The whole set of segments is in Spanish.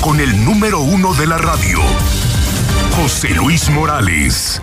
Con el número uno de la radio, José Luis Morales.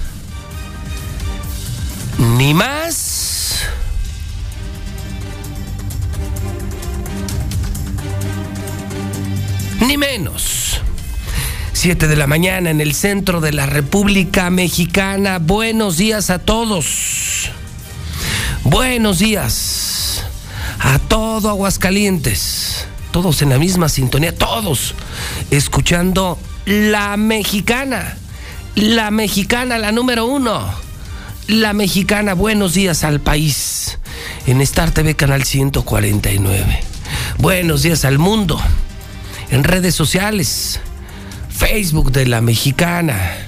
ni más ni menos. Siete de la mañana en el centro de la República Mexicana. Buenos días a todos. Buenos días a todo Aguascalientes. Todos en la misma sintonía, todos escuchando la mexicana. La mexicana, la número uno la Mexicana, buenos días al país. En Star TV Canal 149. Buenos días al mundo. En redes sociales. Facebook de La Mexicana.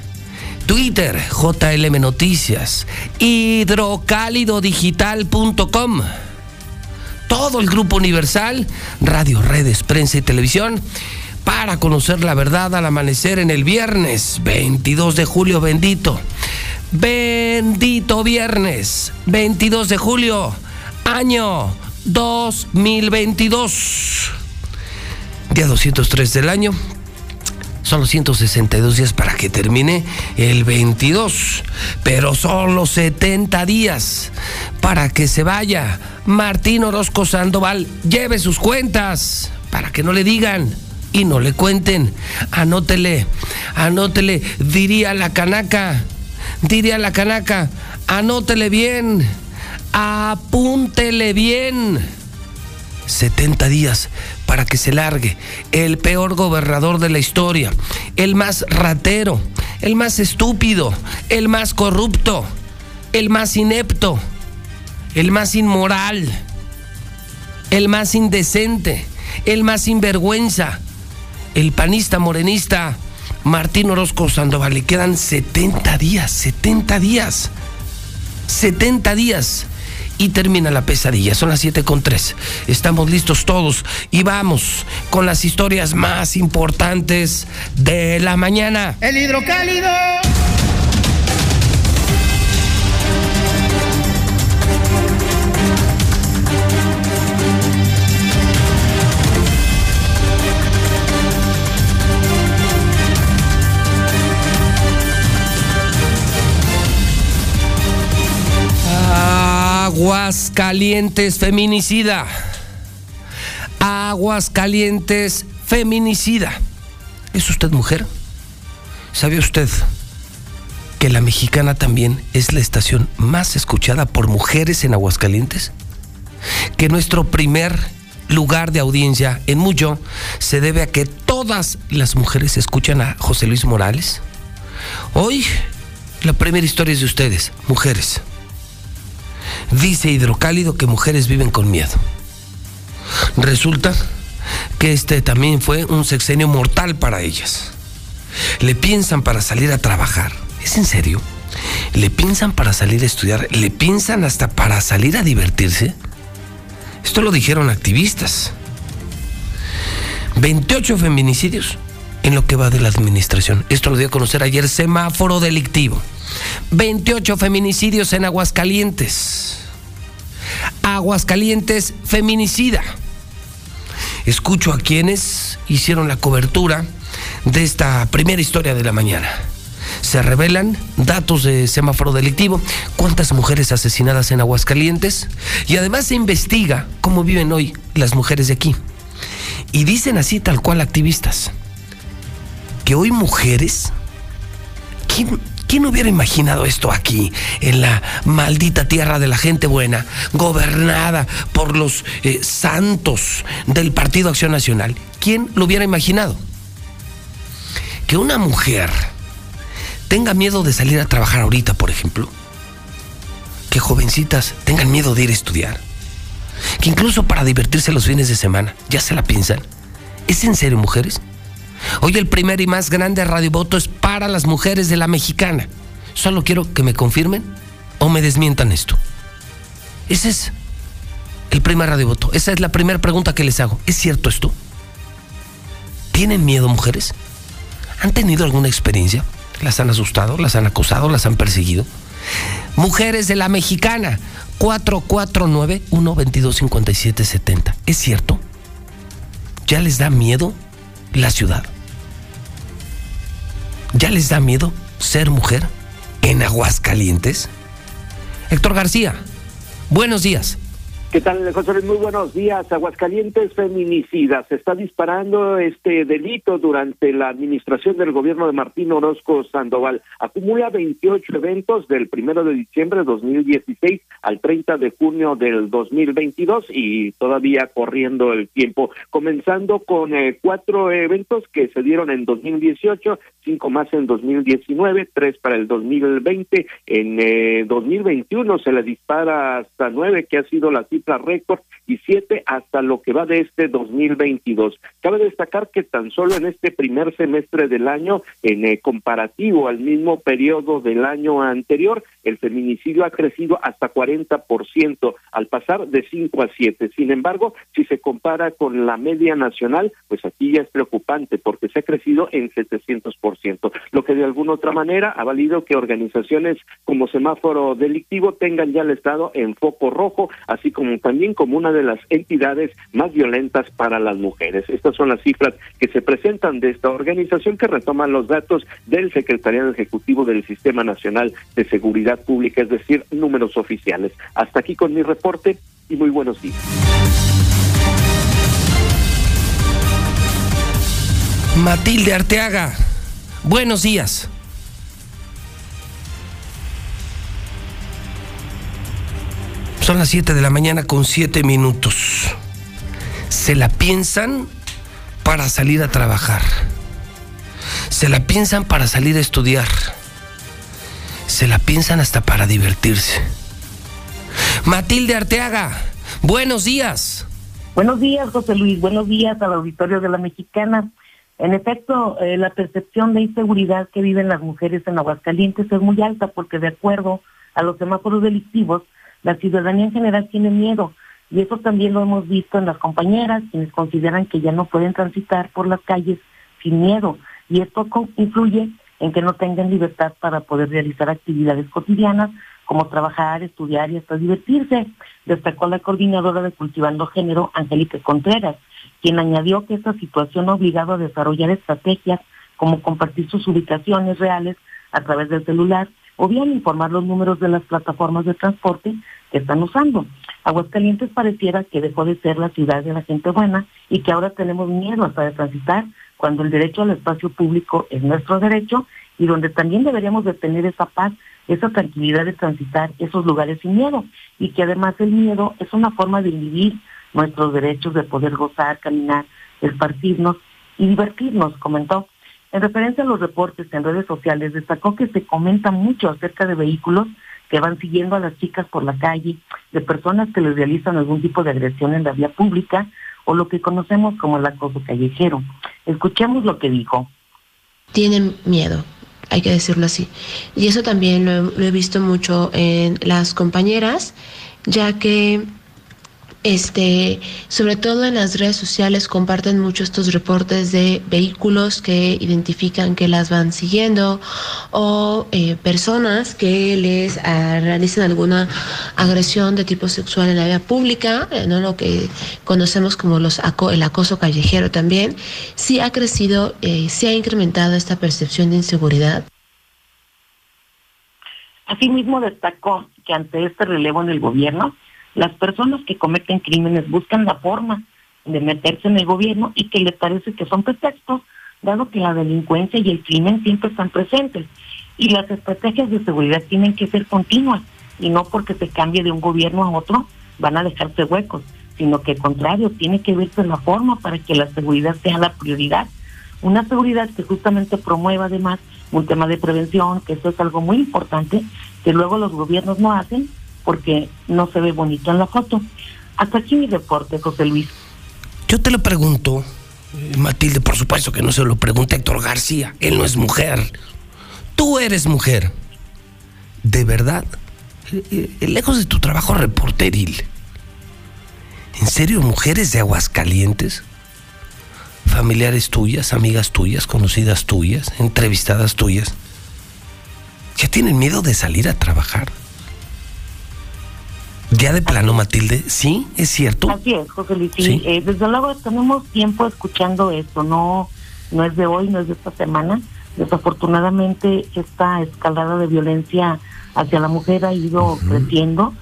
Twitter, JLM Noticias. Hidrocálidodigital.com. Todo el Grupo Universal, radio, redes, prensa y televisión para conocer la verdad al amanecer en el viernes 22 de julio bendito. Bendito viernes, 22 de julio, año 2022. Día 203 del año. Son 162 días para que termine el 22, pero solo 70 días para que se vaya Martín Orozco Sandoval. Lleve sus cuentas para que no le digan y no le cuenten. Anótele, anótele, diría la canaca diría la canaca, anótele bien, apúntele bien. 70 días para que se largue el peor gobernador de la historia, el más ratero, el más estúpido, el más corrupto, el más inepto, el más inmoral, el más indecente, el más sinvergüenza, el panista morenista Martín Orozco Sandoval. Le quedan 70 días, 70 días. 70 días. Y termina la pesadilla. Son las 7 con 3. Estamos listos todos y vamos con las historias más importantes de la mañana. El hidrocálido. Aguas calientes feminicida. Aguas calientes feminicida. ¿Es usted mujer? ¿Sabe usted que la mexicana también es la estación más escuchada por mujeres en Aguascalientes? Que nuestro primer lugar de audiencia en Muyo se debe a que todas las mujeres escuchan a José Luis Morales. Hoy la primera historia es de ustedes, mujeres. Dice Hidrocálido que mujeres viven con miedo. Resulta que este también fue un sexenio mortal para ellas. Le piensan para salir a trabajar. ¿Es en serio? ¿Le piensan para salir a estudiar? ¿Le piensan hasta para salir a divertirse? Esto lo dijeron activistas. 28 feminicidios en lo que va de la administración. Esto lo dio a conocer ayer semáforo delictivo. 28 feminicidios en Aguascalientes. Aguascalientes feminicida. Escucho a quienes hicieron la cobertura de esta primera historia de la mañana. Se revelan datos de semáforo delictivo, cuántas mujeres asesinadas en Aguascalientes y además se investiga cómo viven hoy las mujeres de aquí. Y dicen así tal cual activistas, que hoy mujeres, ¿quién, ¿Quién hubiera imaginado esto aquí, en la maldita tierra de la gente buena, gobernada por los eh, santos del Partido Acción Nacional? ¿Quién lo hubiera imaginado? Que una mujer tenga miedo de salir a trabajar ahorita, por ejemplo. Que jovencitas tengan miedo de ir a estudiar. Que incluso para divertirse los fines de semana ya se la piensan. ¿Es en serio, mujeres? Hoy el primer y más grande radiovoto es para las mujeres de la mexicana. Solo quiero que me confirmen o me desmientan esto. Ese es el primer radiovoto. Esa es la primera pregunta que les hago. ¿Es cierto esto? ¿Tienen miedo, mujeres? ¿Han tenido alguna experiencia? ¿Las han asustado? ¿Las han acosado? ¿Las han perseguido? Mujeres de la mexicana, 449-122-5770. ¿Es cierto? ¿Ya les da miedo la ciudad? ¿Ya les da miedo ser mujer en Aguascalientes? Héctor García, buenos días. ¿Qué tal, José? Muy buenos días. Aguascalientes feminicidas. Se está disparando este delito durante la administración del gobierno de Martín Orozco Sandoval. Acumula 28 eventos del primero de diciembre de 2016 al 30 de junio del 2022 y todavía corriendo el tiempo. Comenzando con eh, cuatro eventos que se dieron en 2018, cinco más en 2019, tres para el 2020. En eh, 2021 se le dispara hasta nueve, que ha sido la cifra récord y siete hasta lo que va de este 2022. Cabe destacar que tan solo en este primer semestre del año, en eh, comparativo al mismo periodo del año anterior, el feminicidio ha crecido hasta 40% al pasar de 5 a 7. Sin embargo, si se compara con la media nacional, pues aquí ya es preocupante porque se ha crecido en 700%, lo que de alguna otra manera ha valido que organizaciones como Semáforo Delictivo tengan ya el Estado en foco rojo, así como también como una de las entidades más violentas para las mujeres. Estas son las cifras que se presentan de esta organización que retoman los datos del Secretariado Ejecutivo del Sistema Nacional de Seguridad Pública, es decir, números oficiales. Hasta aquí con mi reporte y muy buenos días. Matilde Arteaga, buenos días. Son las 7 de la mañana con 7 minutos. Se la piensan para salir a trabajar. Se la piensan para salir a estudiar. Se la piensan hasta para divertirse. Matilde Arteaga, buenos días. Buenos días, José Luis. Buenos días al auditorio de la Mexicana. En efecto, eh, la percepción de inseguridad que viven las mujeres en Aguascalientes es muy alta porque de acuerdo a los semáforos delictivos, la ciudadanía en general tiene miedo y eso también lo hemos visto en las compañeras, quienes consideran que ya no pueden transitar por las calles sin miedo y esto influye en que no tengan libertad para poder realizar actividades cotidianas como trabajar, estudiar y hasta divertirse, destacó la coordinadora de Cultivando Género, Angélica Contreras, quien añadió que esta situación ha obligado a desarrollar estrategias como compartir sus ubicaciones reales a través del celular o bien informar los números de las plataformas de transporte que están usando. Aguascalientes pareciera que dejó de ser la ciudad de la gente buena y que ahora tenemos miedo hasta de transitar cuando el derecho al espacio público es nuestro derecho y donde también deberíamos de tener esa paz, esa tranquilidad de transitar esos lugares sin miedo y que además el miedo es una forma de vivir nuestros derechos de poder gozar, caminar, esparcirnos y divertirnos, comentó. En referencia a los reportes en redes sociales, destacó que se comenta mucho acerca de vehículos que van siguiendo a las chicas por la calle, de personas que les realizan algún tipo de agresión en la vía pública o lo que conocemos como el acoso callejero. Escuchemos lo que dijo. Tienen miedo, hay que decirlo así. Y eso también lo, he visto mucho en las compañeras, ya que este, sobre todo en las redes sociales comparten mucho estos reportes de vehículos que identifican que las van siguiendo o eh, personas que les ah, realizan alguna agresión de tipo sexual en la vía pública, eh, ¿no? lo que conocemos como los el acoso callejero también, sí ha crecido, eh, sí ha incrementado esta percepción de inseguridad. Asimismo destacó que ante este relevo en el gobierno, las personas que cometen crímenes buscan la forma de meterse en el gobierno y que les parece que son pretextos, dado que la delincuencia y el crimen siempre están presentes. Y las estrategias de seguridad tienen que ser continuas y no porque se cambie de un gobierno a otro van a dejarse huecos, sino que al contrario, tiene que verse la forma para que la seguridad sea la prioridad. Una seguridad que justamente promueva además un tema de prevención, que eso es algo muy importante, que luego los gobiernos no hacen porque no se ve bonito en la foto. Hasta aquí mi reporte, José Luis. Yo te lo pregunto, eh, Matilde, por supuesto que no se lo pregunta Héctor García, él no es mujer. Tú eres mujer. ¿De verdad? Eh, eh, lejos de tu trabajo reporteril. ¿En serio mujeres de Aguascalientes? Familiares tuyas, amigas tuyas, conocidas tuyas, entrevistadas tuyas, ya tienen miedo de salir a trabajar. Ya de plano, Matilde, ¿sí? ¿Es cierto? Así es, José Luis. Sí. Eh, desde luego tenemos tiempo escuchando esto, no, no es de hoy, no es de esta semana. Desafortunadamente, esta escalada de violencia hacia la mujer ha ido creciendo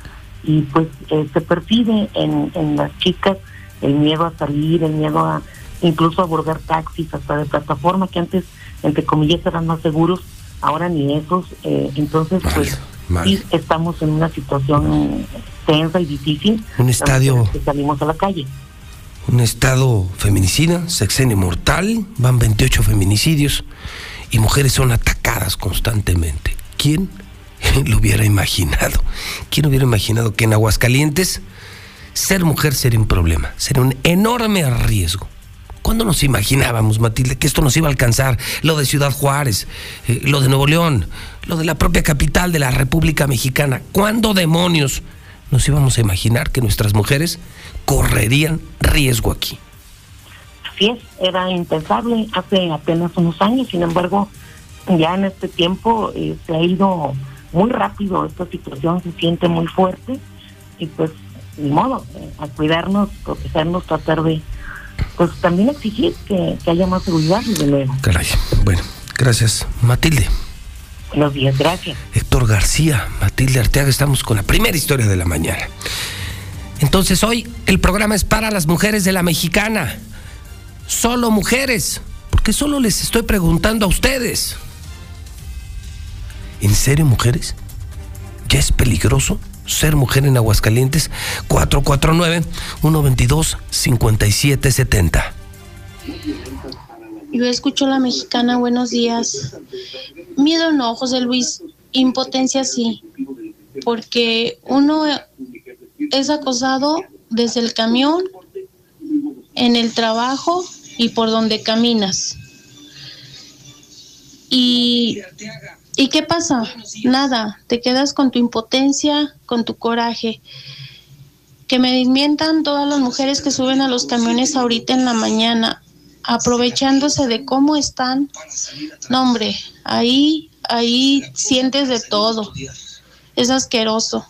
y pues eh, se percibe en, en las chicas el miedo a salir, el miedo a incluso abordar taxis hasta de plataforma que antes, entre comillas, eran más seguros, ahora ni esos. Eh, entonces, pues sí estamos en una situación tensa y difícil. Un estadio. Que salimos a la calle. Un estado feminicida, sexenio mortal, van 28 feminicidios y mujeres son atacadas constantemente. ¿Quién lo hubiera imaginado? ¿Quién hubiera imaginado que en Aguascalientes ser mujer sería un problema? Sería un enorme riesgo. ¿Cuándo nos imaginábamos, Matilde, que esto nos iba a alcanzar? Lo de Ciudad Juárez, eh, lo de Nuevo León, lo de la propia capital de la República Mexicana. ¿Cuándo demonios nos íbamos a imaginar que nuestras mujeres correrían riesgo aquí? Así es, era impensable hace apenas unos años, sin embargo, ya en este tiempo eh, se ha ido muy rápido, esta situación se siente muy fuerte y pues, ni modo, eh, a cuidarnos, protegernos, tratar de pues también exigir que, haya más seguridad, desde luego. Caray. Bueno, gracias, Matilde. Buenos días, gracias. Héctor García, Matilde Arteaga, estamos con la primera historia de la mañana. Entonces hoy el programa es para las mujeres de la mexicana. Solo mujeres. Porque solo les estoy preguntando a ustedes. ¿En serio, mujeres? ¿Ya es peligroso? ser mujer en Aguascalientes, 449-122-5770. Yo escucho a la mexicana, buenos días. Miedo no, José Luis, impotencia sí, porque uno es acosado desde el camión, en el trabajo y por donde caminas. Y ¿Y qué pasa? Nada, te quedas con tu impotencia, con tu coraje. Que me desmientan todas las mujeres que suben a los camiones ahorita en la mañana, aprovechándose de cómo están. No, hombre, ahí, ahí sientes de todo. Es asqueroso.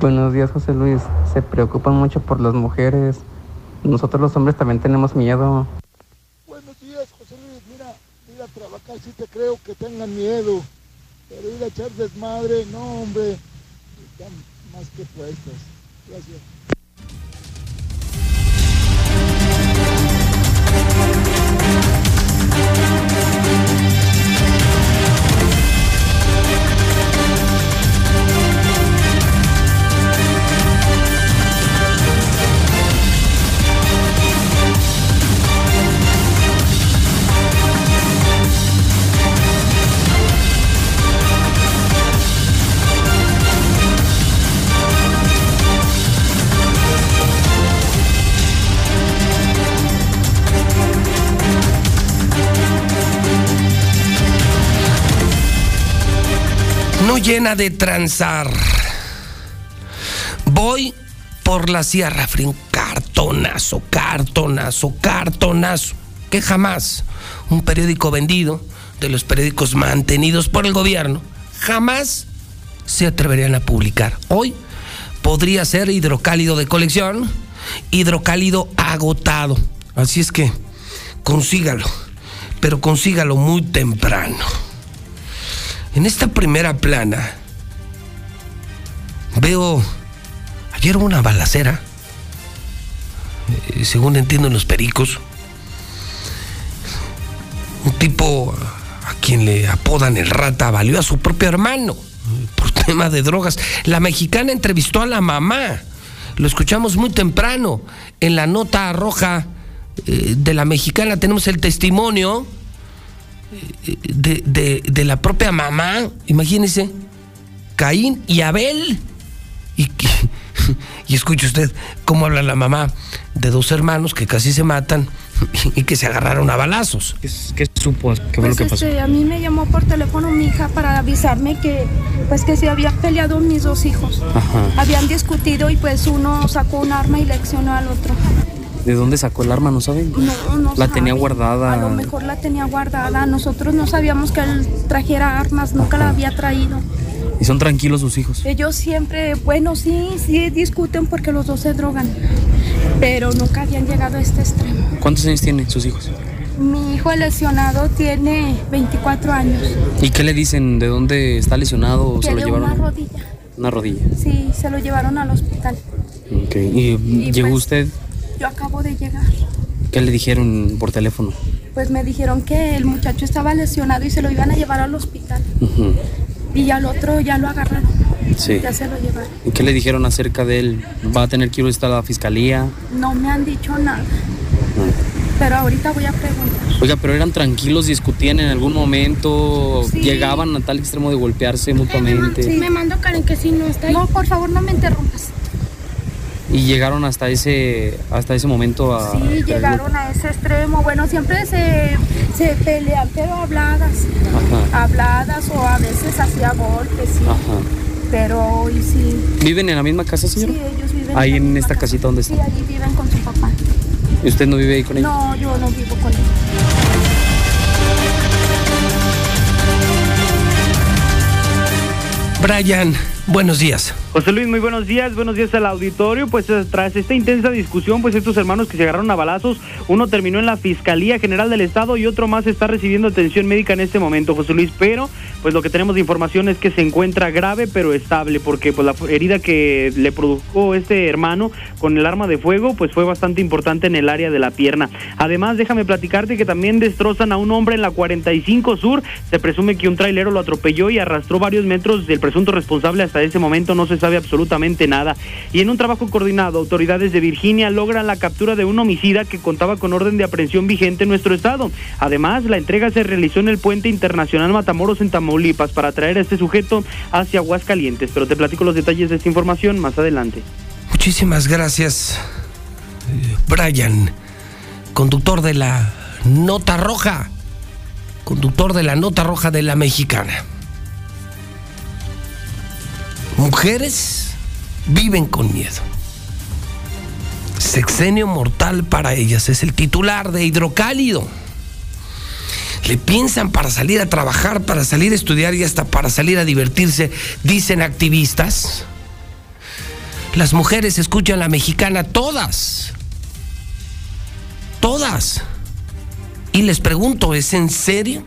Buenos días, José Luis. Se preocupan mucho por las mujeres. Nosotros los hombres también tenemos miedo trabajar sí te creo que tengan miedo, pero ir a echar desmadre, no hombre, están más que puestas. Gracias. Llena de transar. Voy por la Sierra Frin, cartonazo, cartonazo, cartonazo, que jamás un periódico vendido, de los periódicos mantenidos por el gobierno, jamás se atreverían a publicar. Hoy podría ser hidrocálido de colección, hidrocálido agotado. Así es que consígalo, pero consígalo muy temprano. En esta primera plana veo, ayer una balacera, eh, según entiendo en los pericos, un tipo a quien le apodan el rata valió a su propio hermano por tema de drogas. La mexicana entrevistó a la mamá, lo escuchamos muy temprano en la nota roja eh, de la mexicana, tenemos el testimonio eh, de, de la propia mamá, imagínense Caín y Abel. Y, y escuche usted cómo habla la mamá de dos hermanos que casi se matan y que se agarraron a balazos. ¿Qué, supo? ¿Qué fue lo que pues, pasó? Este, a mí me llamó por teléfono mi hija para avisarme que pues que se habían peleado mis dos hijos. Habían discutido y pues uno sacó un arma y leccionó al otro. ¿De dónde sacó el arma? ¿No saben? No, no La tenía guardada. A lo mejor la tenía guardada. Nosotros no sabíamos que él trajera armas, nunca la había traído. ¿Y son tranquilos sus hijos? Ellos siempre, bueno, sí, sí discuten porque los dos se drogan, pero nunca habían llegado a este extremo. ¿Cuántos años tienen sus hijos? Mi hijo lesionado tiene 24 años. ¿Y qué le dicen? ¿De dónde está lesionado? ¿Se lo llevaron? Una rodilla. Una rodilla. Sí, se lo llevaron al hospital. ¿Y, llegó pues, usted? Yo acabo de llegar. ¿Qué le dijeron por teléfono? Pues me dijeron que el muchacho estaba lesionado y se lo iban a llevar al hospital. Y al otro ya lo agarraron. Sí. Ya se lo llevaron. ¿Y qué le dijeron acerca de él? ¿Va a tener que ir a la fiscalía? No me han dicho nada. Pero ahorita voy a preguntar. Oiga, pero eran tranquilos, discutían en algún momento, llegaban a tal extremo de golpearse mutuamente. Sí, me mando Karen que si no está ahí. No, por favor, no me interrumpas y llegaron hasta ese hasta ese momento a sí llegaron a ese extremo. Bueno siempre se, se pelean pero habladas. Habladas o a veces hacía golpes sí. pero hoy sí. Viven en la misma casa señor sí ellos viven ahí en, esta casita donde está. Sí allí viven con su papá. Y usted no vive ahí con ellos no yo no vivo con ellos Brian buenos días José Luis, muy buenos días, buenos días al auditorio. Pues eh, tras esta intensa discusión, pues estos hermanos que se agarraron a balazos, uno terminó en la Fiscalía General del Estado y otro más está recibiendo atención médica en este momento, José Luis. Pero, pues lo que tenemos de información es que se encuentra grave pero estable, porque pues la herida que le produjo este hermano con el arma de fuego, pues fue bastante importante en el área de la pierna. Además, déjame platicarte que también destrozan a un hombre en la 45 Sur. Se presume que un trailero lo atropelló y arrastró varios metros del presunto responsable. Hasta ese momento no se sabe absolutamente nada. Y en un trabajo coordinado, autoridades de Virginia logran la captura de un homicida que contaba con orden de aprehensión vigente en nuestro estado. Además, la entrega se realizó en el puente internacional Matamoros en Tamaulipas para traer a este sujeto hacia Aguascalientes. Pero te platico los detalles de esta información más adelante. Muchísimas gracias, Brian, conductor de la Nota Roja, conductor de la Nota Roja de la Mexicana mujeres viven con miedo. Sexenio mortal para ellas es el titular de Hidrocálido. Le piensan para salir a trabajar, para salir a estudiar y hasta para salir a divertirse, dicen activistas. Las mujeres escuchan la mexicana todas. Todas. Y les pregunto, ¿es en serio?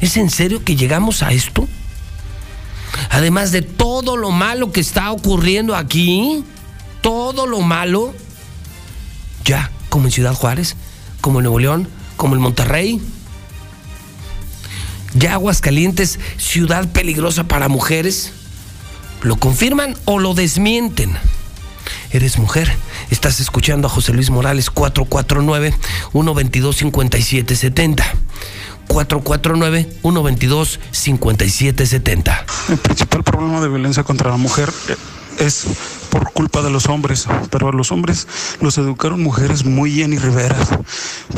¿Es en serio que llegamos a esto? Además de todo lo malo que está ocurriendo aquí, todo lo malo, ya, como en Ciudad Juárez, como en Nuevo León, como en Monterrey. Ya Aguascalientes, ciudad peligrosa para mujeres. ¿Lo confirman o lo desmienten? Eres mujer. Estás escuchando a José Luis Morales 449 122 5770. 449-122-5770. El principal problema de violencia contra la mujer eh, es por culpa de los hombres, pero a los hombres los educaron mujeres muy bien y riveras.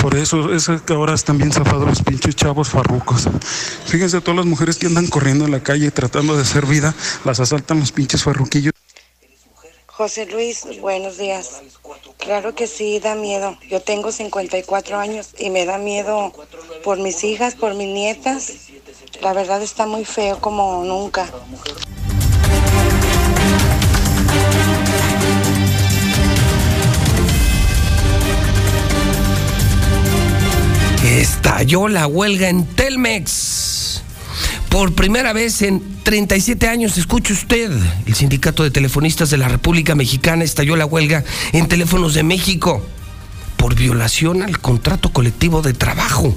Por eso es que ahora están bien zafados los pinches chavos farrucos. Fíjense, todas las mujeres que andan corriendo en la calle tratando de hacer vida, las asaltan los pinches farruquillos. José Luis, buenos días. Claro que sí, da miedo. Yo tengo 54 años y me da miedo por mis hijas, por mis nietas. La verdad está muy feo como nunca. Estalló la huelga en Telmex. Por primera vez en 37 años, escuche usted, el Sindicato de Telefonistas de la República Mexicana estalló la huelga en Teléfonos de México por violación al contrato colectivo de trabajo.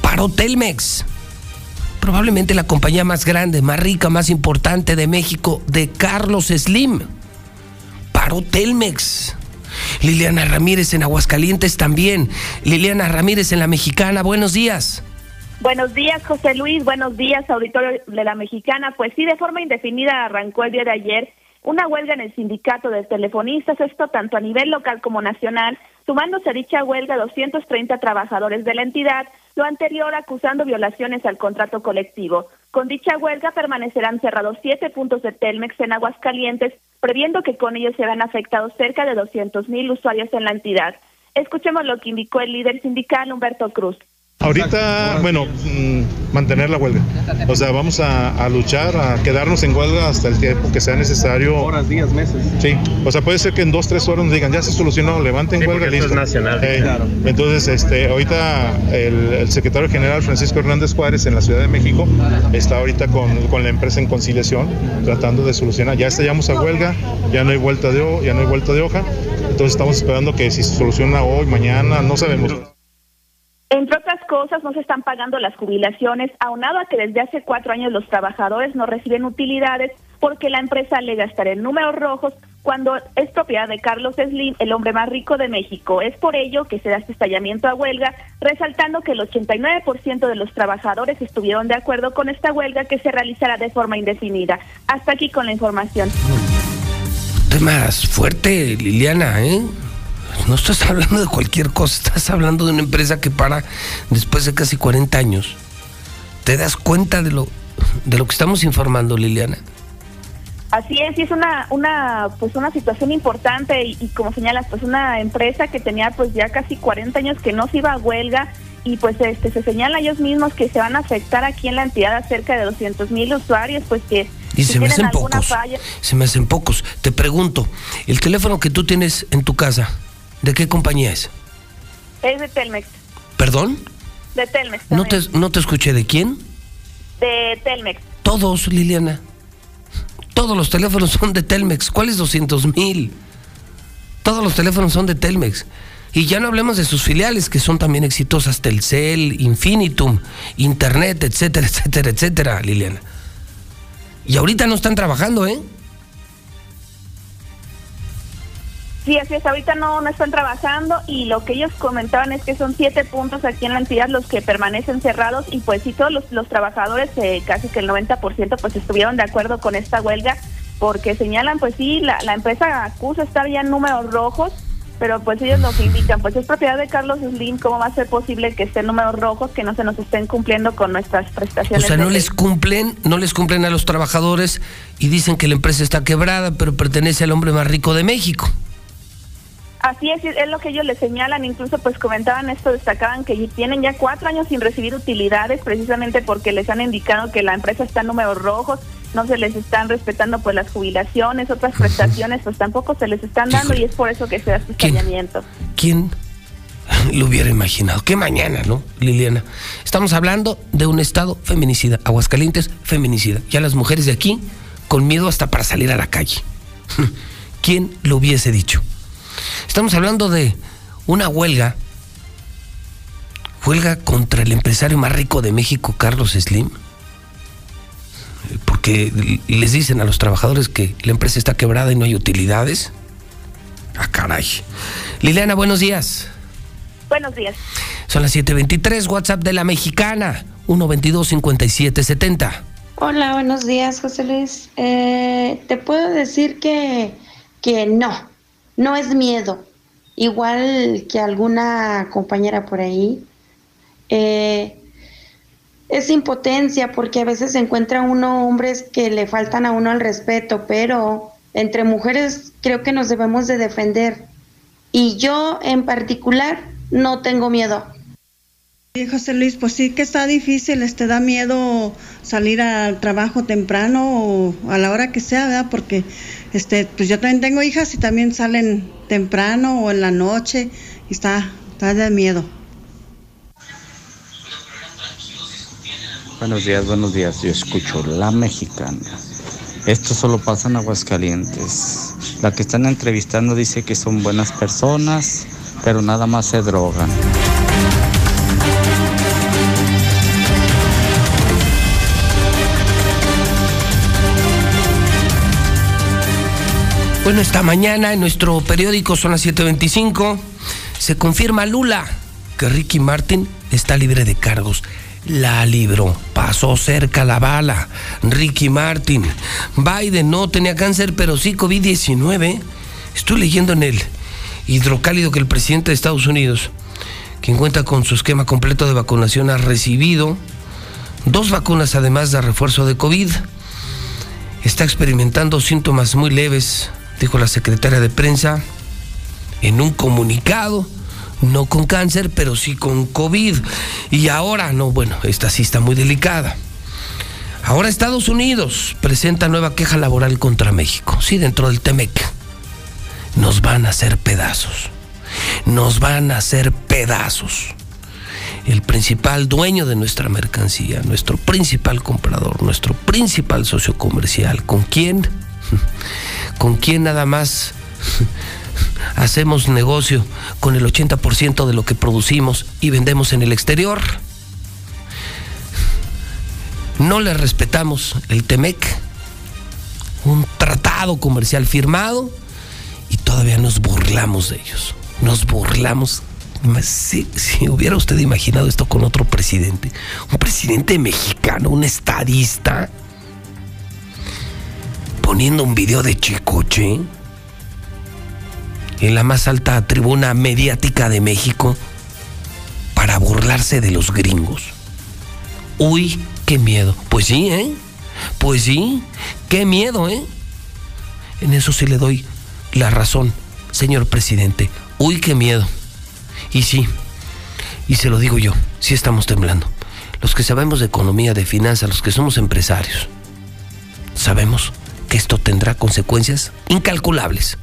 Paró Telmex, probablemente la compañía más grande, más rica, más importante de México, de Carlos Slim. Paró Telmex. Liliana Ramírez en Aguascalientes también. Liliana Ramírez en La Mexicana, buenos días. Buenos días, José Luis. Buenos días, auditorio de la Mexicana. Pues sí, de forma indefinida arrancó el día de ayer una huelga en el sindicato de telefonistas, esto tanto a nivel local como nacional, sumándose a dicha huelga 230 trabajadores de la entidad, lo anterior acusando violaciones al contrato colectivo. Con dicha huelga permanecerán cerrados siete puntos de Telmex en Aguascalientes, previendo que con ellos serán afectados cerca de 200 mil usuarios en la entidad. Escuchemos lo que indicó el líder sindical Humberto Cruz. Ahorita, bueno, mm, mantener la huelga. O sea, vamos a, luchar, a quedarnos en huelga hasta el tiempo que sea necesario. Horas, días, meses. Sí, o sea, puede ser que en dos, tres horas nos digan, ya se solucionó, levanten huelga, listo. es nacional. Eh, entonces, este, ahorita el, secretario general Francisco Hernández Juárez en la Ciudad de México está ahorita con, con la empresa en conciliación, tratando de solucionar. Ya estallamos a huelga, ya no hay vuelta de, ya no hay vuelta de hoja. Entonces estamos esperando que si se soluciona hoy, mañana, no sabemos. Entre otras cosas, no se están pagando las jubilaciones, aunado a que desde hace cuatro años los trabajadores no reciben utilidades porque la empresa le gastará en números rojos cuando es propiedad de Carlos Slim, el hombre más rico de México. Es por ello que se da este estallamiento a huelga, resaltando que el 89% de los trabajadores estuvieron de acuerdo con esta huelga que se realizará de forma indefinida. Hasta aquí con la información. Temas fuerte, Liliana, ¿eh? No estás hablando de cualquier cosa, estás hablando de una empresa que para después de casi 40 años. ¿Te das cuenta de lo, de lo que estamos informando, Liliana? Así es, y es una, una, pues una situación importante y, como señalas, pues una empresa que tenía pues ya casi 40 años que no se iba a huelga y pues este se señala ellos mismos que se van a afectar aquí en la entidad a cerca de 200 mil usuarios, pues que y se me hacen pocos. Se me hacen pocos. Te pregunto, el teléfono que tú tienes en tu casa, ¿De qué compañía es? Es de Telmex. ¿Perdón? De Telmex. No te, no te escuché. ¿De quién? De Telmex. Todos, Liliana. Todos los teléfonos son de Telmex. ¿Cuáles 200 mil? Todos los teléfonos son de Telmex. Y ya no hablemos de sus filiales, que son también exitosas, Telcel, Infinitum, Internet, etcétera, etcétera, etcétera, Liliana. Y ahorita no están trabajando, ¿eh? Sí, así es. Ahorita no, no están trabajando y lo que ellos comentaban es que son siete puntos aquí en la entidad los que permanecen cerrados y pues sí, todos los, los trabajadores, eh, casi que el 90% pues estuvieron de acuerdo con esta huelga porque señalan, pues sí, la, la empresa acusa estar ya en números rojos, pero pues ellos nos indican, pues es propiedad de Carlos Slim, ¿cómo va a ser posible que estén números rojos, que no se nos estén cumpliendo con nuestras prestaciones? O sea, no les cumplen, no les cumplen a los trabajadores y dicen que la empresa está quebrada, pero pertenece al hombre más rico de México. Así es, es lo que ellos le señalan, incluso pues comentaban esto, destacaban que tienen ya cuatro años sin recibir utilidades precisamente porque les han indicado que la empresa está en números rojos, no se les están respetando pues las jubilaciones, otras prestaciones pues tampoco se les están dando y es por eso que se da este estallamiento. ¿Quién lo hubiera imaginado? Que mañana, ¿no, Liliana? Estamos hablando de un estado feminicida, Aguascalientes feminicida, ya las mujeres de aquí con miedo hasta para salir a la calle. ¿Quién lo hubiese dicho? Estamos hablando de una huelga, huelga contra el empresario más rico de México, Carlos Slim, porque les dicen a los trabajadores que la empresa está quebrada y no hay utilidades. Ah, caray. Liliana, buenos días. Buenos días. Son las 7:23, WhatsApp de la mexicana, 122-5770. Hola, buenos días, José Luis. Eh, te puedo decir que, que no, no es miedo, igual que alguna compañera por ahí. Eh, es impotencia porque a veces se encuentra uno hombres que le faltan a uno al respeto, pero entre mujeres creo que nos debemos de defender. Y yo en particular no tengo miedo. Sí, José Luis, pues sí que está difícil, este da miedo salir al trabajo temprano o a la hora que sea, ¿verdad? Porque este, pues yo también tengo hijas y también salen temprano o en la noche y está, está de miedo. Buenos días, buenos días. Yo escucho La Mexicana. Esto solo pasa en Aguascalientes. La que están entrevistando dice que son buenas personas, pero nada más se drogan. Bueno, esta mañana en nuestro periódico son las 7.25. Se confirma Lula que Ricky Martin está libre de cargos. La libró, pasó cerca la bala. Ricky Martin. Biden no tenía cáncer, pero sí COVID-19. Estoy leyendo en el hidrocálido que el presidente de Estados Unidos, quien cuenta con su esquema completo de vacunación, ha recibido dos vacunas además de refuerzo de COVID. Está experimentando síntomas muy leves dijo la secretaria de prensa en un comunicado, no con cáncer, pero sí con COVID. Y ahora, no, bueno, esta sí está muy delicada. Ahora Estados Unidos presenta nueva queja laboral contra México, sí, dentro del TEMEC. Nos van a hacer pedazos, nos van a hacer pedazos. El principal dueño de nuestra mercancía, nuestro principal comprador, nuestro principal socio comercial, ¿con quién? ¿Con quién nada más hacemos negocio con el 80% de lo que producimos y vendemos en el exterior? No le respetamos el TEMEC, un tratado comercial firmado y todavía nos burlamos de ellos. Nos burlamos. Si, si, hubiera usted imaginado esto con otro presidente, un presidente mexicano, un estadista, poniendo un video de Chicoche en la más alta tribuna mediática de México para burlarse de los gringos. Uy, qué miedo. Pues sí, ¿eh? Pues sí, qué miedo, ¿eh? En eso sí le doy la razón, señor presidente. Uy, qué miedo. Y sí, y se lo digo yo, sí estamos temblando. Los que sabemos de economía, de finanzas, los que somos empresarios, sabemos que esto tendrá consecuencias incalculables.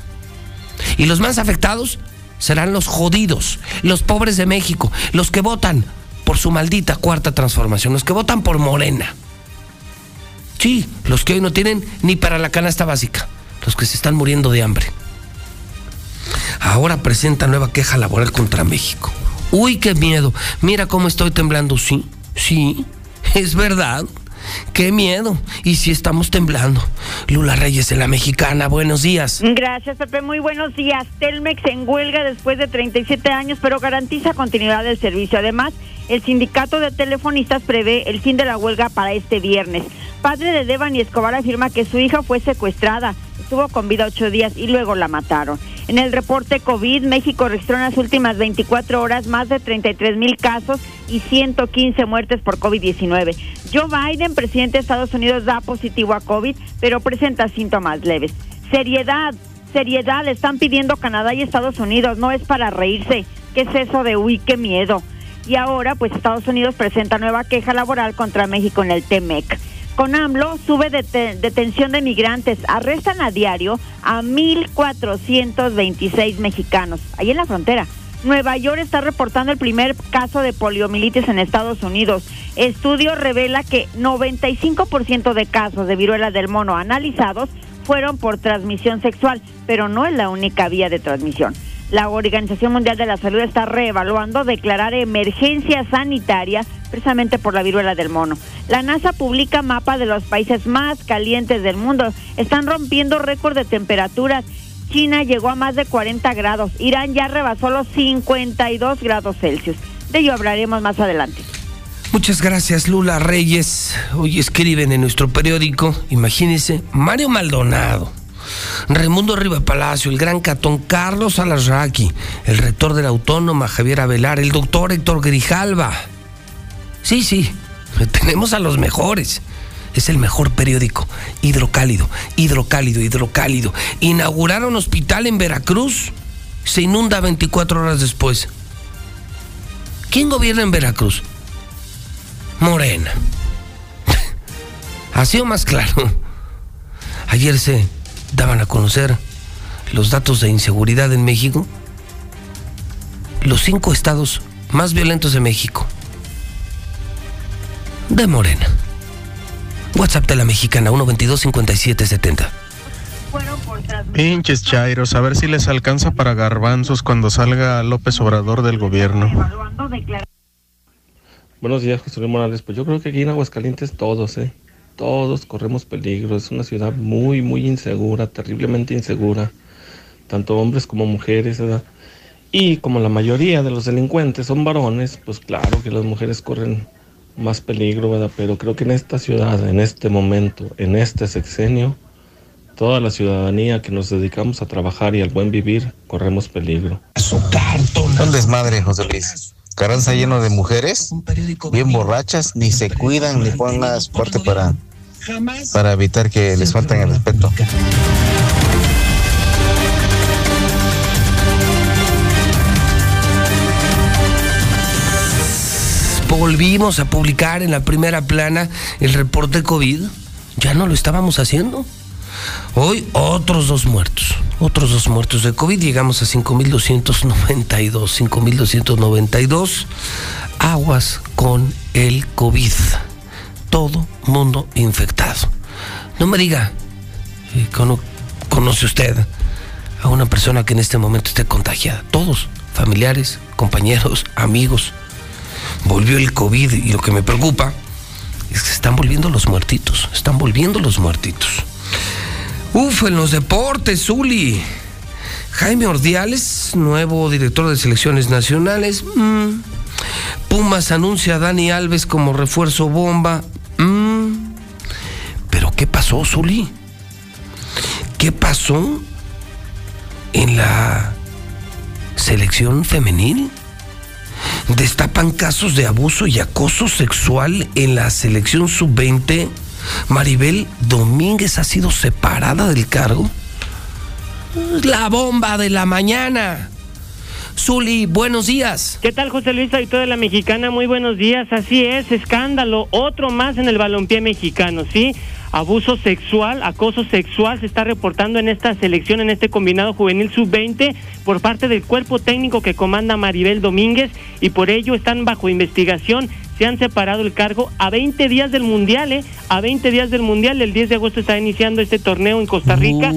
Y los más afectados serán los jodidos, los pobres de México, los que votan por su maldita cuarta transformación, los que votan por Morena. Sí, los que hoy no tienen ni para la canasta básica, los que se están muriendo de hambre. Ahora presenta nueva queja laboral contra México. Uy, qué miedo. Mira cómo estoy temblando. Sí, sí, es verdad. Qué miedo. Y si estamos temblando. Lula Reyes de la Mexicana, buenos días. Gracias, Pepe. Muy buenos días. Telmex en huelga después de 37 años, pero garantiza continuidad del servicio. Además, el sindicato de telefonistas prevé el fin de la huelga para este viernes. Padre de Devani Escobar afirma que su hija fue secuestrada estuvo con vida ocho días y luego la mataron. En el reporte COVID, México registró en las últimas 24 horas más de 33 mil casos y 115 muertes por COVID-19. Joe Biden, presidente de Estados Unidos, da positivo a COVID, pero presenta síntomas leves. Seriedad, seriedad, le están pidiendo Canadá y Estados Unidos, no es para reírse. ¿Qué es eso de uy, qué miedo? Y ahora, pues Estados Unidos presenta nueva queja laboral contra México en el TEMEC. Con AMLO sube detención de migrantes. Arrestan a diario a 1.426 mexicanos, ahí en la frontera. Nueva York está reportando el primer caso de poliomielitis en Estados Unidos. Estudio revela que 95% de casos de viruela del mono analizados fueron por transmisión sexual, pero no es la única vía de transmisión. La Organización Mundial de la Salud está reevaluando declarar emergencia sanitaria precisamente por la viruela del mono. La NASA publica mapa de los países más calientes del mundo. Están rompiendo récord de temperaturas. China llegó a más de 40 grados. Irán ya rebasó los 52 grados Celsius. De ello hablaremos más adelante. Muchas gracias, Lula Reyes. Hoy escriben en nuestro periódico, imagínense, Mario Maldonado Raimundo Riva Palacio, el gran Catón Carlos Alarraqui, el rector de la Autónoma Javier Avelar, el doctor Héctor Grijalva. Sí, sí, tenemos a los mejores. Es el mejor periódico. Hidrocálido, hidrocálido, hidrocálido. Inauguraron hospital en Veracruz. Se inunda 24 horas después. ¿Quién gobierna en Veracruz? Morena. Ha sido más claro. Ayer se daban a conocer los datos de inseguridad en México, los cinco estados más violentos de México. de Morena. WhatsApp de la mexicana 122-5770. Pinches chairos, a ver si les alcanza para garbanzos cuando salga López Obrador del gobierno. Buenos días, José Luis Morales. Pues yo creo que aquí en Aguascalientes todos, ¿eh? Todos corremos peligro. Es una ciudad muy, muy insegura, terriblemente insegura. Tanto hombres como mujeres, ¿verdad? Y como la mayoría de los delincuentes son varones, pues claro que las mujeres corren más peligro, ¿verdad? Pero creo que en esta ciudad, en este momento, en este sexenio, toda la ciudadanía que nos dedicamos a trabajar y al buen vivir, corremos peligro. Un desmadre, José Luis. Carranza lleno de mujeres, bien borrachas, ni se cuidan ni ponen fuerte para, para evitar que les falten el respeto. Volvimos a publicar en la primera plana el reporte COVID. Ya no lo estábamos haciendo. Hoy otros dos muertos, otros dos muertos de COVID, llegamos a 5.292, 5.292 aguas con el COVID. Todo mundo infectado. No me diga, eh, ¿conoce usted a una persona que en este momento esté contagiada? Todos, familiares, compañeros, amigos. Volvió el COVID y lo que me preocupa es que están volviendo los muertitos, están volviendo los muertitos. Uf, en los deportes, Zuli. Jaime Ordiales, nuevo director de selecciones nacionales. Mm. Pumas anuncia a Dani Alves como refuerzo bomba. Mm. Pero ¿qué pasó, Zuli? ¿Qué pasó en la selección femenil? Destapan casos de abuso y acoso sexual en la selección sub-20 Maribel Domínguez ha sido separada del cargo. La bomba de la mañana. Zuli, buenos días. ¿Qué tal, José Luis, editor de la Mexicana? Muy buenos días. Así es, escándalo. Otro más en el balompié mexicano, ¿sí? abuso sexual, acoso sexual se está reportando en esta selección, en este combinado juvenil sub-20 por parte del cuerpo técnico que comanda Maribel Domínguez y por ello están bajo investigación. Se han separado el cargo a 20 días del Mundial, ¿eh? A 20 días del Mundial, el 10 de agosto está iniciando este torneo en Costa Rica.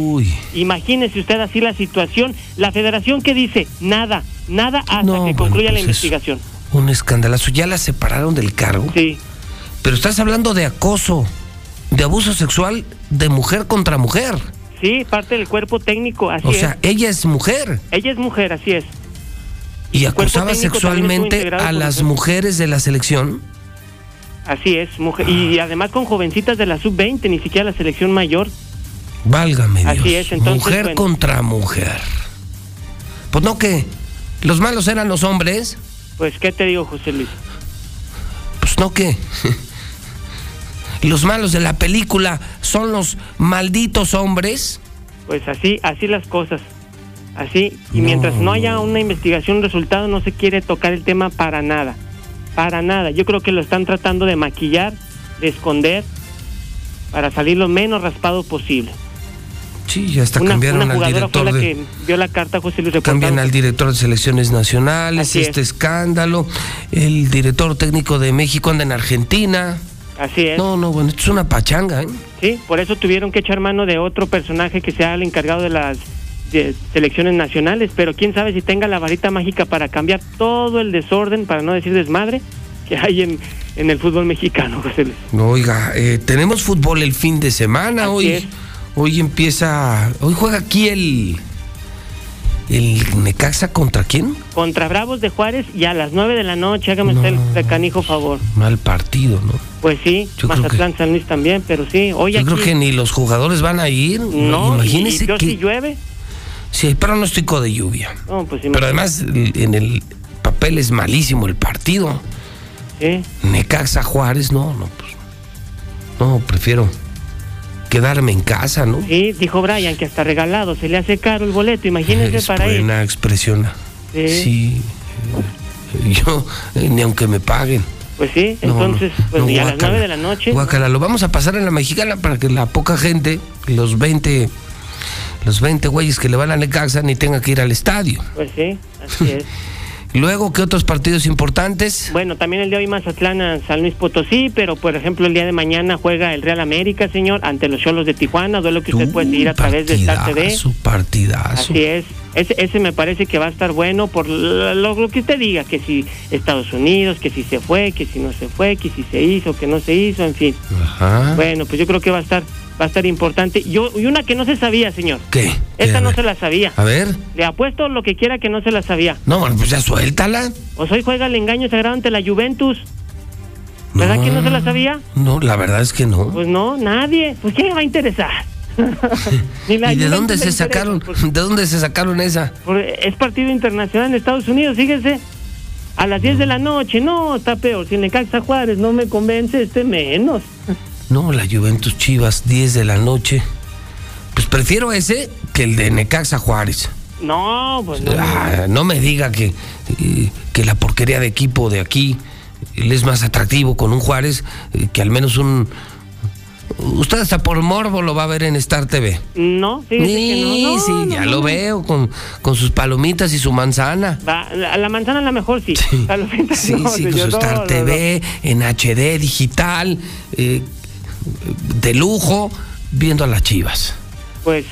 Imagínese usted así la situación. La federación que dice, nada, nada hasta que concluya la pues investigación. Un escandalazo. ¿Ya la separaron del cargo? Sí. Pero estás hablando de acoso de abuso sexual de mujer contra mujer. Sí, parte del cuerpo técnico, así O sea, ella es mujer. Ella es mujer, así es. ¿Y acusaba sexualmente a las mujeres de la selección? Así es, mujer, y además con jovencitas de la sub-20, ni siquiera la selección mayor. Válgame Dios. Así es, entonces. Mujer contra mujer. Pues no que los malos eran los hombres. Pues, ¿qué te digo, José Luis? Pues no que los malos de la película son los malditos hombres? Pues así, así las cosas. Así, y mientras no haya una investigación, un resultado, no se quiere tocar el tema para nada. Para nada. Yo creo que lo están tratando de maquillar, de esconder, para salir lo menos raspado posible. Sí, ya está cambiaron al director de, que vio la carta José Luis Cambian al director de selecciones nacionales, este escándalo, el director técnico de México anda en Argentina. Así es. No, no, bueno, esto es una pachanga, ¿eh? Sí, por eso tuvieron que echar mano de otro personaje que sea el encargado de las selecciones nacionales, pero quién sabe si tenga la varita mágica para cambiar todo el desorden, para no decir desmadre, que hay en, en el fútbol mexicano, José Luis. Oiga, eh, tenemos fútbol el fin de semana, hoy, hoy empieza, hoy juega aquí el ¿El Necaxa contra quién? Contra Bravos de Juárez y a las 9 de la noche, hágame usted el canijo favor. Mal partido, ¿no? Pues sí, Mazatlán San Luis también, pero sí. Hoy yo creo que ni los jugadores van a ir. No, imagínese y, si llueve. Sí, hay pronóstico de lluvia. No, pues pero además en el papel es malísimo el partido. Sí. Necaxa Juárez, no, no, pues. No, prefiero quedarme en casa, ¿no? Sí, dijo Brian que hasta regalado se le hace caro el boleto, imagínense para él. Buena expresión. Sí. Yo, eh, ni aunque me paguen. Pues sí, entonces, pues a las nueve de la noche. Guacala, lo vamos a pasar en la mexicana para que la poca gente, los 20, los 20 güeyes que le van a Necaxa ni tenga que ir al estadio. Pues sí, así es. Luego, ¿qué otros partidos importantes? Bueno, también el de hoy Mazatlán a San Luis Potosí, pero por ejemplo el día de mañana juega el Real América, señor, ante los Cholos de Tijuana, duelo que usted puede seguir a través de Star TV. Su partidazo. Así es. Ese, ese me parece que va a estar bueno por lo, lo que usted diga, que si Estados Unidos, que si se fue, que si no se fue, que si se hizo, que no se hizo, en fin. Ajá. Bueno, pues yo creo que va a estar va a estar importante. Yo, y una que no se sabía, señor. ¿Qué? Esta ¿Qué? no se la sabía. A ver. Le apuesto lo que quiera que no se la sabía. No, bueno, pues ya suéltala. Pues hoy juega el engaño sagrado ante la Juventus. ¿Verdad que no se la sabía? No, la verdad es que no. Pues no, nadie. Pues ¿quién le va a interesar? Ni la ¿Y de dónde le se interesa, sacaron? pues, ¿De dónde se sacaron esa? es partido internacional en Estados Unidos, fíjese. A las 10 de la noche, no, está peor. Si Necaxa Juárez no me convence, este menos. No, la Juventus Chivas, 10 de la noche. Pues prefiero ese que el de Necaxa Juárez. No, pues no. Ah, no me diga que, que la porquería de equipo de aquí él es más atractivo con un Juárez eh, que al menos un... Usted hasta por morbo lo va a ver en Star TV. No. Sí, no. sí, no, ya lo veo con, con sus palomitas y su manzana. Va, la, la manzana a la mejor sí. Palomitas Sí, no, sí, con su Star TV en HD digital, eh, de lujo, viendo a las chivas. Pues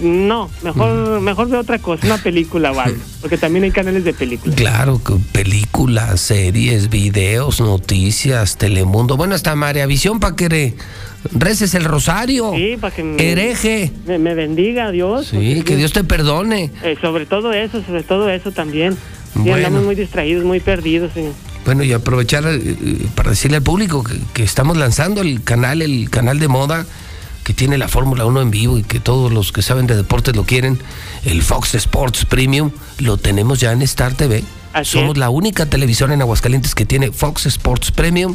no, mejor, mejor veo otra cosa, una película o algo. Porque también hay canales de películas. Claro, películas, series, videos, noticias, Telemundo. Bueno, hasta María Visión para que re- reces el rosario. Sí, para que me, Hereje. me, me bendiga Dios. Sí, que Dios te perdone. Eh, sobre todo eso, sobre todo eso también. Sí, Bueno. andamos muy distraídos, muy perdidos, señor. Bueno, y aprovechar eh, para decirle al público que, que estamos lanzando el canal, el canal de moda que tiene la Fórmula 1 en vivo y que todos los que saben de deportes lo quieren, el Fox Sports Premium, lo tenemos ya en Star TV. Así Somos es. la única televisora en Aguascalientes que tiene Fox Sports Premium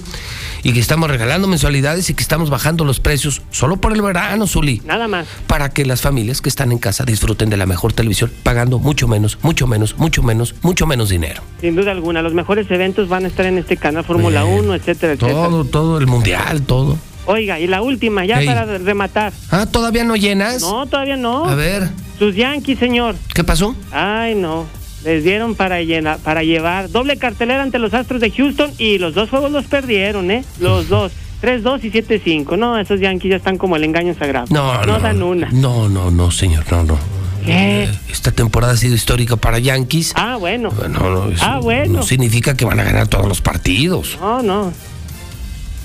y que estamos regalando mensualidades y que estamos bajando los precios solo por el verano, Zuli. Nada más. Para que las familias que están en casa disfruten de la mejor televisión pagando mucho menos, mucho menos, mucho menos, mucho menos dinero. Sin duda alguna, los mejores eventos van a estar en este canal Fórmula Bien. 1, etcétera, etcétera. Todo, todo, el mundial, todo. Oiga, y la última, ya Ey. para rematar. Ah, ¿todavía no llenas? No, todavía no. A ver, Sus Yankees, señor. ¿qué pasó? Ay, no. Les dieron para, llena- para llevar doble cartelera ante los Astros de Houston y los dos juegos los perdieron, ¿eh? Los dos. 3-2 y 7-5. No, esos Yankees ya están como el engaño sagrado. No, no. dan una. No, no, no, señor, no, no. ¿Qué? Eh, Esta temporada ha sido histórica para Yankees. Ah, bueno. No, no, eso Ah, bueno. no significa que van a ganar todos los partidos. No, no.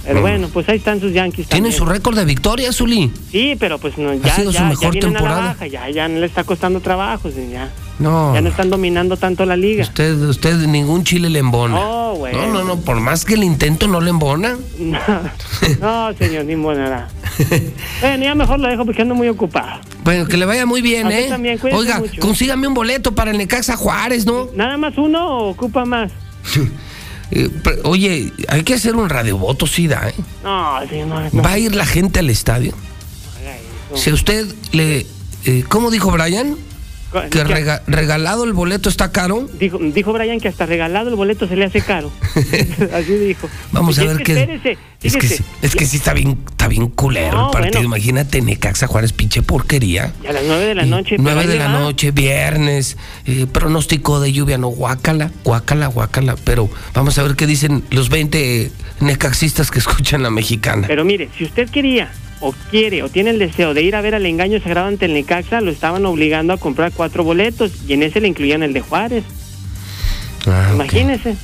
Pero No. bueno, pues ahí están sus Yankees Tienen también. su récord de victoria, Zuli. Sí, pero pues no, ya, sido su ya, mejor ya vienen a temporada. la baja, ya, ya no le está costando trabajo, ya. No. Ya no están dominando tanto la liga. Usted, usted ningún chile le embona. Oh, bueno. No, no, no, por más que el intento no le embona. No, señor, ni moneda. bueno, ya mejor lo dejo porque ando muy ocupado. Bueno, que le vaya muy bien, A ¿eh? también, Oiga, mucho. consígame un boleto para el Necaxa Juárez, ¿no? ¿Nada más uno o ocupa más? Eh, oye, hay que hacer un radiovoto, sí da, ¿eh? No, no, no. ¿Va a ir la gente al estadio? Si a usted le... eh, ¿Cómo dijo Brian? ¿Que regalado el boleto está caro? Dijo, dijo Brian que hasta regalado el boleto se le hace caro. Así dijo. Vamos a Y ver qué... Espérese, Es que, sí- es que sí está bien, está bien culero No, el partido. bueno. Imagínate, Necaxa Juárez, pinche porquería. Y a las nueve de la noche. pero 9 ahí de la va. noche, viernes, eh, pronóstico de lluvia, no, guácala, guácala, guácala. Pero vamos a ver qué dicen los 20 necaxistas que escuchan la mexicana. Pero mire, si usted quería o quiere o tiene el deseo de ir a ver al engaño sagrado ante el Necaxa, lo estaban obligando a comprar cuatro boletos y en ese le incluían el de Juárez. Ah. Imagínese.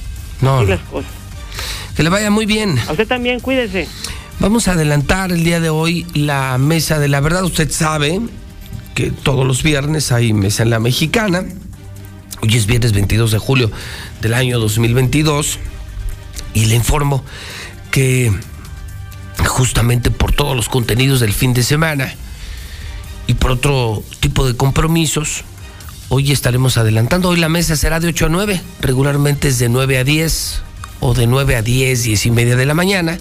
No, así no. las cosas. Que le vaya muy bien. A usted también, cuídese. Vamos a adelantar el día de hoy la mesa de la verdad. Usted sabe que todos los viernes hay mesa en la mexicana. Hoy es viernes 22 de julio del año 2022 y le informo que justamente por todos los contenidos del fin de semana y por otro tipo de compromisos, hoy estaremos adelantando. Hoy la mesa será de 8 a 9, regularmente es de 9 a 10 o de 9 a 10, 10 y media de la mañana.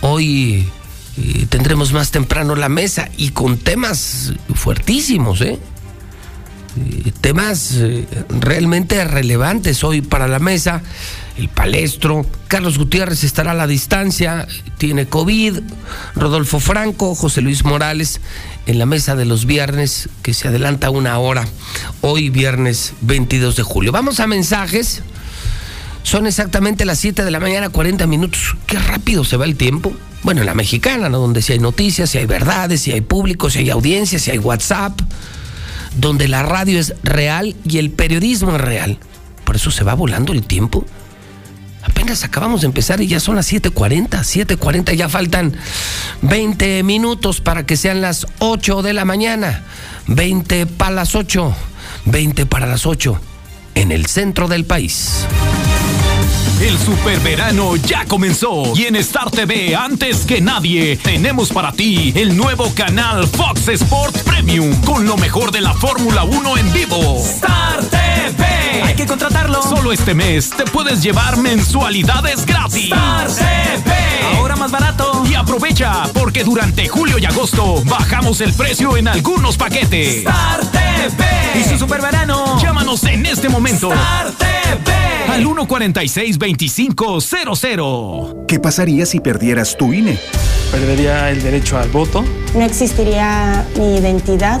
Hoy eh, tendremos más temprano la mesa y con temas fuertísimos, ¿eh? Eh, temas eh, realmente relevantes hoy para la mesa. El palestro. Carlos Gutiérrez estará a la distancia, tiene COVID. Rodolfo Franco, José Luis Morales en la mesa de los viernes que se adelanta una hora. Hoy viernes 22 de julio. Vamos a mensajes. Son exactamente las 7 de la mañana, 40 minutos. Qué rápido se va el tiempo. Bueno, en la mexicana, ¿no? Donde si hay noticias, si hay verdades, si hay público, si hay audiencia, si hay WhatsApp. Donde la radio es real y el periodismo es real. Por eso se va volando el tiempo. Apenas acabamos de empezar y ya son las 7.40, 7.40, ya faltan 20 minutos para que sean las 8 de la mañana. 20 para las 8, 20 para las 8 en el centro del país. El superverano ya comenzó y en Star TV antes que nadie tenemos para ti el nuevo canal Fox Sports Premium con lo mejor de la Fórmula 1 en vivo. Star TV. Hay que contratarlo. Solo este mes te puedes llevar mensualidades gratis. Star TV. Ahora más barato. Y aprovecha porque durante julio y agosto bajamos el precio en algunos paquetes. Star TV. Y su superverano. Llámanos en este momento. Star TV. Al 146-2500. ¿Qué pasaría si perdieras tu INE? Perdería el derecho al voto. No existiría mi identidad.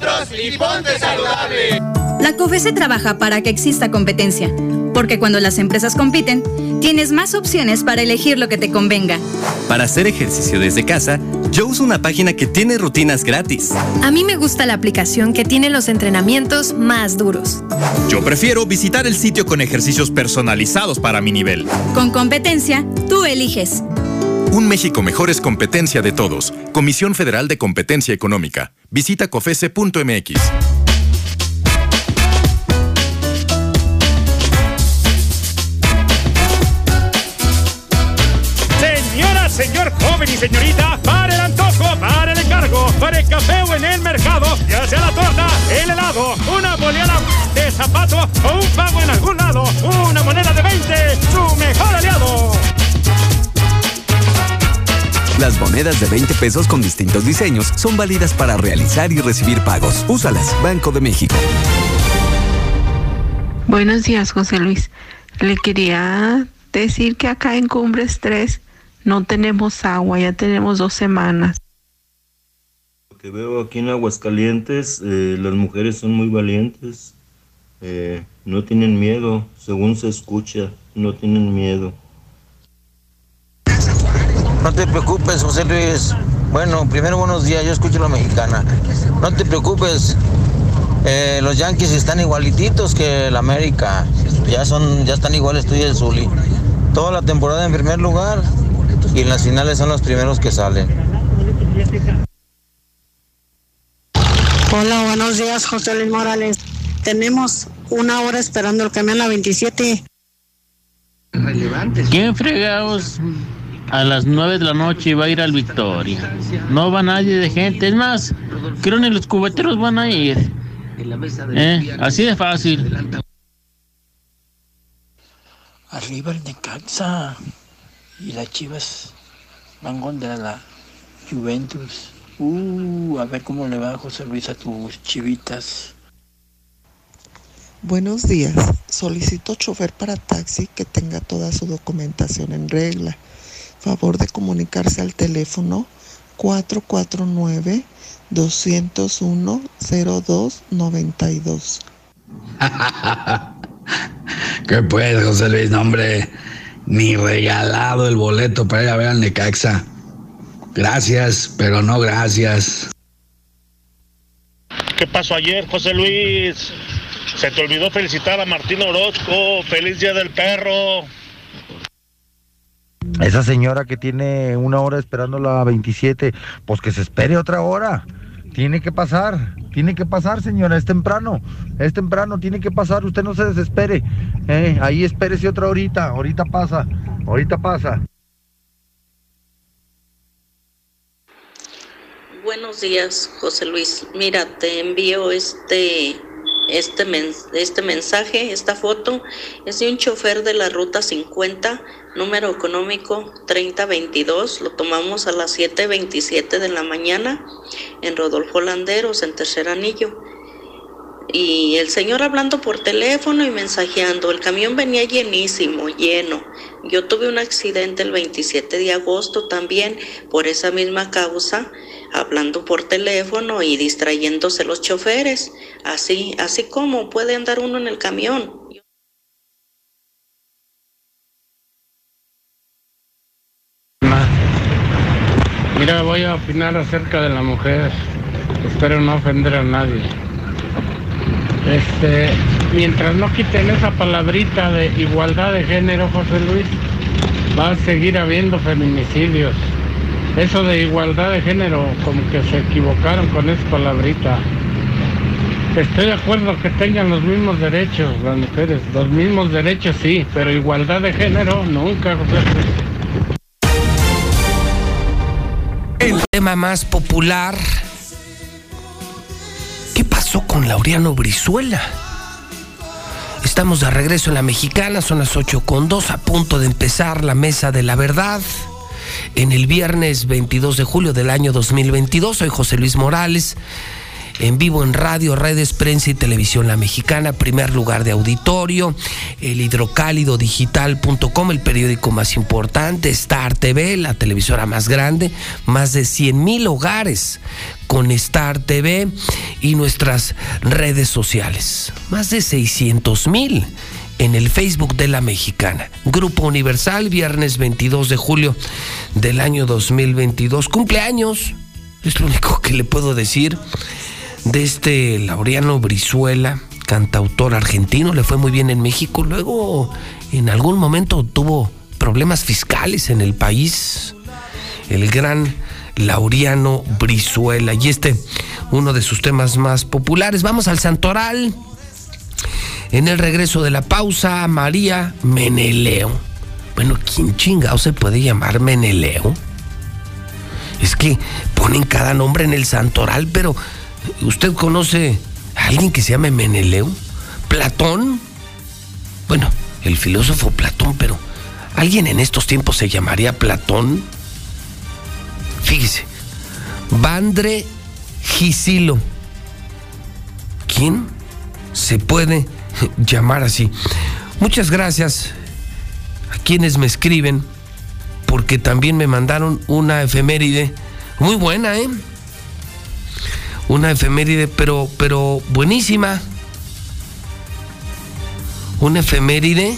Nosotros y ponte saludable. La COFESE trabaja para que exista competencia, porque cuando las empresas compiten, tienes más opciones para elegir lo que te convenga. Para hacer ejercicio desde casa, yo uso una página que tiene rutinas gratis. A mí me gusta la aplicación que tiene los entrenamientos más duros. Yo prefiero visitar el sitio con ejercicios personalizados para mi nivel. Con competencia, tú eliges. Un México mejor es competencia de todos. Comisión Federal de Competencia Económica. Visita cofese.mx. señor joven y señorita, para el antojo, para el encargo, para el café o en el mercado, ya sea la torta, el helado, una boleada de zapato o un pago en algún lado, una moneda de 20, su mejor aliado. Las monedas de 20 pesos con distintos diseños son válidas para realizar y recibir pagos. Úsalas, Banco de México. Buenos días, José Luis. Le quería decir que acá en Cumbres 3 no tenemos agua, ya tenemos dos semanas. Lo que veo aquí en Aguascalientes, eh, las mujeres son muy valientes, eh, no tienen miedo, según se escucha, no tienen miedo. No te preocupes, José Luis. Bueno, primero buenos días, yo escucho la mexicana. No te preocupes, eh, los Yankees están igualititos que la América. Ya son, ya están iguales tú y el Zuli. Toda la temporada en primer lugar y en las finales son los primeros que salen. Hola, buenos días, José Luis Morales. Tenemos una hora esperando el camión a la 27. ¿Quién fregados a las 9 de la noche va a ir al Victoria? No va nadie de gente. Es más, creo ni los cubeteros van a ir. ¿Eh? Así de fácil. Arriba el Necaxa y las Chivas van contra la Juventus. Uh, a ver cómo le va José Luis a tus chivitas. Buenos días. Solicito chofer para taxi que tenga toda su documentación en regla. Favor de comunicarse al teléfono 449 201 0292. ¿Qué pues, José Luis? No, hombre, ni regalado el boleto para ir a ver al Necaxa. Gracias, pero no gracias. ¿Qué pasó ayer, José Luis? Se te olvidó felicitar a Martín Orozco. Feliz Día del Perro. Esa señora que tiene una hora esperando la 27, pues que se espere otra hora. Tiene que pasar, tiene que pasar, señora, es temprano, es temprano, tiene que pasar, usted no se desespere. Eh, ahí espérese otra horita, ahorita pasa, ahorita pasa. Buenos días, José Luis. Mira, te envío este este, este mensaje, esta foto, es de un chofer de la ruta 50, número económico 3022. Lo tomamos a las 7:27 de la mañana en Rodolfo Landeros, en Tercer Anillo. Y el señor hablando por teléfono y mensajeando. El camión venía llenísimo, lleno. Yo tuve un accidente el 27 de agosto también por esa misma causa hablando por teléfono y distrayéndose los choferes, así, así como puede andar uno en el camión. Mira, voy a opinar acerca de la mujer. Espero no ofender a nadie. Este, mientras no quiten esa palabrita de igualdad de género, José Luis, va a seguir habiendo feminicidios. Eso de igualdad de género, como que se equivocaron con esa palabrita. Estoy de acuerdo que tengan los mismos derechos las mujeres, los mismos derechos sí, pero igualdad de género nunca. El tema más popular. ¿Qué pasó con Laureano Brizuela? Estamos de regreso en la mexicana, son las 8 con 2, a punto de empezar la mesa de la verdad en el viernes 22 de julio del año 2022. Soy José Luis Morales, en vivo en radio, redes, prensa y televisión La Mexicana, primer lugar de auditorio, el hidrocálido digital.com, el periódico más importante, Star TV, la televisora más grande, más de 100 mil hogares con Star TV y nuestras redes sociales, más de 600 mil en el Facebook de la Mexicana. Grupo Universal, viernes 22 de julio del año 2022. Cumpleaños, es lo único que le puedo decir, de este Laureano Brizuela, cantautor argentino. Le fue muy bien en México. Luego, en algún momento tuvo problemas fiscales en el país. El gran Laureano Brizuela. Y este, uno de sus temas más populares. Vamos al Santoral. En el regreso de la pausa, María Meneleo. Bueno, ¿quién chingado se puede llamar Meneleo? Es que ponen cada nombre en el santoral, pero ¿usted conoce a alguien que se llame Meneleo? ¿Platón? Bueno, el filósofo Platón, pero ¿alguien en estos tiempos se llamaría Platón? Fíjese, Vandre Gisilo. ¿Quién se puede llamar así. Muchas gracias a quienes me escriben, porque también me mandaron una efeméride muy buena, ¿eh? Una efeméride, pero, pero buenísima. Una efeméride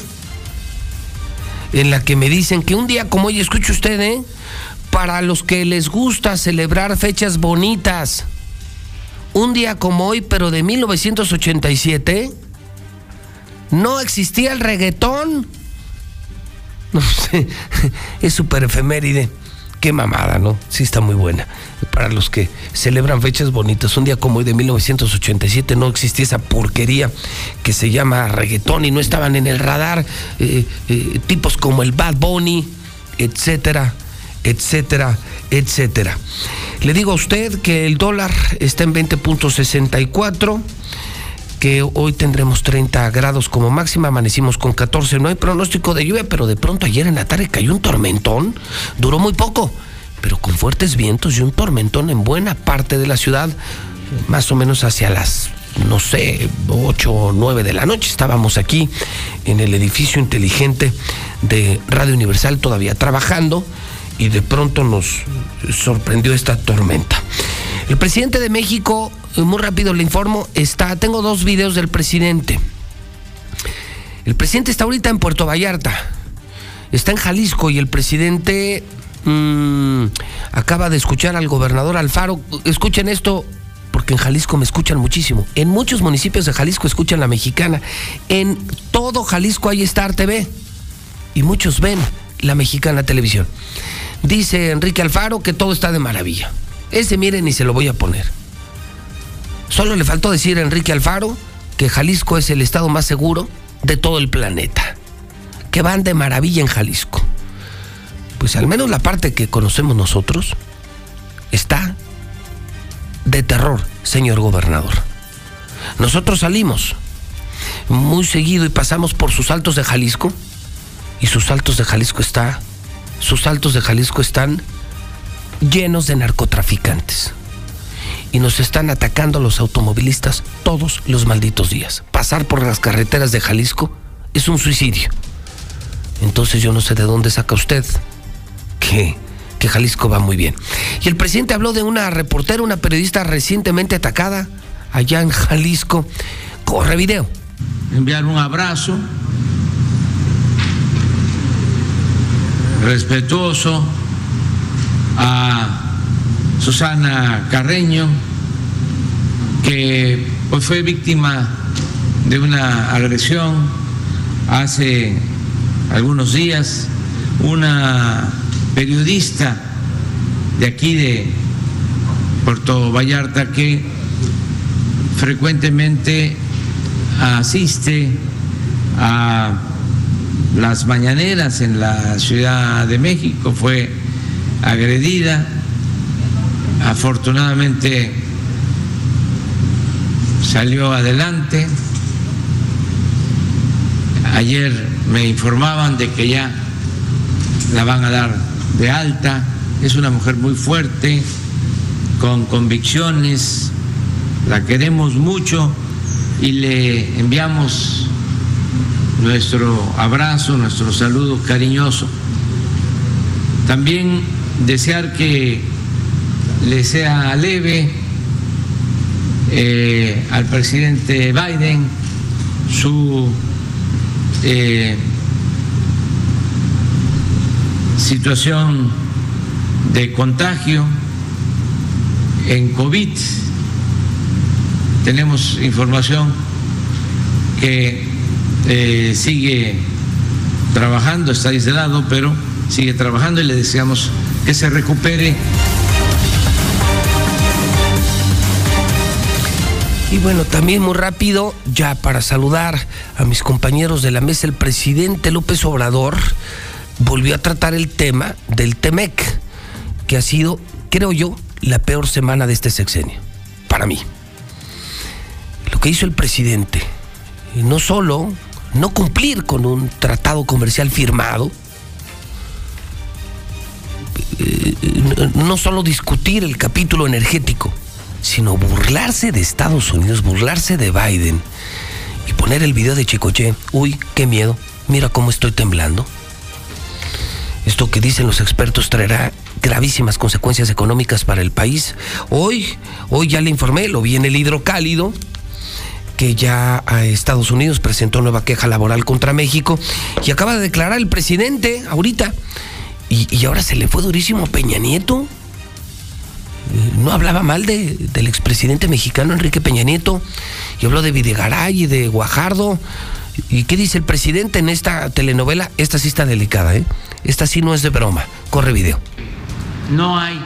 en la que me dicen que un día como hoy, escuche usted, ¿eh? Para los que les gusta celebrar fechas bonitas, un día como hoy, pero de 1987, no existía el reggaetón. No sé, es súper efeméride. Qué mamada, ¿no? Sí está muy buena. Para los que celebran fechas bonitas, un día como hoy de 1987 no existía esa porquería que se llama reggaetón y no estaban en el radar eh, eh, tipos como el Bad Bunny, etcétera, etcétera, etcétera. Le digo a usted que el dólar está en 20.64 que hoy tendremos 30 grados como máxima, amanecimos con 14, no hay pronóstico de lluvia, pero de pronto ayer en la tarde cayó un tormentón, duró muy poco, pero con fuertes vientos y un tormentón en buena parte de la ciudad, más o menos hacia las no sé, 8 o 9 de la noche. Estábamos aquí en el edificio inteligente de Radio Universal todavía trabajando y de pronto nos sorprendió esta tormenta. El presidente de México, muy rápido le informo, está, tengo dos videos del presidente. El presidente está ahorita en Puerto Vallarta, está en Jalisco y el presidente mmm, acaba de escuchar al gobernador Alfaro. Escuchen esto, porque en Jalisco me escuchan muchísimo. En muchos municipios de Jalisco escuchan la mexicana. En todo Jalisco hay Star TV. Y muchos ven la mexicana televisión. Dice Enrique Alfaro que todo está de maravilla. Ese miren y se lo voy a poner. Solo le faltó decir a Enrique Alfaro que Jalisco es el estado más seguro de todo el planeta. Que van de maravilla en Jalisco. Pues al menos la parte que conocemos nosotros está de terror, señor gobernador. Nosotros salimos muy seguido y pasamos por sus altos de Jalisco y sus altos de Jalisco está sus altos de Jalisco están llenos de narcotraficantes. Y nos están atacando los automovilistas todos los malditos días. Pasar por las carreteras de Jalisco es un suicidio. Entonces yo no sé de dónde saca usted que, que Jalisco va muy bien. Y el presidente habló de una reportera, una periodista recientemente atacada allá en Jalisco. Corre video. Enviar un abrazo respetuoso a Susana Carreño, que pues, fue víctima de una agresión hace algunos días, una periodista de aquí de Puerto Vallarta que frecuentemente asiste a las mañaneras en la Ciudad de México, fue agredida, afortunadamente salió adelante. Ayer me informaban de que ya la van a dar de alta. Es una mujer muy fuerte, con convicciones, la queremos mucho y le enviamos nuestro abrazo, nuestro saludo cariñoso. También desear que le sea leve eh, al presidente Biden su eh, situación de contagio en COVID. Tenemos información que eh, sigue trabajando, está aislado, pero sigue trabajando y le deseamos que se recupere. Y bueno, también muy rápido, ya para saludar a mis compañeros de la mesa, el presidente López Obrador volvió a tratar el tema del TEMEC, que ha sido, creo yo, la peor semana de este sexenio, para mí. Lo que hizo el presidente, no solo no cumplir con un tratado comercial firmado, eh, no solo discutir el capítulo energético, sino burlarse de Estados Unidos, burlarse de Biden y poner el video de Chicoche, uy, qué miedo, mira cómo estoy temblando. Esto que dicen los expertos traerá gravísimas consecuencias económicas para el país. Hoy, hoy ya le informé, lo vi en el hidrocálido, que ya a Estados Unidos presentó nueva queja laboral contra México y acaba de declarar el presidente ahorita. Y, ahora se le fue durísimo a Peña Nieto. No hablaba mal de, del expresidente mexicano Enrique Peña Nieto y habló de Videgaray y de Guajardo. ¿Y qué dice el presidente en esta telenovela? Esta sí está delicada, ¿eh? Esta sí no es de broma. Corre video. No hay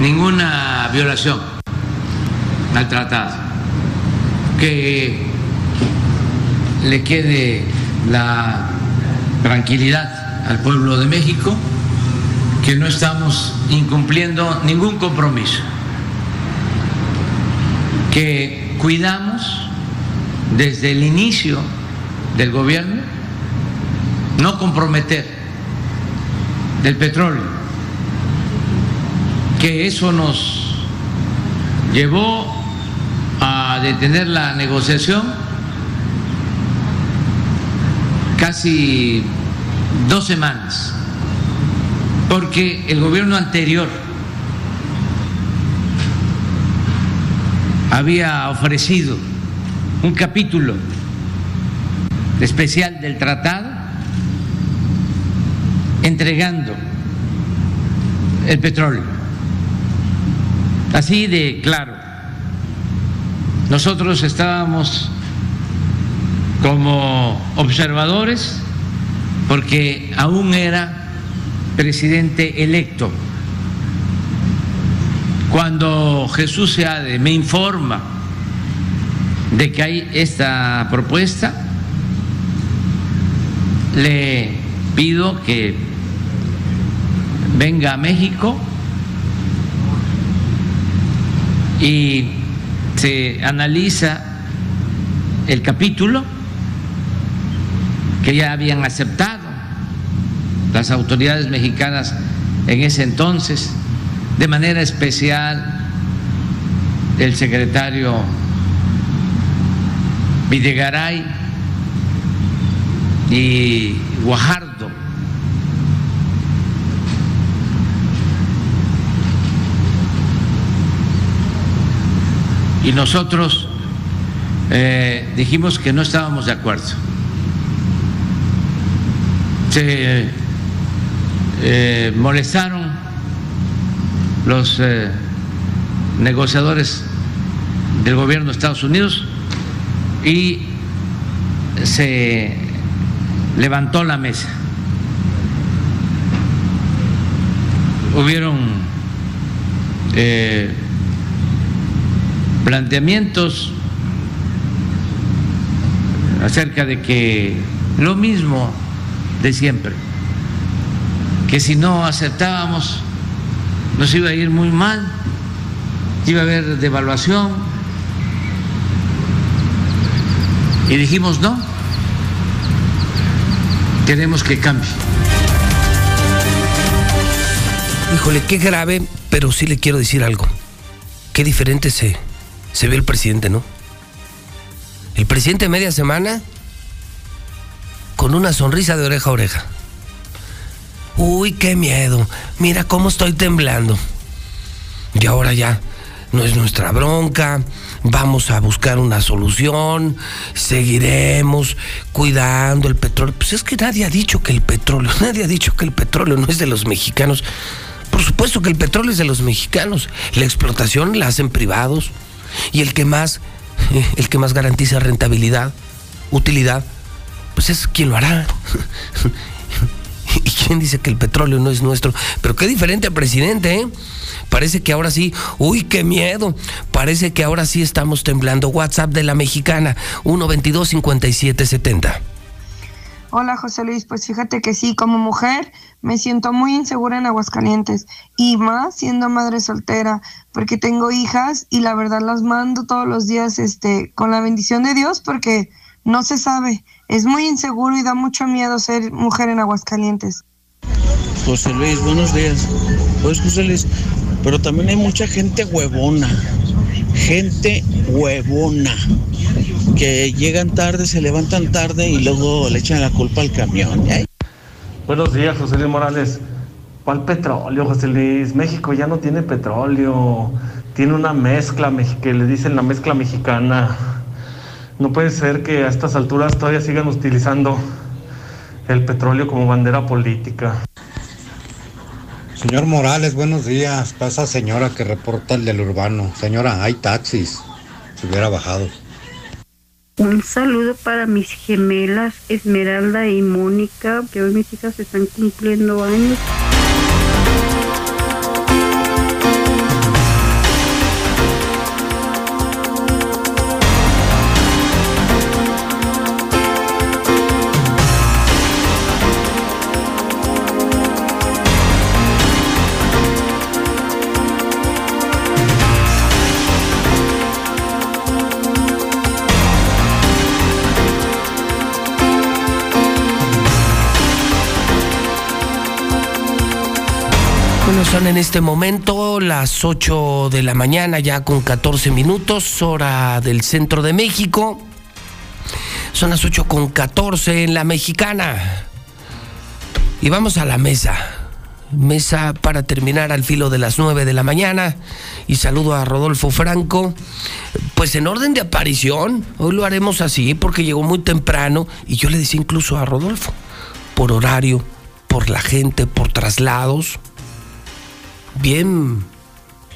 ninguna violación al tratado que le quede la tranquilidad al pueblo de México, que no estamos incumpliendo ningún compromiso, que cuidamos desde el inicio del gobierno no comprometer del petróleo que eso nos llevó a detener la negociación casi dos semanas, porque el gobierno anterior había ofrecido un capítulo especial del tratado entregando el petróleo. Así de claro. Nosotros estábamos como observadores porque aún era presidente electo. Cuando Jesús Seade me informa de que hay esta propuesta, le pido que venga a México y se analiza el capítulo que ya habían aceptado las autoridades mexicanas en ese entonces, de manera especial el secretario Videgaray y Guajardo. Y nosotros eh, dijimos que no estábamos de acuerdo. Se eh, molestaron los eh, negociadores del gobierno de Estados Unidos y se levantó la mesa. Hubieron planteamientos acerca de que lo mismo de siempre, que si no aceptábamos nos iba a ir muy mal, iba a haber devaluación. Y dijimos no, queremos que cambie. Híjole, qué grave, pero sí le quiero decir algo. Qué diferente se, se ve el presidente, ¿no? El presidente media semana con una sonrisa de oreja a oreja. Uy, qué miedo. Mira cómo estoy temblando. Y ahora ya no es nuestra bronca. Vamos a buscar una solución. Seguiremos cuidando el petróleo. Pues es que nadie ha dicho que el petróleo, nadie ha dicho que el petróleo no es de los mexicanos. Por supuesto que el petróleo es de los mexicanos. La explotación la hacen privados. Y el que más, el que más garantiza rentabilidad, utilidad, pues es quien lo hará. ¿Y quién dice que el petróleo no es nuestro? Pero qué diferente presidente, ¿eh? Parece que ahora sí, uy, qué miedo. Parece que ahora sí estamos temblando. WhatsApp de la mexicana, 122-5770. Hola José Luis, pues fíjate que sí, como mujer me siento muy insegura en Aguascalientes y más siendo madre soltera, porque tengo hijas y la verdad las mando todos los días este con la bendición de Dios porque no se sabe, es muy inseguro y da mucho miedo ser mujer en Aguascalientes. José Luis, buenos días. Pues José Luis, pero también hay mucha gente huevona, gente huevona, que llegan tarde, se levantan tarde y luego le echan la culpa al camión. ¿eh? Buenos días, José Luis Morales. ¿Cuál petróleo, José Luis? México ya no tiene petróleo. Tiene una mezcla que le dicen la mezcla mexicana. No puede ser que a estas alturas todavía sigan utilizando el petróleo como bandera política. Señor Morales, buenos días. Pasa señora que reporta el del urbano. Señora, hay taxis. Se hubiera bajado. Un saludo para mis gemelas Esmeralda y Mónica, que hoy mis hijas están cumpliendo años. En este momento las 8 de la mañana, ya con 14 minutos, hora del centro de México. Son las 8 con 14 en la mexicana. Y vamos a la mesa. Mesa para terminar al filo de las 9 de la mañana. Y saludo a Rodolfo Franco. Pues en orden de aparición, hoy lo haremos así porque llegó muy temprano. Y yo le decía incluso a Rodolfo, por horario, por la gente, por traslados. Bien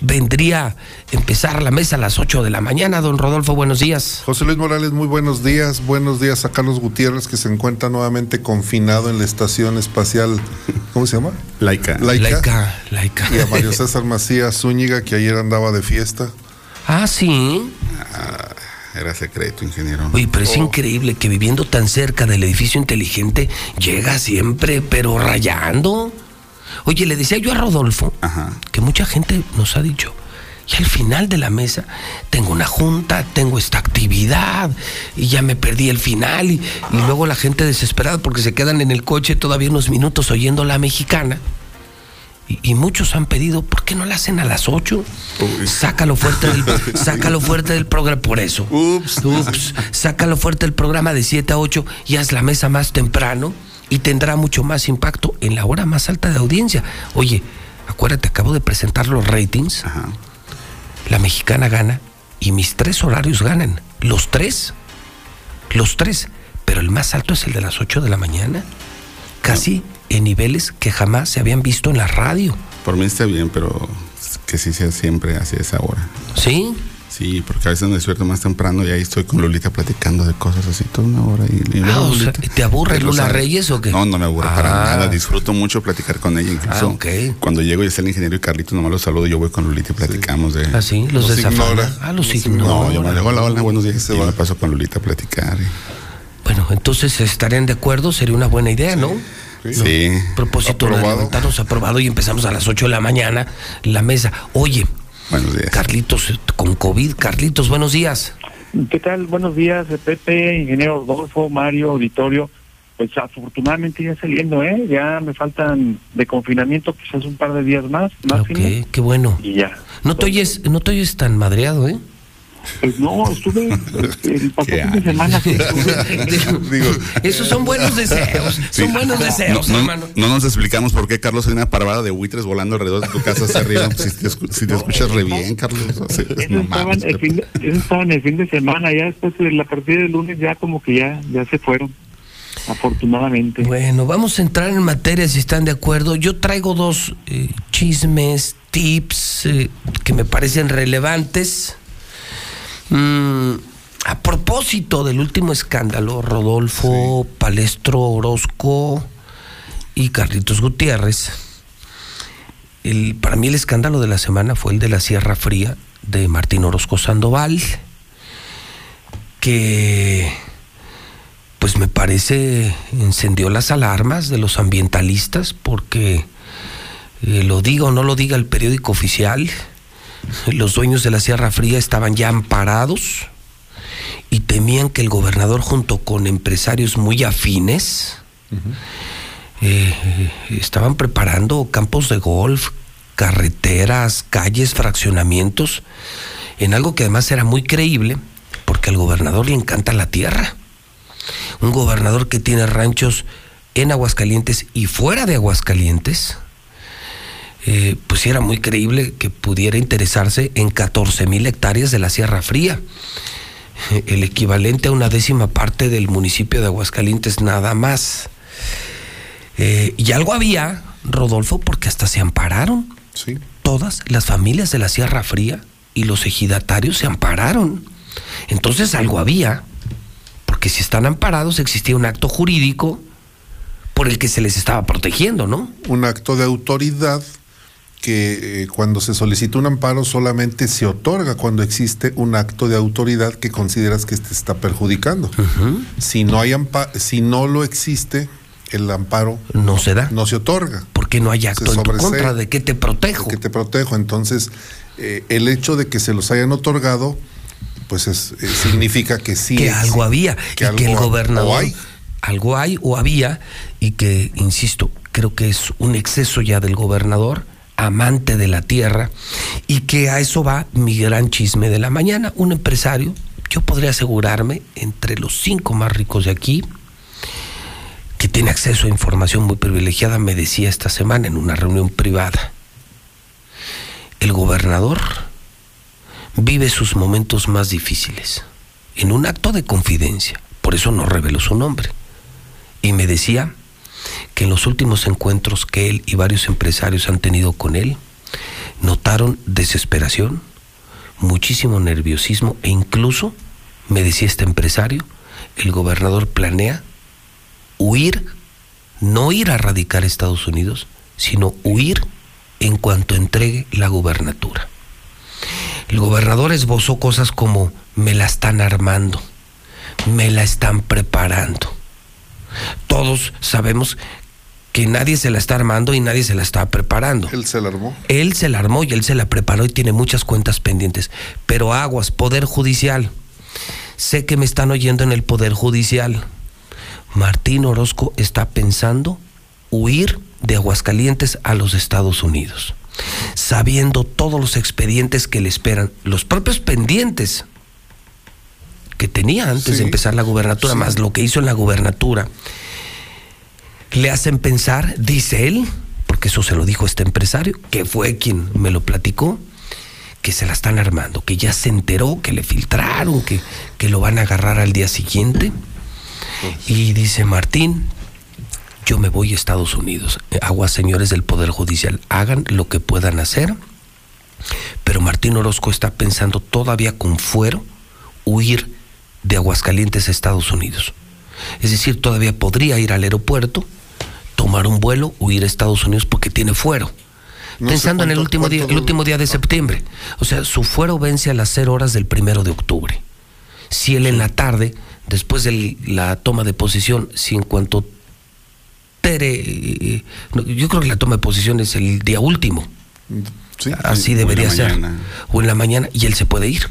vendría empezar la mesa a las 8 de la mañana. Don Rodolfo, buenos días. José Luis Morales, muy buenos días. Buenos días a Carlos Gutiérrez, que se encuentra nuevamente confinado en la estación espacial, ¿cómo se llama? Laica. Laica, Laica. Y a Mario César Macías Zúñiga, que ayer andaba de fiesta. Ah, sí. Ah, era secreto, ingeniero. Oye, pero es Oh. increíble que viviendo tan cerca del edificio inteligente llega siempre, pero rayando. Oye, le decía yo a Rodolfo que mucha gente nos ha dicho, y al final de la mesa tengo una junta, tengo esta actividad, y ya me perdí el final, y, y luego la gente desesperada porque se quedan en el coche todavía unos minutos oyendo la mexicana. Y, y muchos han pedido, ¿por qué no la hacen a las 8? Sácalo fuerte del, sácalo fuerte del programa, por eso. Ups. Sácalo fuerte del programa de 7 a 8 y haz la mesa más temprano y tendrá mucho más impacto en la hora más alta de audiencia. Oye, acuérdate, acabo de presentar los ratings. La mexicana gana y mis tres horarios ganan. Los tres. Los tres. Pero el más alto es el de las 8 de la mañana. Casi en niveles que jamás se habían visto en la radio. Por mí está bien, pero que sí sea siempre hacia esa hora. ¿Sí? Sí, porque a veces me despierto más temprano y ahí estoy con Lolita platicando de cosas así toda una hora. Y, y Ah, o sea, ¿te aburre Lula. Reyes o qué? No, no me aburre Ah. para nada. Disfruto mucho platicar con ella. Incluso Ah, ok. cuando llego y está el ingeniero y Carlitos, nomás los saludo. Yo voy con Lolita y platicamos de. ¿Ah, sí? ¿Los desafana? Ah, los ignora. No, yo me digo, hola, hola, buenos días. Y me paso con Lolita a platicar. Bueno, entonces estarían de acuerdo, sería una buena idea, ¿no? Sí. Propósito de Aprobado. levantarnos aprobado y empezamos a las 8 de la mañana la mesa. Oye, buenos días. Carlitos, con COVID, Carlitos, buenos días. ¿Qué tal? Buenos días, Pepe, ingeniero Rodolfo, Mario, auditorio. Pues afortunadamente ya saliendo, ¿eh? Ya me faltan de confinamiento quizás un par de días más, más Ok, qué bueno. y ya. No te oyes, no te oyes tan madreado, ¿eh? Pues no, estuve el pasado fin de semana. estuve. Esos son buenos deseos, Sí. son buenos deseos, no, no- hermano. no nos explicamos por qué Carlos hay una parvada de buitres volando alrededor de tu casa hacia arriba. Si, te, escu- si te escuchas re bien, Carlos. Eso no estaba, mames, el fin de, eso estaba en el fin de semana, ya después de la partida del lunes ya como que ya, ya se fueron, afortunadamente. Bueno, vamos a entrar en materia si están de acuerdo. Yo traigo dos eh, chismes, tips eh, que me parecen relevantes. Mm, a propósito del último escándalo, Rodolfo Palestro Orozco y Carlitos Gutiérrez, el, para mí el escándalo de la semana fue el de la Sierra Fría de Martín Orozco Sandoval, que pues me parece encendió las alarmas de los ambientalistas porque eh, lo diga o no lo diga el periódico oficial, los dueños de la Sierra Fría estaban ya amparados y temían que el gobernador junto con empresarios muy afines eh, eh, estaban preparando campos de golf, carreteras, calles, fraccionamientos, en algo que además era muy creíble porque al gobernador le encanta la tierra. Un gobernador que tiene ranchos en Aguascalientes y fuera de Aguascalientes, eh, pues era muy creíble que pudiera interesarse en 14 mil hectáreas de la Sierra Fría, eh, el equivalente a una décima parte del municipio de Aguascalientes nada más. Eh, y algo había, Rodolfo, porque hasta se ampararon. Todas las familias de la Sierra Fría y los ejidatarios se ampararon. Entonces algo había porque si están amparados existía un acto jurídico por el que se les estaba protegiendo, ¿no? Un acto de autoridad que eh, cuando se solicita un amparo solamente se otorga cuando existe un acto de autoridad que consideras que te está perjudicando. Si no hay si no lo existe, el amparo no se da. No se otorga. Porque no hay acto en tu contra. ¿De qué te protejo? que te protejo. Entonces, eh, el hecho de que se los hayan otorgado, pues es- eh, significa que sí. que es- algo había que y algo que el gobernador hay. algo hay o había y que insisto creo que es un exceso ya del gobernador amante de la tierra y que a eso va mi gran chisme de la mañana. Un empresario, yo podría asegurarme, entre los cinco más ricos de aquí, que tiene acceso a información muy privilegiada, me decía esta semana en una reunión privada. El gobernador vive sus momentos más difíciles en un acto de confidencia, por eso no reveló su nombre. Y me decía que en los últimos encuentros que él y varios empresarios han tenido con él, notaron desesperación, muchísimo nerviosismo e incluso, me decía este empresario, el gobernador planea huir, no ir a radicar a Estados Unidos, sino huir en cuanto entregue la gubernatura. El gobernador esbozó cosas como me la están armando, me la están preparando. Todos sabemos que nadie se la está armando y nadie se la está preparando. Él se la armó. Él se la armó y él se la preparó y tiene muchas cuentas pendientes. Pero aguas, Poder Judicial. Sé que me están oyendo en el Poder Judicial. Martín Orozco está pensando huir de Aguascalientes a los Estados Unidos, sabiendo todos los expedientes que le esperan, los propios pendientes que tenía antes de empezar la gubernatura, más lo que hizo en la gubernatura, le hacen pensar, dice él, porque eso se lo dijo este empresario, que fue quien me lo platicó, que se la están armando, que ya se enteró, que le filtraron, que, que lo van a agarrar al día siguiente. Y dice Martín, yo me voy a Estados Unidos. Aguas, señores del Poder Judicial, hagan lo que puedan hacer. Pero Martín Orozco está pensando todavía con fuero huir de Aguascalientes a Estados Unidos. Es decir, todavía podría ir al aeropuerto, tomar un vuelo, huir a Estados Unidos porque tiene fuero. No Pensando en el último día, el último día de septiembre. O sea, su fuero vence a las 0 horas del primero de octubre. Si él en la tarde, después de la toma de posición, si en cuanto Tere, yo creo que la toma de posición es el día último. Así debería ser. O en la mañana y él se puede ir.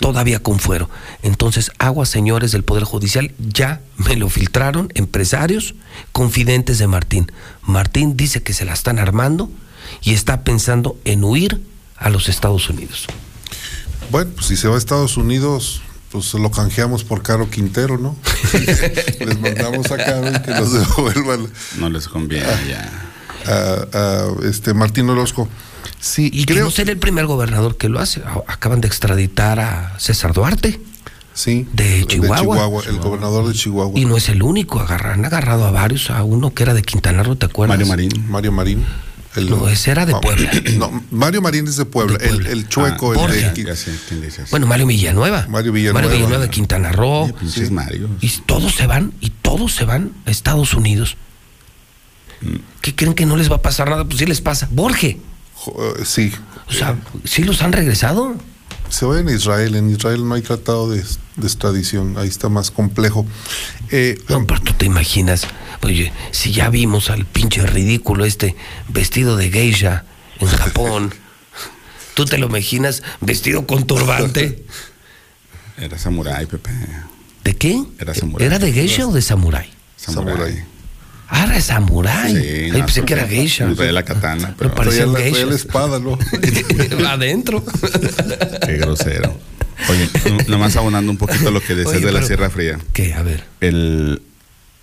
Todavía con fuero. Entonces, aguas, señores del Poder Judicial, ya me lo filtraron empresarios confidentes de Martín. Martín dice que se la están armando y está pensando en huir a los Estados Unidos. Bueno, pues si se va a Estados Unidos, pues lo canjeamos por Caro Quintero, ¿no? Les mandamos a Caro y que nos devuelvan. No les conviene ya. A, a, este Martín Orozco. Sí, y que no será el primer gobernador que lo hace. A- Acaban de extraditar a César Duarte. Sí. De Chihuahua. Chihuahua, el gobernador de Chihuahua. Y no es el único, agarrar, han agarrado a varios, a uno que era de Quintana Roo, ¿te acuerdas? Mario Marín. Mario Marín. El- No, ese era de Ah, Puebla. No, Mario Marín es de Puebla. El, el chueco, Ah, el de. Ya sé. Bueno, Mario Villanueva. Mario Villanueva. Mario Villanueva de Quintana Roo. Pinches Mario. Y todos se van, y todos se van a Estados Unidos. Mm. ¿Qué creen que no les va a pasar nada? Pues sí les pasa. Borge. Eh, Sí. O sea, ¿sí los han regresado? Se va en Israel. En Israel no hay tratado de, de extradición. Ahí está más complejo. Eh, No, pero tú te imaginas, oye, si ya vimos al pinche ridículo este vestido de geisha en Japón, ¿tú te lo imaginas vestido con turbante? Era samurái, Pepe. ¿De qué? Era samurái. ¿Era de geisha o de samurái? Samurái. Ah, era samurái. Sí, Ay, no, pensé que era geisha. Traía la katana, pero parecía traía la, geisha. la espada, ¿no? Adentro. qué grosero. Oye, no- nomás abonando un poquito lo que decías Oye, de la pero- Sierra Fría. ¿Qué? A ver. El,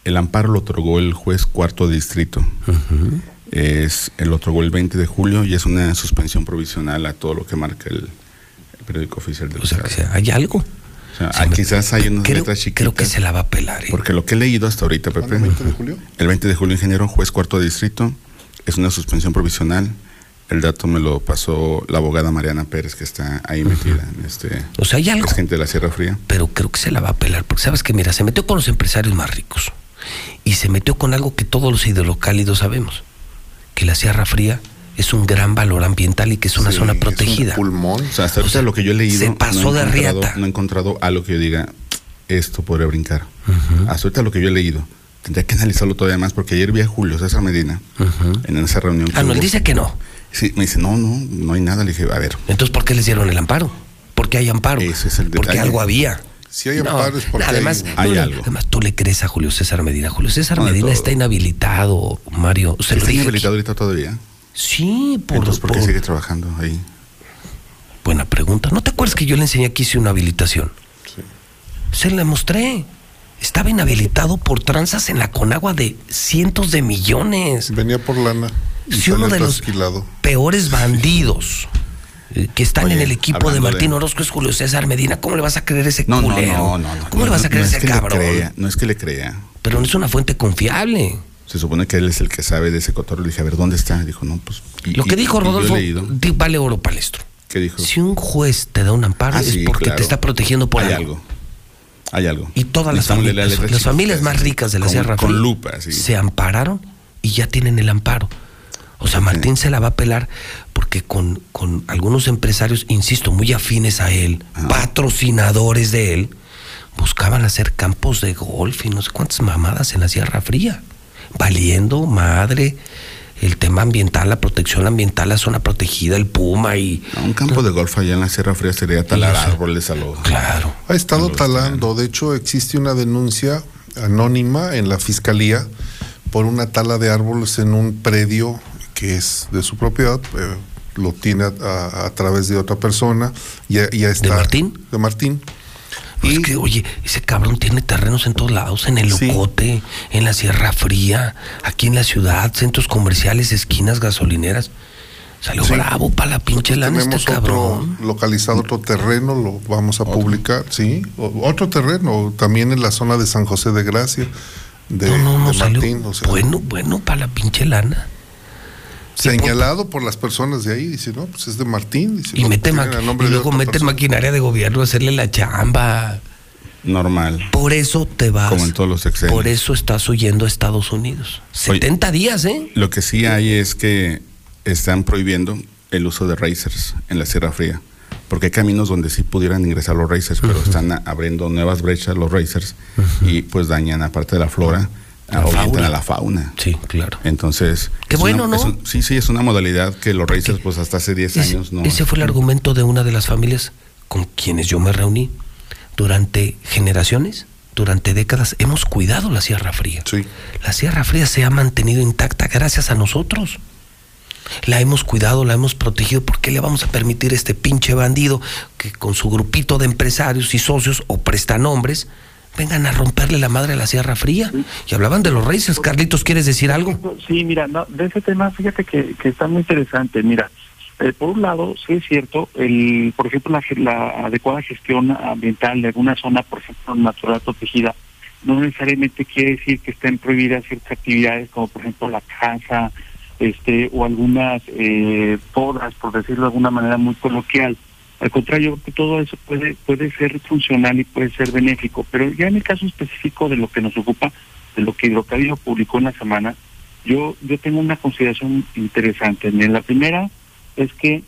el amparo lo otorgó el juez cuarto distrito. es, el otorgó el 20 de julio y es una suspensión provisional a todo lo que marca el, el periódico oficial del O sea, que sea, hay algo. O sea, ah, quizás hay unas Creo, letras chiquitas. creo que se la va a pelar. ¿eh? Porque lo que he leído hasta ahorita, Pepe. ¿El 20 de julio? El 20 de julio, ingeniero, juez cuarto distrito, es una suspensión provisional. El dato me lo pasó la abogada Mariana Pérez, que está ahí metida en este. O sea, hay algo. Es gente de la Sierra Fría. pero creo que se la va a pelar, porque sabes que, mira, se metió con los empresarios más ricos y se metió con algo que todos los hidrocálidos sabemos, que la Sierra Fría es un gran valor ambiental y que es una Sí, zona es un protegida. pulmón. O sea, hasta sea, lo que yo he leído. se pasó no de riata. No he encontrado algo que yo diga, esto podría brincar. Hasta ahorita lo que yo he leído. Tendría que analizarlo todavía más, porque ayer vi a Julio César Medina en esa reunión. Ah, no, él dice que no. Sí, me dice, no, no, no hay nada. Le dije, a ver. Entonces, ¿por qué les dieron el amparo? Porque hay amparo. Ese es el Porque detalle. algo había. Si hay amparo es porque además, hay- hay no, algo. Además, tú le crees a Julio César Medina. Julio César No, Medina está inhabilitado, Mario. Se ¿Está inhabilitado aquí. ahorita todavía? Sí, por, Entonces, ¿por qué por- sigue trabajando ahí? Buena pregunta. ¿No te acuerdas que yo le enseñé que hice una habilitación? Se la mostré. Estaba inhabilitado por tranzas en la Conagua de cientos de millones. Venía por lana. Y Sí, uno de los trasquilado. peores bandidos eh, que están Oye, en el equipo de Martín de- Orozco es Julio César Medina. ¿Cómo le vas a creer ese No, no, culero? no, no, no. ¿Cómo no, le vas a creer no ese es que le cabrón? crea, no es que le crea. Pero no es una fuente confiable. Se supone que él es el que sabe de ese cotorreo. Le dije, a ver, ¿dónde está? Dijo, no, pues. y- Lo que y- dijo Rodolfo vale oro palestro. ¿Qué dijo? Si un juez te da un amparo Ah, es sí, porque claro. te está protegiendo por Hay algo. algo. Hay algo. Y todas las la familias, las familias más ricas de la Con- Sierra Con Fría lupa, sí. se ampararon y ya tienen el amparo. O sea, Martín se la va a pelar porque con, con algunos empresarios, insisto, muy afines a él, patrocinadores de él, buscaban hacer campos de golf y no sé cuántas mamadas en la Sierra Fría. Valiendo, madre, el tema ambiental, la protección ambiental, la zona protegida, el puma y... Un campo de golf allá en la Sierra Fría sería talar árboles a lo. Claro. Ha estado talando. De hecho, existe una denuncia anónima en la fiscalía por una tala de árboles en un predio que es de su propiedad. eh, lo tiene a, a- a través de otra persona. Ya, ya está. ¿De Martín? De Martín. Es que, oye, ese cabrón tiene terrenos en todos lados, en el Locote, en la Sierra Fría, aquí en la ciudad, centros comerciales, esquinas, gasolineras. Salió Sí. bravo para la pinche lana este otro cabrón. localizado otro terreno, lo vamos a publicar, sí. Otro terreno, también en la zona de San José de Gracia, de, No, no, no, de salió Martín. o sea, bueno, bueno para la pinche lana. Señalado por las personas de ahí, dice, no, pues es de Martín. Dice, Y, "No, mete y luego otra mete persona". maquinaria de gobierno a hacerle la chamba. Normal. Por eso te vas. Como en todos los. Por eso estás huyendo a Estados Unidos. 70 días, ¿eh? Lo que sí hay es que están prohibiendo el uso de racers en la Sierra Fría. Porque hay caminos donde sí pudieran ingresar los racers, pero están abriendo nuevas brechas los racers y pues dañan aparte de la flora, La fauna. a la fauna. Sí, claro. Entonces. Qué bueno, una- ¿no? un- sí, sí, es una modalidad que los racers pues hasta hace 10 Ese, años no. ese fue el argumento de una de las familias con quienes yo me reuní. Durante generaciones, durante décadas, hemos cuidado la Sierra Fría. La Sierra Fría se ha mantenido intacta gracias a nosotros. La hemos cuidado, la hemos protegido. ¿Por qué le vamos a permitir a este pinche bandido que con su grupito de empresarios y socios o prestanombres vengan a romperle la madre a la Sierra Fría? Y hablaban de los racers. Carlitos, ¿quieres decir algo? Sí, mira, de ese tema, fíjate que, que está muy interesante. Mira, eh, por un lado, sí es cierto, el, por ejemplo, la, la adecuada gestión ambiental de alguna zona, por ejemplo, natural protegida, no necesariamente quiere decir que estén prohibidas ciertas actividades, como por ejemplo la caza, este, o algunas eh, por decirlo de alguna manera muy coloquial. Al contrario, todo eso puede, puede ser funcional y puede ser benéfico, pero ya en el caso específico de lo que nos ocupa, de lo que Hidrocálido publicó en la semana, yo, yo tengo una consideración interesante. La primera es que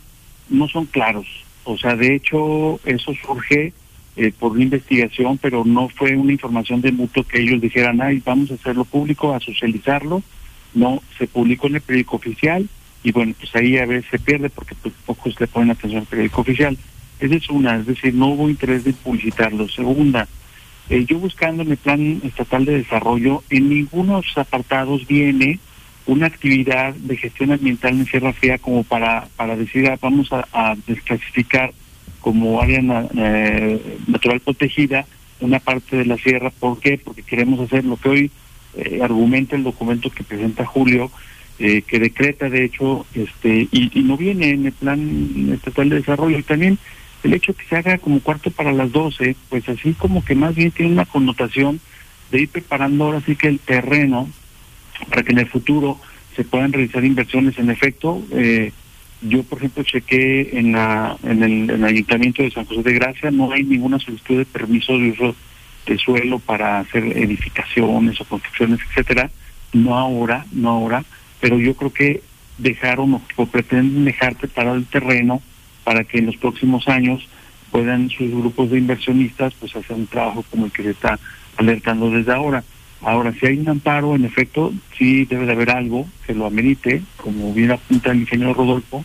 no son claros. O sea, de hecho, eso surge eh, por una investigación, pero no fue una información de mutuo que ellos dijeran, ay, vamos a hacerlo público, a socializarlo. No, se publicó en el periódico oficial y bueno, pues ahí a veces se pierde porque pues, pocos le ponen atención al periódico oficial. Esa es una, es decir, no hubo interés de publicitarlo. Segunda, eh, yo buscando en el plan estatal de desarrollo, en ninguno de los apartados viene una actividad de gestión ambiental en Sierra Fría como para, para decir, ah, vamos a, a desclasificar como área na- eh, natural protegida una parte de la sierra. ¿Por qué? Porque queremos hacer lo que hoy eh, argumenta el documento que presenta Julio, eh, que decreta de hecho, este y, no viene en el plan estatal de desarrollo. Y también el hecho que se haga como cuarto para las 12, pues así como que más bien tiene una connotación de ir preparando ahora sí que el terreno para que en el futuro se puedan realizar inversiones. En efecto, eh, yo por ejemplo chequé en, la, en, el, en el ayuntamiento de San José de Gracia, no hay ninguna solicitud de permiso de uso de suelo para hacer edificaciones o construcciones, etcétera. No ahora, no ahora, pero yo creo que dejaron o, pretenden dejar preparado el terreno para que en los próximos años puedan sus grupos de inversionistas pues hacer un trabajo como el que se está alertando desde ahora. Ahora, si hay un amparo, en efecto, sí debe de haber algo que lo amerite, como bien apunta el ingeniero Rodolfo,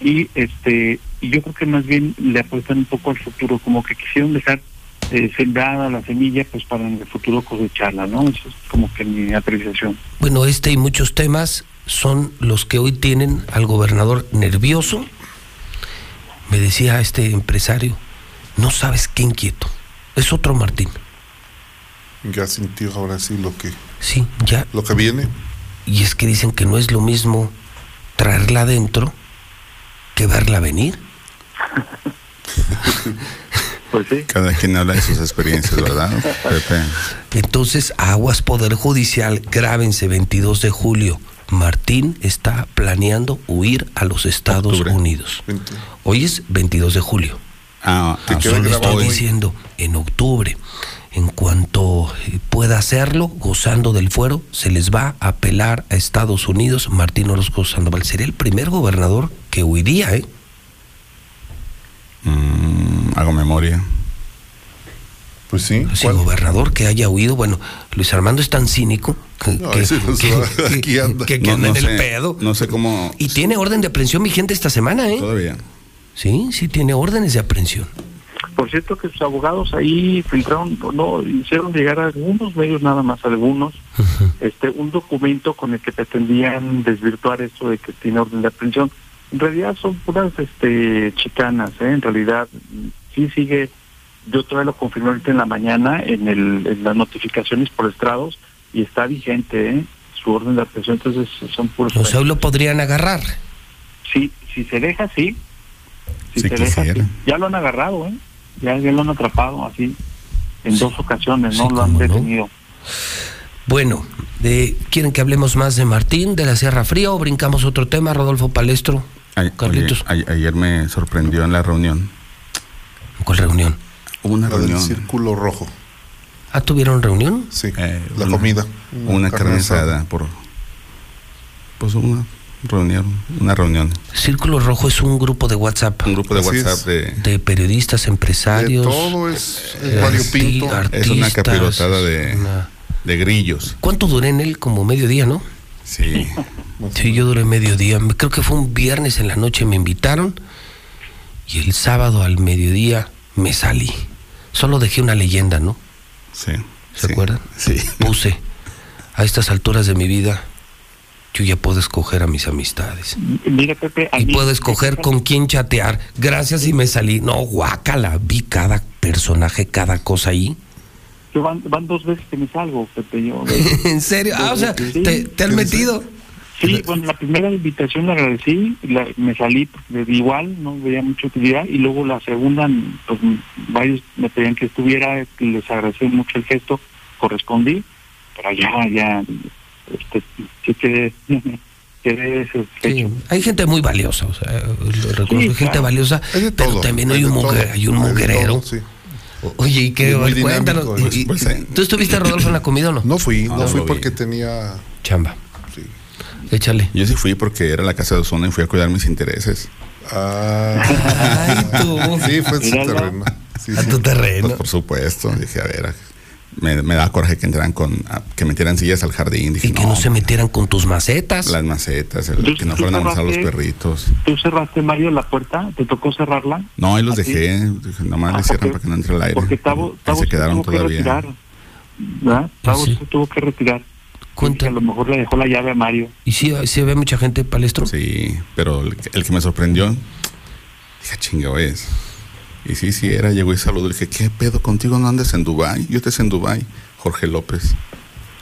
y este y yo creo que más bien le apuestan un poco al futuro, como que quisieron dejar eh, sembrada la semilla pues para en el futuro cosecharla, ¿no? Eso es como que mi apreciación. Bueno, este y muchos temas son los que hoy tienen al gobernador nervioso. Me decía este empresario, no sabes qué inquieto. Es otro Martín. Ya sintió ahora sí lo que, Sí, ya. lo que viene. Y es que dicen que no es lo mismo traerla adentro que verla venir. Pues sí. Cada quien habla de sus experiencias, ¿verdad, Pepe? Entonces, aguas Poder Judicial, grábense 22 de julio. Martín está planeando huir a los Estados Unidos. Hoy es 22 de julio. Ah, ah, Solo solo estoy hoy. diciendo, en octubre, en cuanto eh, pueda hacerlo, gozando del fuero, se les va a apelar a Estados Unidos Martín Orozco Sandoval. Sería el primer gobernador que huiría, ¿eh? Mm, hago memoria. Pues sí. Sí, gobernador que haya huido. Bueno, Luis Armando es tan cínico que, No, anda. que- que No- anda no en el pedo. No sé cómo. Y tiene orden de aprehensión vigente esta semana, ¿eh? Todavía. Sí, sí tiene órdenes de aprehensión. Por cierto que sus abogados ahí filtraron, no, hicieron llegar a algunos medios nada más, algunos, este, un documento con el que pretendían desvirtuar esto de que tiene orden de aprehensión. En realidad son puras este, chicanas, ¿eh? en realidad sí sigue, yo todavía lo confirmé ahorita en la mañana en, el, en las notificaciones por estrados y está vigente ¿eh? su orden de aprehensión, entonces son puros... O sea, hoy lo podrían agarrar. Sí, si se deja, sí. Si se deja, sí. Ya lo han agarrado, ¿eh? Ya, ya lo han atrapado así en dos ocasiones, ¿no? Sí, lo han no. detenido. Bueno, de, ¿quieren que hablemos más de Martín, de la Sierra Fría o brincamos otro tema, Rodolfo Palestro? Ay- Carlitos. oye, a- ayer me sorprendió en la reunión. ¿Cuál reunión? Hubo una La del reunión. círculo rojo. ¿Ah, tuvieron reunión? Sí. eh, la una- comida. Una carne asada por. Pues una reunión. Una reunión. Círculo Rojo es un grupo de WhatsApp. Un grupo de Así WhatsApp de. De periodistas, empresarios. De todo es eh, variopinto. arti- Es una capirotada de, una- de grillos. ¿Cuánto duré en él? Como medio día, ¿no? Sí. Sí, yo duré medio día. Creo que fue un viernes en la noche me invitaron y el sábado al mediodía me salí. Solo dejé una leyenda, ¿no? Sí. ¿Se sí, acuerdan? Sí. Puse, a estas alturas de mi vida, yo ya puedo escoger a mis amistades. Mira, Pepe, a Y mí- puedo escoger con quién chatear. Gracias y me salí. No, guácala. Vi cada personaje, cada cosa ahí. Yo van, van dos veces que me salgo, Pepe. Yo, ¿En serio? Ah, o sea, Sí. te, te han metido. Sí, bueno, la primera invitación la agradecí, la- me salí de igual, no veía mucha utilidad, y luego la segunda, pues varios me pedían que estuviera, les agradecí mucho el gesto, correspondí, pero ya, ya, este, sí quedé, quedé. Sí, hay gente muy valiosa, o sea, lo reconozco, Sí, gente claro. valiosa, pero todo, también hay un, todo, mugre- hay un mugrero. todo, sí. Oye, ¿y qué? Muy Cuéntanos. dinámico, ¿y- y- pues, eh. ¿Tú estuviste, Rodolfo, en la comida o no? No fui, no, No, fui vi. porque tenía. Chamba. Sí. Échale. Yo sí fui porque era la casa de Osuna y fui a cuidar mis intereses. Ah, Ay, tú. sí, fue en su terreno. Sí, A sí. tu terreno. Pues por supuesto. Dije, a ver, me, me daba coraje que entraran con. a- que metieran sillas al jardín. Dije, Y que no, se metieran con tus macetas. Las macetas, el- que no ¿tú fueran a almorzar los perritos. ¿Tú cerraste, Mario, la puerta? ¿Te tocó cerrarla? No, ahí los dejé. Dije, nomás Ah, le cierran porque- para que no entre el aire. Porque Tavo, Tavo se se quedaron tuvo que todavía. retirar. ¿verdad? Tavo sí? se tuvo que retirar. Cuenta. A lo mejor le dejó la llave a Mario. ¿Y si sí había mucha gente, Palestro? Sí, pero el, que- el que me sorprendió, dije, chingado es. Y sí, sí, era, llegó y saludó. Le dije, ¿qué pedo contigo? ¿No andas en Dubai? Yo estoy en Dubai. Jorge López.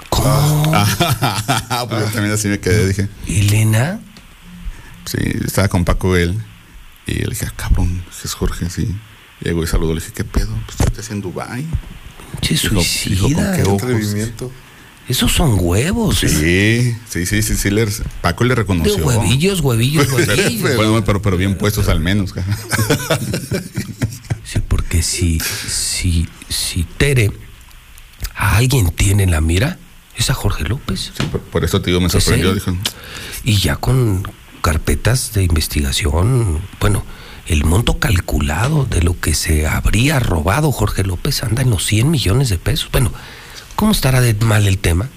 ¿Cómo? Ah, pues yo también así me quedé. Dije, ¿Elena? sí, estaba con Paco él. Y le dije, ah, cabrón, es Jorge, sí. Llegó y saludó. Le dije, ¿qué pedo? Pues tú estás en Dubai. Che, dijo, suicida. ¿con qué Qué ojos? Esos son huevos. Sí, sí, sí, sí, sí. le- Paco le De reconoció. huevillos, huevillos, huevillos. Bueno, pero, pero bien puestos al menos. Sí, porque si, si, si Tere a alguien tiene en la mira, es a Jorge López. Sí, por, por eso te digo, me ¿Es sorprendió. Dijo, Y ya con carpetas de investigación, bueno, el monto calculado de lo que se habría robado Jorge López anda en los 100 millones de pesos. Bueno, ¿cómo estará de mal el tema?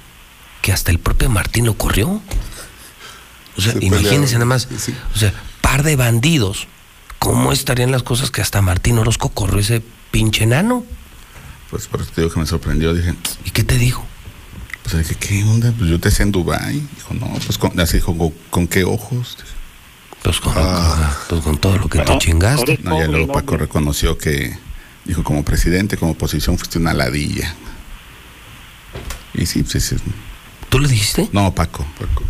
Que hasta el propio Martín lo corrió. O sea, Se imagínense pelearon. nada más. Sí. O sea, par de bandidos. ¿Cómo estarían las cosas que hasta Martín Orozco corrió ese pinche enano? pues por eso te digo que me sorprendió. Dije, ¿Y qué te dijo? Pues le dije, ¿qué onda? Pues yo te decía en Dubái. Dijo, no, pues con, así dijo, ¿con, con qué ojos? Pues con, pues con todo lo que te chingaste. No, ya luego Paco reconoció que, dijo, como presidente, como oposición, fuiste una ladilla. Y sí, pues sí. ¿Tú le dijiste? No, Paco. Paco,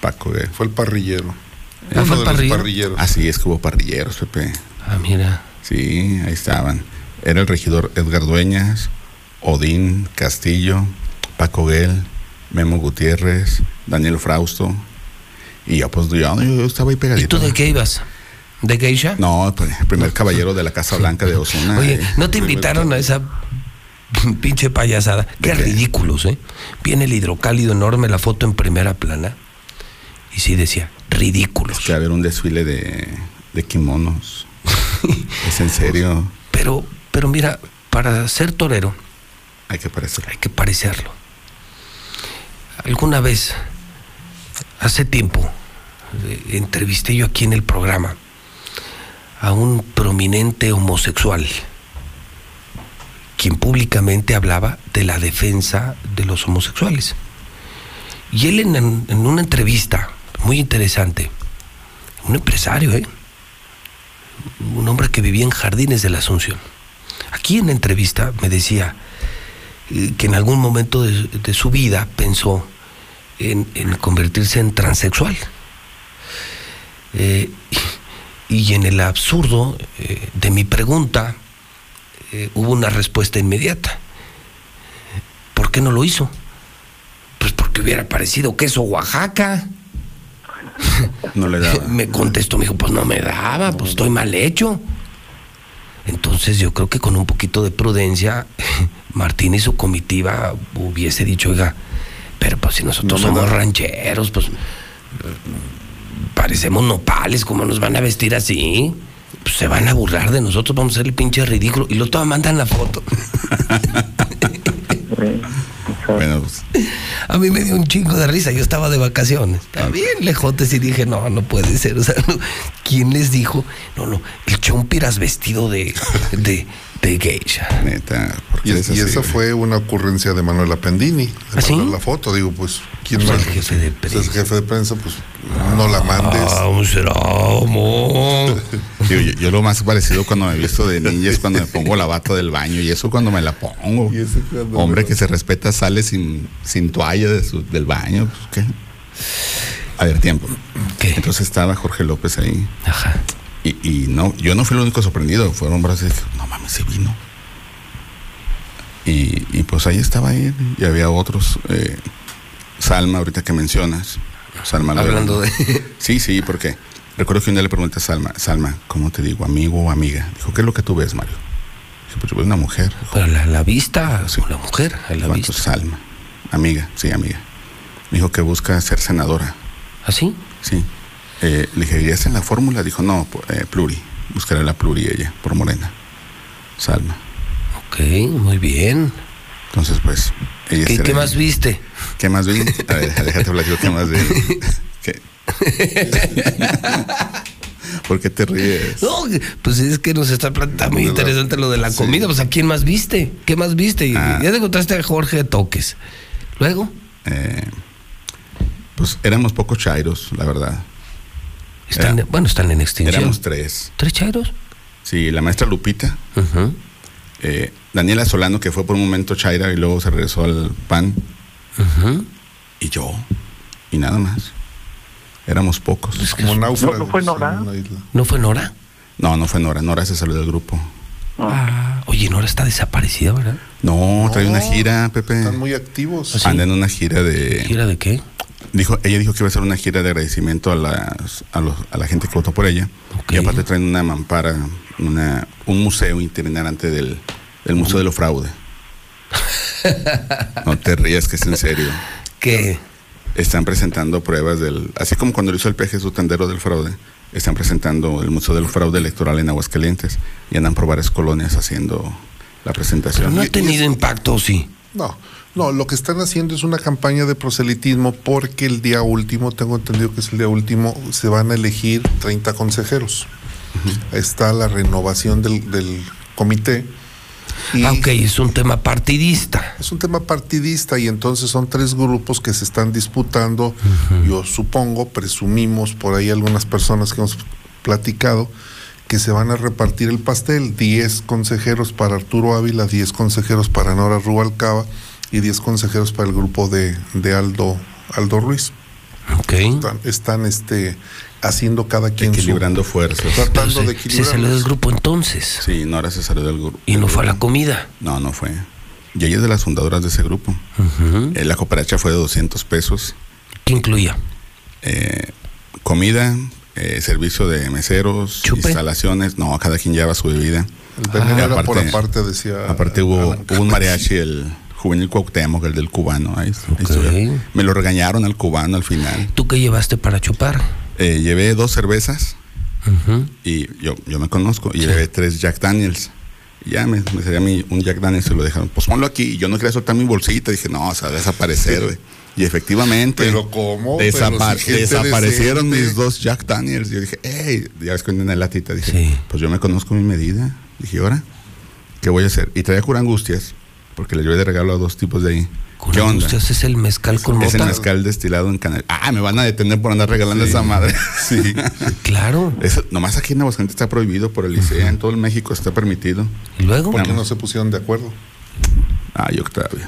Paco eh. Fue el parrillero. Ah, fue el parrillero. parrilleros. Ah, sí, es que hubo parrilleros, Pepe. Ah, mira. Sí, ahí estaban. Era el regidor Edgar Dueñas, Odín Castillo, Paco Guel, Memo Gutiérrez, Daniel Frausto. Y yo, pues yo, yo estaba ahí ¿Y pegadito. tú de qué ibas? ¿De geisha? No, pues, el primer caballero de la Casa Blanca de Osuna. Oye, eh. ¿no te invitaron a esa pinche payasada? Qué ridículos, ¿eh? Viene el hidrocálido enorme, la foto en primera plana. Y sí decía, ridículos. Es que haber un desfile de, de kimonos. es en serio. Pero, pero mira, para ser torero Hay que parecer. hay que parecerlo. Alguna vez, hace tiempo, eh, entrevisté yo aquí en el programa a un prominente homosexual, quien públicamente hablaba de la defensa de los homosexuales. Y él en, una entrevista muy interesante, un empresario, ¿eh? un hombre que vivía en Jardines de la Asunción, aquí en la entrevista me decía eh, que en algún momento de, su vida pensó en, convertirse en transexual. Eh, y, y en el absurdo eh, de mi pregunta eh, hubo una respuesta inmediata. ¿Por qué no lo hizo? Pues porque hubiera parecido queso Oaxaca. No le daba. Me contestó, me dijo, pues no me daba, pues estoy mal hecho. Entonces yo creo que con un poquito de prudencia, Martín y su comitiva hubiese dicho, oiga, pero pues si nosotros No somos da". rancheros, pues parecemos nopales, ¿cómo nos van a vestir así? Pues se van a burlar de nosotros, vamos a ser el pinche ridículo. Y luego todavía mandan la foto. Bueno, pues, A mí me dio un chingo de risa, yo estaba de vacaciones. Estaba bien lejotes y dije, no, no puede ser. O sea, no. ¿quién les dijo? No, no, el chompiras vestido de, de, de geisha. neta. ¿por qué Y, esa fue una ocurrencia de Manuel Apendini. De ¿Ah, sí? la foto, digo, pues, ¿quién Pues más? el jefe de Pues, es jefe de prensa, pues, no la mandes. Ah, yo, yo lo más parecido cuando me he visto de niña es cuando me pongo la bata del baño y eso cuando me la pongo. Y Hombre que se respeta sale sin, sin toalla de su- del baño. pues, ¿qué? A ver, tiempo. ¿Qué? Entonces estaba Jorge López ahí. Ajá. Y, y no, yo no fui el único sorprendido. Fueron brazos y dije, no mames, se vino. Y, y pues ahí estaba él. Y había otros. eh, Salma, ahorita que mencionas. Salma Hablando de- Sí, sí, porque recuerdo que un día le pregunté a Salma, Salma, ¿cómo te digo? ¿Amigo o amiga? Dijo, ¿qué es lo que tú ves, Mario? Dije, pues yo veo una mujer. Dijo, Pero la, la vista, Sí. la mujer, a la "¿Cuánto vista. Salma. Amiga, sí, amiga. Dijo que busca ser senadora. ¿Así? Sí. Eh, le dije, ¿irías en la fórmula? Dijo, no, eh, pluri. Buscaré la pluri ella, por morena. Salma. Ok, muy bien. Entonces, pues, ella ¿Qué, qué más viste? ¿Qué más vi? A ver, déjate platico qué más vi. ¿Qué? ¿Por qué te ríes? No, pues es que nos está planteando muy interesante lo de la comida. Pues, ¿a quién más viste? ¿Qué más viste? Y- Ah. Ya te encontraste a Jorge Toques. Luego, Eh, pues éramos pocos chairos, la verdad. Están, Era- bueno, están en extinción. Éramos tres. ¿Tres chairos? Sí, la maestra Lupita, Ujú. eh, Daniela Solano, que fue por un momento chaira y luego se regresó al PAN, y yo, y nada más. Éramos pocos. Como náufragos ¿No- no fue Nora? una. ¿No fue Nora? No, no fue Nora. Nora se salió del grupo. Ah, oye, Nora está desaparecida, ¿verdad? No, trae una No, gira, Pepe. Están muy activos. ¿Ah, sí? Anda en una gira de. ¿Gira de qué? Dijo, ella dijo que iba a hacer una gira de agradecimiento a, las, a, los- a la gente que votó por ella. Y aparte traen una mampara, una, un museo itinerante del, del Museo de lo Fraude. no te rías, que es en serio. ¿Qué? Están presentando pruebas del. Así como cuando lo hizo el PG su tendero del fraude, están presentando el Museo del Fraude Electoral en Aguascalientes. Y andan por varias colonias haciendo la Pero presentación. no ha Y- tenido impacto, ¿o sí. No, no, lo que están haciendo es una campaña de proselitismo porque el día último, tengo entendido que es el día último, se van a elegir 30 consejeros. Está la renovación del, del comité Aunque es un tema partidista. Es un tema partidista y entonces son tres grupos que se están disputando. Yo supongo, presumimos por ahí algunas personas que hemos platicado que se van a repartir el pastel, 10 consejeros para Arturo Ávila, 10 consejeros para Nora Rubalcaba y 10 consejeros para el grupo de, de Aldo, Aldo Ruiz. Están, están, este, haciendo cada quien equilibrando fuerzas. Tratando Pero de se, equilibrar. se salió del grupo entonces. Sí, Nora se salió del grupo. Y no fue a la comida. No, no fue. Y ella es de las fundadoras de ese grupo. Eh, la cooperacha fue de 200 pesos. ¿Qué incluía? Eh, comida, eh, servicio de meseros, instalaciones. No, cada quien lleva su bebida. El veneno Y era por aparte, decía Aparte hubo, hubo un mariachi, el juvenil Cuauhtémoc, el del cubano. Ahí, ahí estuve. Me lo regañaron al cubano al final. ¿Tú qué llevaste para chupar? Eh, llevé dos cervezas y yo, yo me conozco. Y llevé tres Jack Daniels. Y ya me, me sería mi, un Jack Daniels y lo dejaron. Pues ponlo aquí. Y yo no quería soltar mi bolsita. Dije, no, o sea, desaparecer, güey. Y efectivamente. Pero ¿cómo? desapa- Pero si desaparecieron decente. mis dos Jack Daniels. Yo dije, hey, ya ves que en la latita. Dije, pues yo me conozco mi medida. Dije, ¿ahora? ¿Qué voy a hacer? Y traía cura angustias, porque le llevé de regalo a dos tipos de ahí. ¿Qué onda? Angustias es el mezcal con Es el mezcal destilado en canal. Ah, me van a detener por andar regalando esa madre. Sí. Claro. Eso, nomás aquí en Aguascalientes está prohibido por el ICEA, en todo el México está permitido. ¿Y luego? ¿Por qué no se pusieron de acuerdo? Ay, Octavio.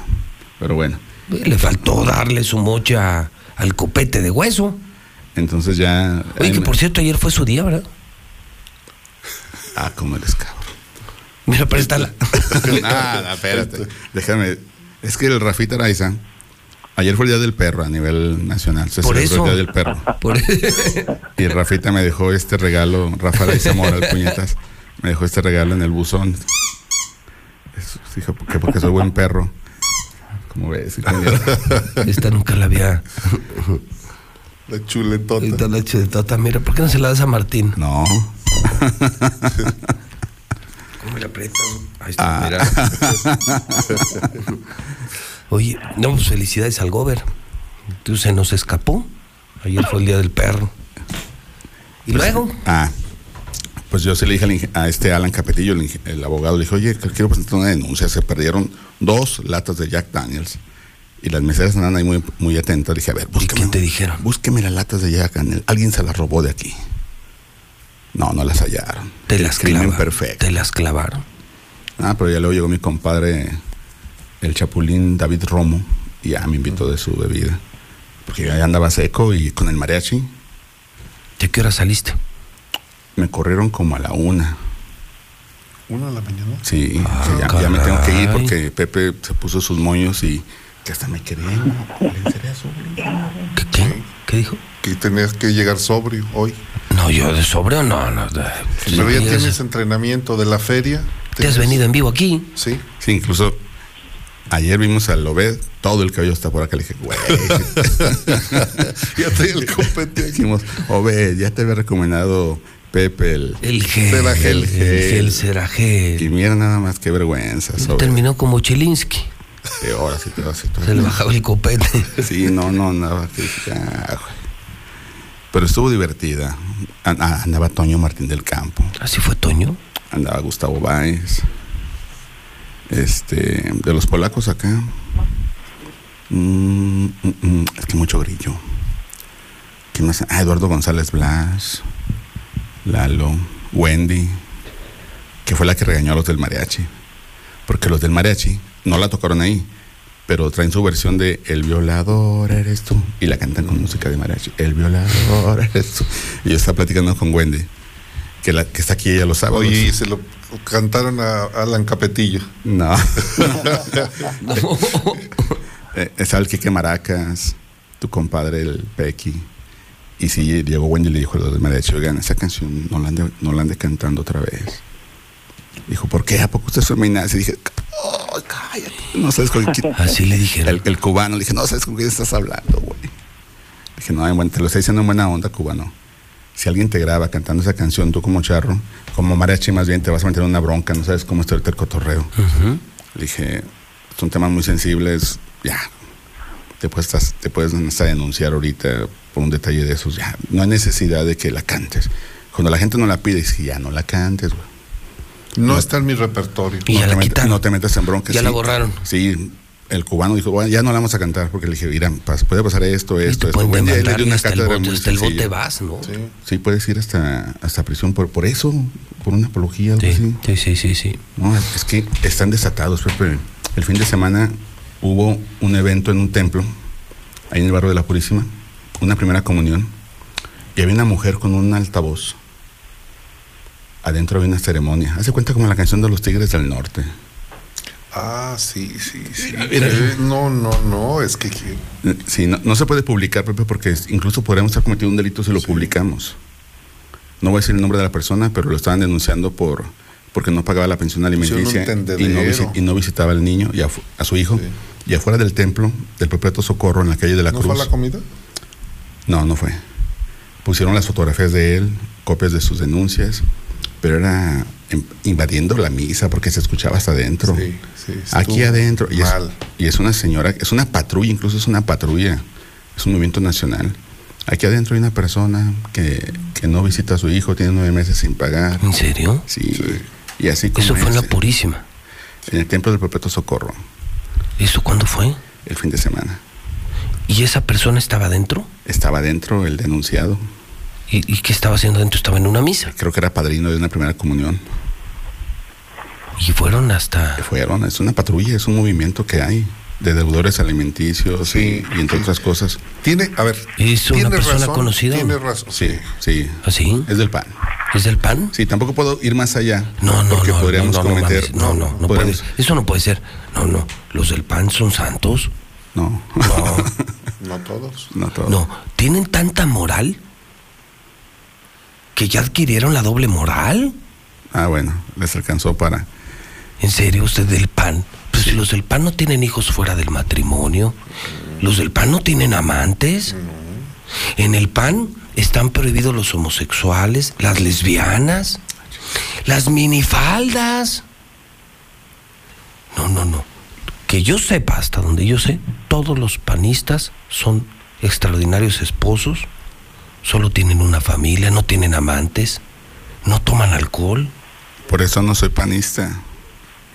Pero bueno. Le faltó darle su mocha al copete de hueso. Entonces ya. Oye, que me- por cierto, ayer fue su día, ¿verdad? Ah, cómo eres cabrón. Mira, préstala. Nada, espérate. Déjame. Es que el Rafita Araiza. Ayer fue el día del perro a nivel nacional. Se Por celebró eso. el día del perro. Por- Y Rafita me dejó este regalo, Rafa Araiza Mora, el puñetas, me dejó este regalo en el buzón. Eso, dijo que porque soy buen perro. Como ves? Esta nunca la había. La chuletota. Esta la chuletota. Mira, ¿por qué no se la das a Martín? No. ¿Cómo le aprietas? Ahí está, Ah. mira. Oye, no, pues felicidades al Gober. Tú se nos escapó. Ayer fue el día del perro. ¿Y luego? Ah, pues yo se le dije a este Alan Capetillo, el, abogado, le dije, oye, quiero presentar una denuncia. Se perdieron dos latas de Jack Daniels. Y las meseras andaban ahí muy, muy atentas. Le dije, a ver, búsqueme. te dijeron? Búsqueme las latas de Jack Daniels. Alguien se las robó de aquí. No, no las hallaron. Te las clavaron. perfecto. Te las clavaron. Ah, pero ya luego llegó mi compadre, el chapulín David Romo, y ya me invitó de su bebida. Porque ya andaba seco y con el mariachi. ¿De qué hora saliste? Me corrieron como a la una. ¿Una de la mañana? Sí, que ya, Ah, ya me tengo que ir porque Pepe se puso sus moños y que hasta me quería. ¿Qué, qué? ¿Qué dijo? Que tenías que llegar sobrio hoy. No, yo de sobre no, no. de- Pero ya no, tienes entrenamiento de la feria. Te has venido en vivo aquí. Sí. Sí, incluso ayer vimos al Lobed, todo el cabello está por acá. Le dije, güey. ya trae el copete. Dijimos, Obed, ya te había recomendado Pepe el, El gel. El gel Ceragel. Y mira nada más qué vergüenza. Sobre. Terminó como Chelinsky. Sí, ahora sí te vas a Se le bajaba el copete. Sí, no, no, andaba. que dije, "Ah, güey". Pero estuvo divertida. An- ah, Andaba Toño Martín del Campo. ¿Así fue Toño? Andaba Gustavo Báez. Este, de los polacos acá. Mm, mm, mm, es que mucho grillo. ¿Quién más? Ah, Eduardo González Blas. Lalo. Wendy. Que fue la que regañó a los del mariachi. Porque los del mariachi no la tocaron ahí. Pero traen su versión de El violador eres tú. Y la cantan con música de mariachi. El violador eres tú. Y yo estaba platicando con Wendy. Que, la, que está aquí ella lo sabe. Oye, y se lo cantaron a Alan Capetillo. No. Eh, Estaba el Quique Maracas, tu compadre, el Pequi. Y sí, llegó Wendy le dijo a los del mariachi, oigan, esa canción no la ande, no la ande cantando otra vez. Dijo, ¿por qué? ¿A poco usted es feminazi? Y dije, "Oh, cállate. No sabes con quién. Así le dije. El, el cubano, le dije, no sabes con quién estás hablando, güey. Dije, no, bueno, te lo estoy diciendo en buena onda, cubano. Si alguien te graba cantando esa canción, tú como charro, como mariachi más bien, te vas a meter en una bronca, no sabes cómo está ahorita el cotorreo. Le dije, son temas muy sensibles, ya. Te puedes, te puedes hasta denunciar ahorita por un detalle de esos, ya. No hay necesidad de que la cantes. Cuando la gente no la pide, dice, ya no la cantes, güey. No está en mi repertorio. Y ya no, la te met- quitaron. no te metas en broncas. Ya la sí. borraron. Sí, el cubano dijo, bueno, ya no la vamos a cantar porque le dije, mira, puede pasar esto, esto, esto. ya le di y una hasta el bote- hasta el bote vas, ¿no? Sí. Sí, puedes ir hasta, hasta prisión por, por eso, por una apología. algo así. Sí, sí, sí, sí. No, es que están desatados, Pepe. El fin de semana hubo un evento en un templo, ahí en el barrio de la Purísima, una primera comunión, y había una mujer con un altavoz. Adentro había una ceremonia. Hace cuenta como la canción de los Tigres del Norte. Ah, sí, sí, sí. Mira. Eh, no, no, no, es que... Sí, no, no se puede publicar, Pepe, porque incluso podríamos estar cometiendo un delito si lo publicamos. No voy a decir el nombre de la persona, pero lo estaban denunciando por porque no pagaba la pensión alimenticia y no, visi- y no visitaba al niño y a, a su hijo. Y afuera del templo del Perpetuo Socorro, en la calle de la ¿No Cruz. fue a la comida? No, no fue. Pusieron las fotografías de él, copias de sus denuncias, pero era em- invadiendo la misa porque se escuchaba hasta adentro. Sí, sí, Aquí adentro. Y es, mal. y es una señora, es una patrulla, incluso es una patrulla, es un movimiento nacional. Aquí adentro hay una persona que, que no visita a su hijo, tiene nueve meses sin pagar. ¿En serio? Sí. Y así como Eso fue en la Purísima. en el templo del Perpetuo Socorro, ¿Eso cuándo fue? el fin de semana. ¿Y esa persona estaba dentro? Estaba adentro el denunciado. ¿Y, y qué estaba haciendo dentro? Estaba en una misa. Creo que era padrino de una primera comunión. Y fueron hasta... Fueron, es una patrulla, es un movimiento que hay de deudores alimenticios y, y entre otras cosas. Tiene, a ver, ¿Es una tiene persona razón, conocida? Tiene razón. Sí, sí. ¿Así? Es del PAN. ¿Es del PAN? Sí, tampoco puedo ir más allá. No, no, porque no, podríamos no, no, no, cometer. no, no, no puede, eso no puede ser. No, no, los del PAN son santos. No. No, No todos. no todo. no, tienen tanta moral que ya adquirieron la doble moral. Ah, bueno, les alcanzó para. ¿En serio usted del PAN? Pues los del PAN no tienen hijos fuera del matrimonio. Los del PAN no tienen amantes. En el PAN están prohibidos los homosexuales, las lesbianas, las minifaldas. No, no, no. Que yo sepa, hasta donde yo sé, todos los panistas son extraordinarios esposos, solo tienen una familia, no tienen amantes, no toman alcohol. Por eso no soy panista.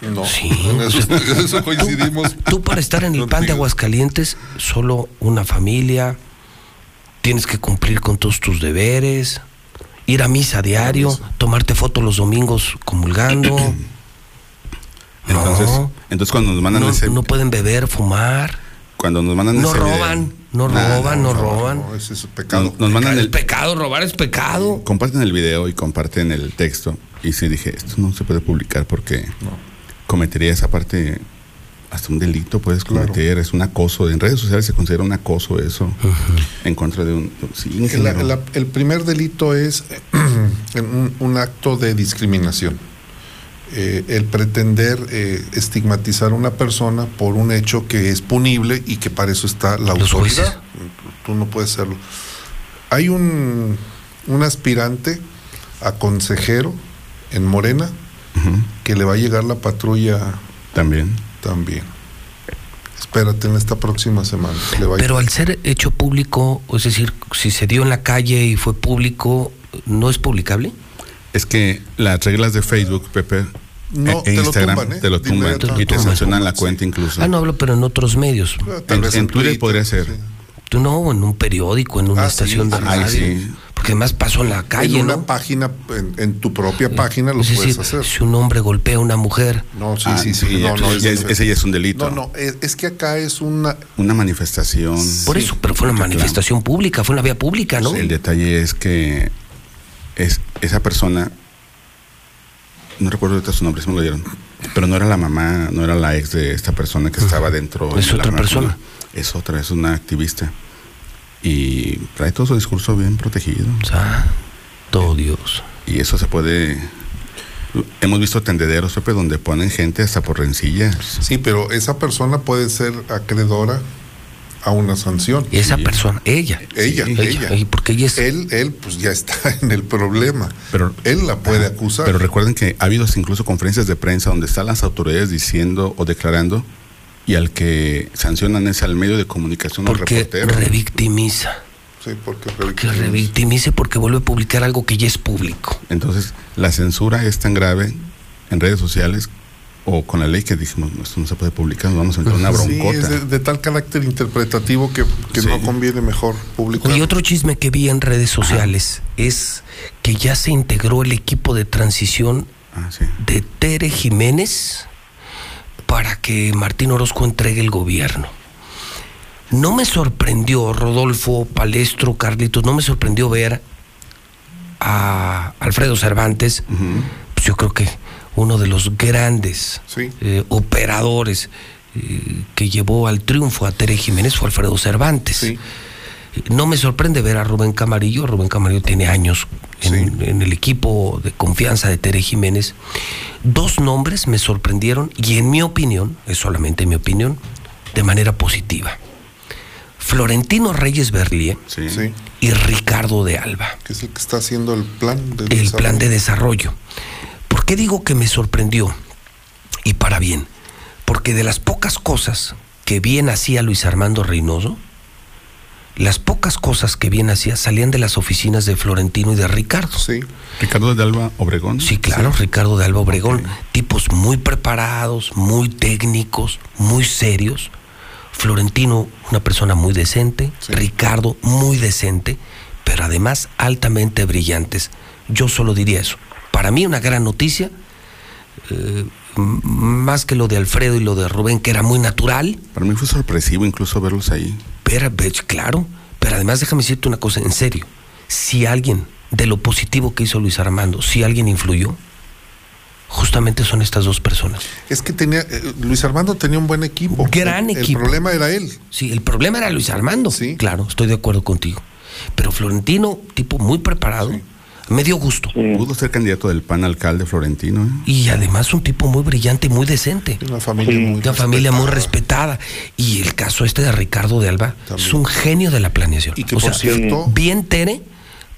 No, Sí, en eso, en eso coincidimos. Tú para estar en el pan de. Aguascalientes, solo una familia, tienes que cumplir con todos tus deberes, ir a misa diario, tomarte fotos los domingos comulgando. Entonces, No. entonces cuando nos mandan No, ese, no pueden beber, fumar, cuando nos mandan no ese video- roban, no Nah, roban, no roban. No, ese es pecado. nos, nos mandan Es el, pecado, robar es pecado. comparten el video y comparten el texto. Y sí dije, esto no se puede publicar porque cometería esa parte hasta un delito puedes cometer, es un acoso. En redes sociales se considera un acoso eso en contra de un... Sí, el primer delito es un, un acto de discriminación. Eh, el pretender eh, estigmatizar a una persona por un hecho que es punible y que para eso está la Los autoridad. jueces. Tú no puedes hacerlo. Hay un, un aspirante a consejero en Morena que le va a llegar la patrulla También. también. Espérate en esta próxima semana. Le va a Pero al ser hecho público, es decir, si se dio en la calle y fue público, ¿no es publicable? Es que las reglas de Facebook, Pepe, No, e- te lo Instagram tumban, ¿eh? te lo tumban y te lo la cuenta sí. incluso. Ah, no hablo, pero en otros medios. Tal En, vez en Twitter podría ser. sí. Tú no, en un periódico, en una Ah, estación sí, de radio. sí. Porque además pasó en la calle, en una ¿no? página, en, en tu propia página lo es puedes decir, hacer. si un hombre golpea a una mujer, No, sí, Ah, sí, sí. No, no, ya es- es- ese ya es un delito. no, no, es, es que acá es una. Una manifestación. por eso, pero fue una manifestación pública, fue una vía pública, ¿no? El detalle es que es esa persona, no recuerdo ahorita su nombre, se me lo dieron, pero no era la mamá, no era la ex de esta persona que estaba dentro. Es de la otra máquina. persona. Es otra, es una activista. Y trae todo su discurso bien protegido. Santo Dios. Y eso se puede... Hemos visto tendederos, Pepe, donde ponen gente hasta por rencillas. Sí, pero esa persona puede ser acreedora a una sanción. Y esa persona, ella. Ella, Sí, ella. Y porque ella es. Él, él, pues ya está en el problema. Pero, Él la puede acusar. Pero recuerden que ha habido incluso conferencias de prensa donde están las autoridades diciendo o declarando y al que sancionan es al medio de comunicación porque reportero. revictimiza. Sí, porque Que revictimice porque vuelve a publicar algo que ya es público. Entonces, la censura es tan grave en redes sociales o con la ley que dijimos, "No, esto no se puede publicar, nos vamos a entrar en una Sí, broncota. es de, de tal carácter interpretativo que, que no conviene mejor publicar. Y otro chisme que vi en redes sociales es que ya se integró el equipo de transición Ah, sí. de Tere Jiménez para que Martín Orozco entregue el gobierno. No me sorprendió, Rodolfo, Palestro, Carlitos, no me sorprendió ver a Alfredo Cervantes, pues yo creo que uno de los grandes eh, operadores eh, que llevó al triunfo a Tere Jiménez fue Alfredo Cervantes. Eh, No me sorprende ver a Rubén Camarillo. Rubén Camarillo tiene años en, en el equipo de confianza de Tere Jiménez. Dos nombres me sorprendieron y en mi opinión, es solamente mi opinión, de manera positiva. Florentino Reyes Berlie y Ricardo de Alba. Que es el que está haciendo el plan de el desarrollo. plan de desarrollo. ¿Por qué digo que me sorprendió? Y para bien. Porque de las pocas cosas que bien hacía Luis Armando Reynoso, las pocas cosas que bien hacía salían de las oficinas de Florentino y de Ricardo. Sí. Ricardo de Alba Obregón. Sí, claro, Ricardo de Alba Obregón. Tipos muy preparados, muy técnicos, muy serios. Florentino, una persona muy decente. Ricardo, muy decente, pero además altamente brillantes. Yo solo diría eso. Para mí una gran noticia, eh, más que lo de Alfredo y lo de Rubén, que era muy natural. Para mí fue sorpresivo incluso verlos ahí. Pero, claro, pero además déjame decirte una cosa, en serio. Si alguien, de lo positivo que hizo Luis Armando, si alguien influyó, justamente son estas dos personas. Es que tenía, eh, Luis Armando tenía un buen equipo. Gran El- equipo. El problema era él. Sí, el problema era Luis Armando. Sí. Claro, estoy de acuerdo contigo. Pero Florentino, tipo muy preparado, me dio gusto. Pudo ser candidato del PAN alcalde Florentino. ¿eh? Y además un tipo muy brillante y muy decente. Una familia muy Una familia muy respetada. Y el caso este de Ricardo de Alba es un genio de la planeación. Y que, O por sea, cierto- bien Tere,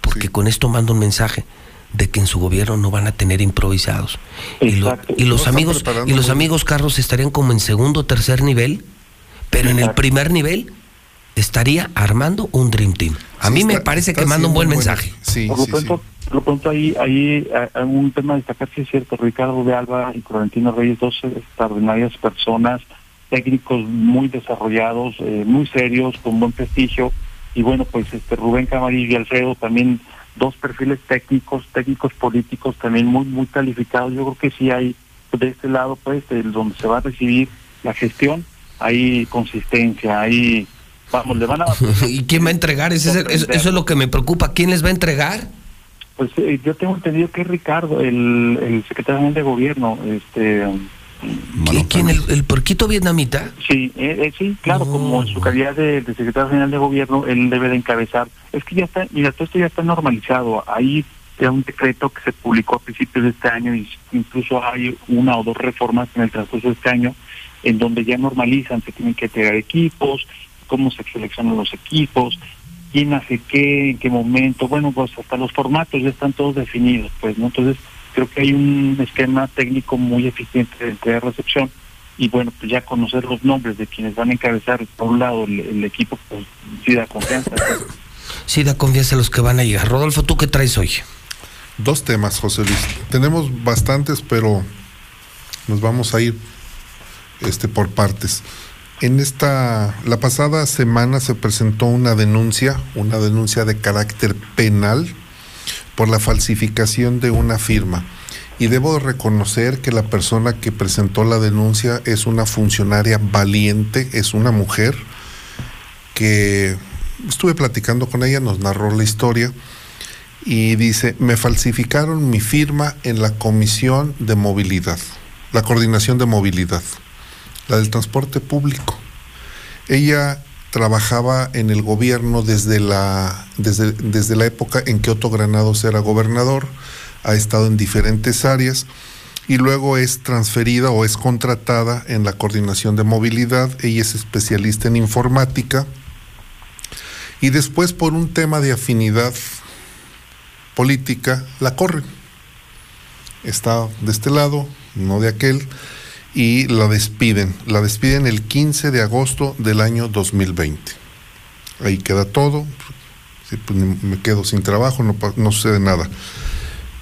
porque con esto manda un mensaje de que en su gobierno no van a tener improvisados. Y, lo- y los amigos y los muy amigos Carlos estarían como en segundo o tercer nivel, pero en el primer nivel estaría armando un Dream Team. A mí me parece que manda un buen mensaje. por lo pronto, por lo pronto ahí, ahí eh, hay un tema a destacar, sí es cierto, Ricardo de Alba y Florentino Reyes, dos extraordinarias personas, técnicos muy desarrollados, eh, muy serios, con buen prestigio, y bueno, pues este Rubén Camarillo y Alfredo también dos perfiles técnicos, técnicos políticos también muy, muy calificados. Yo creo que sí hay de este lado, pues, el donde se va a recibir la gestión, hay consistencia, hay, vamos, le van a... ¿Y quién va a entregar? Ese es eso es lo que me preocupa. ¿Quién les va a entregar? Pues eh, yo tengo entendido que es Ricardo, el, el secretario general de gobierno, este... ¿El, el porquito vietnamita? Sí, eh, eh, sí, claro, como en su calidad de, de secretario general de gobierno, él debe de encabezar. Es que ya está, mira, todo esto ya está normalizado. Hay ya un decreto que se publicó a principios de este año y incluso hay una o dos reformas en el transcurso de este año en donde ya normalizan, se tienen que entregar equipos, cómo se seleccionan los equipos, quién hace qué, en qué momento, bueno, pues hasta los formatos ya están todos definidos, pues, ¿no? Entonces, creo que hay un esquema técnico muy eficiente de entrega-recepción y bueno, pues ya conocer los nombres de quienes van a encabezar, por un lado, el, el equipo, pues sí da confianza. Sí, da confianza a los que van a llegar. Rodolfo, ¿tú qué traes hoy? Dos temas, José Luis. Tenemos bastantes, pero nos vamos a ir este, por partes. En esta, la pasada semana se presentó una denuncia, una denuncia de carácter penal por la falsificación de una firma. Y debo reconocer que la persona que presentó la denuncia es una funcionaria valiente, es una mujer que estuve platicando con ella, nos narró la historia y dice, me falsificaron mi firma en la comisión de movilidad, la coordinación de movilidad, la del transporte público. Ella trabajaba en el gobierno desde la, desde, desde la época en que Otto Granados era gobernador, ha estado en diferentes áreas y luego es transferida o es contratada en la coordinación de movilidad. Ella es especialista en informática y después por un tema de afinidad política la corren. Está de este lado, no de aquel, y la despiden. La despiden el 15 de agosto del año 2020. Ahí queda todo. Pues, me quedo sin trabajo, no, no sucede nada.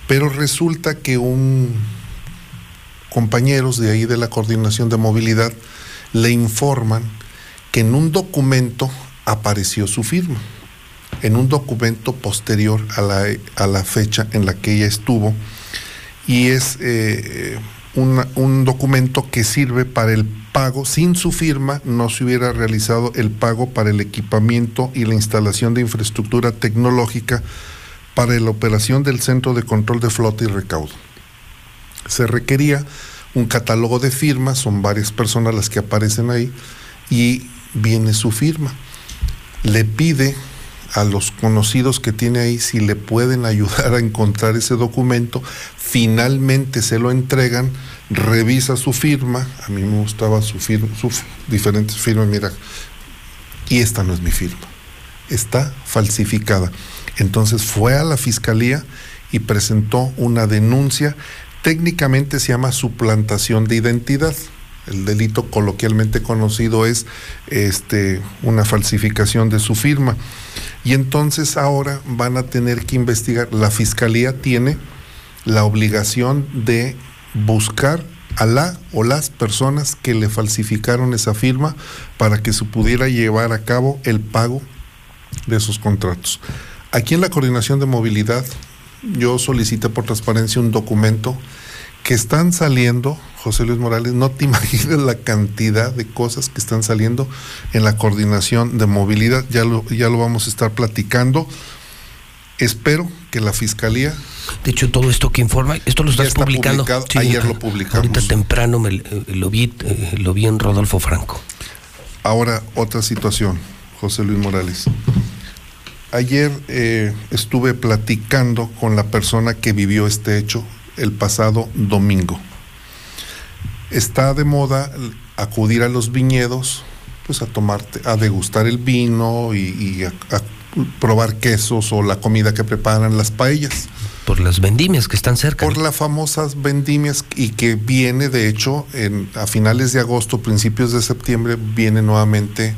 Pero resulta que un compañeros de ahí de la coordinación de movilidad le informan que en un documento apareció su firma, en un documento posterior a la, a la fecha en la que ella estuvo, y es eh, un documento que sirve para el pago, sin su firma no se hubiera realizado el pago para el equipamiento y la instalación de infraestructura tecnológica para la operación del Centro de Control de Flota y Recaudo. Se requería un catálogo de firmas, son varias personas las que aparecen ahí, y viene su firma. Le pide a los conocidos que tiene ahí si le pueden ayudar a encontrar ese documento, finalmente se lo entregan, revisa su firma, a mí me gustaba su firma, sus diferentes firmas, mira, y esta no es mi firma, está falsificada. Entonces fue a la fiscalía y presentó una denuncia, técnicamente se llama suplantación de identidad. El delito coloquialmente conocido es este, una falsificación de su firma. Y entonces ahora van a tener que investigar. La fiscalía tiene la obligación de buscar a la o las personas que le falsificaron esa firma para que se pudiera llevar a cabo el pago de esos contratos. Aquí en la coordinación de movilidad, yo solicité por transparencia un documento que están saliendo, José Luis Morales, no te imaginas la cantidad de cosas que están saliendo en la coordinación de movilidad, ya lo, ya lo vamos a estar platicando. Espero que la fiscalía De hecho, todo esto que informa, esto lo estás está publicando. ayer lo publicamos. Ahorita temprano me, eh, lo, vi, eh, lo vi en Rodolfo Franco. Ahora, otra situación, José Luis Morales. Ayer eh, estuve platicando con la persona que vivió este hecho el pasado domingo. Está de moda acudir a los viñedos, pues a tomarte, a degustar el vino y, y a, a probar quesos o la comida que preparan las paellas. Por las vendimias que están cerca. Por las famosas vendimias y que viene, de hecho, en, a finales de agosto, principios de septiembre, viene nuevamente.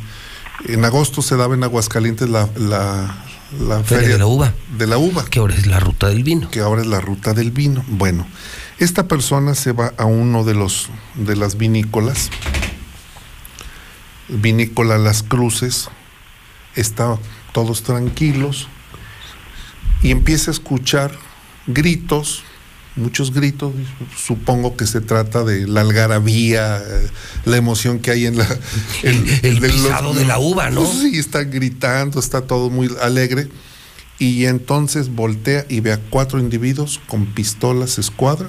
En agosto se daba en Aguascalientes la, la, la Feria de la uva. De la uva. Que ahora es la ruta del vino. Que ahora es la ruta del vino. Bueno, esta persona se va a uno de los de las vinícolas, vinícola Las Cruces, está todos tranquilos y empieza a escuchar gritos, muchos gritos, supongo que se trata de la algarabía, eh, la emoción que hay en la... El, el pisado de la uva, ¿no? Sí, está gritando, está todo muy alegre. Y entonces voltea y ve a cuatro individuos con pistolas escuadra,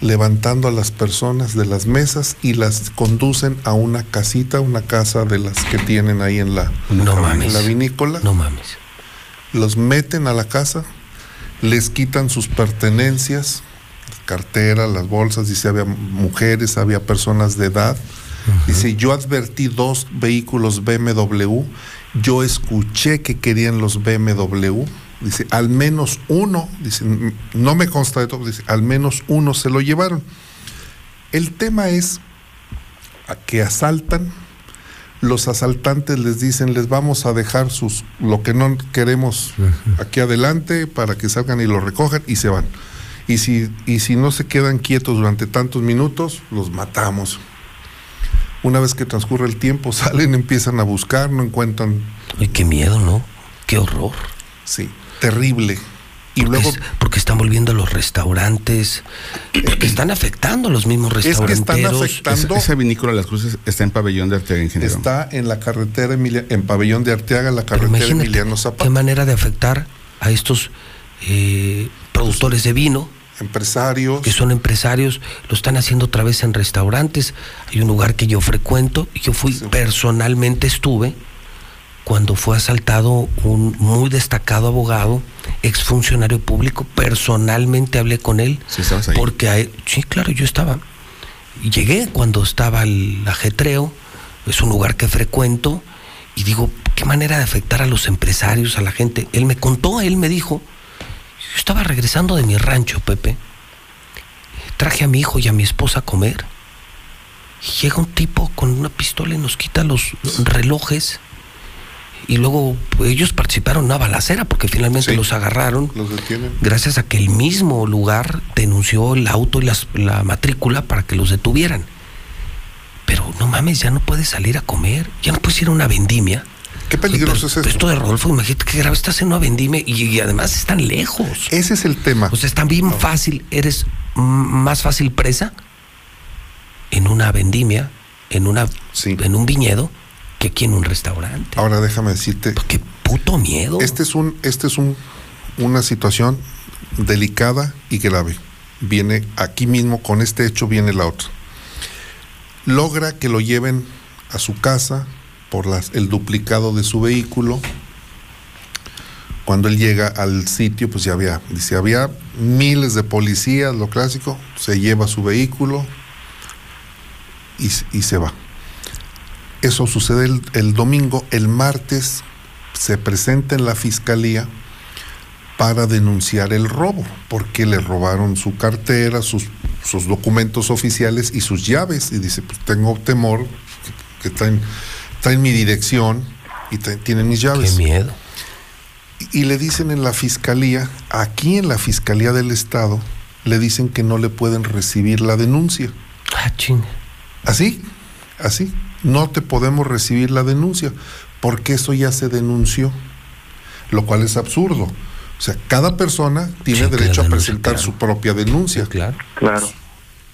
levantando a las personas de las mesas y las conducen a una casita, una casa de las que tienen ahí en la, No en mames. la vinícola. No mames. Los meten a la casa, les quitan sus pertenencias, cartera, las bolsas, dice había mujeres, había personas de edad. Dice, yo advertí dos vehículos BMW, yo escuché que querían los BMW, dice, al menos uno, dice, no me consta de todo, dice, al menos uno se lo llevaron. El tema es a que asaltan, los asaltantes les dicen, les vamos a dejar sus lo que no queremos aquí adelante para que salgan y lo recojan y se van. Y si, y si no se quedan quietos durante tantos minutos, los matamos. Una vez que transcurre el tiempo, salen, empiezan a buscar, no encuentran. Ay, qué miedo, ¿no? Qué horror. Sí, terrible. Y porque, luego es- porque están volviendo a los restaurantes, porque están afectando a los mismos Es que están restauranteros. afectando- Esa vinícola Las Cruces está en pabellón de Arteaga, ingeniero. está en la carretera Emilia- en Pabellón de Arteaga, la Pero carretera Emiliano Zapata. qué manera de afectar a estos eh, productores de vino, Empresarios. que son empresarios, lo están haciendo otra vez en restaurantes. Hay un lugar que yo frecuento y yo fui personalmente estuve cuando fue asaltado un muy destacado abogado, exfuncionario público, personalmente hablé con él. Sí, estabas ahí. Porque sí, claro, yo estaba. Llegué cuando estaba el ajetreo, es un lugar que frecuento, y digo, qué manera de afectar a los empresarios, a la gente. Él me contó, él me dijo, yo estaba regresando de mi rancho, Pepe, traje a mi hijo y a mi esposa a comer, llega un tipo con una pistola y nos quita los relojes, y luego pues, ellos participaron en una balacera porque finalmente Sí. los agarraron Los detienen. gracias a que el mismo lugar denunció el auto y las- la matrícula para que los detuvieran. Pero no mames, ya no puedes salir a comer, ya no puedes ir a una vendimia. Qué peligroso Pero- es esto. Esto de Rodolfo, imagínate que grave estás en una vendimia y, y además están lejos. Ese es el tema. O sea, es bien fácil, eres más fácil presa en una vendimia, en una en un viñedo, que aquí en un restaurante. Ahora déjame decirte. Qué puto miedo. Este es un, este es un, una situación delicada y grave. Viene aquí mismo, con este hecho viene la otra. Logra que lo lleven a su casa por las- el duplicado de su vehículo. Cuando él llega al sitio, pues ya había, dice, había miles de policías, lo clásico, se lleva su vehículo y, y se va. Eso sucede el, el domingo, el martes se presenta en la fiscalía para denunciar el robo, porque le robaron su cartera, sus, sus documentos oficiales y sus llaves. Y dice, pues tengo temor que, traen, traen mi dirección y traen- tienen mis llaves. Qué miedo. Y, y le dicen en la fiscalía, aquí en la fiscalía del estado, le dicen que no le pueden recibir la denuncia. Ah, chinga. Así, así. No te podemos recibir la denuncia, porque eso ya se denunció, lo cual es absurdo. O sea, cada persona tiene derecho a presentar su propia denuncia. claro. Claro.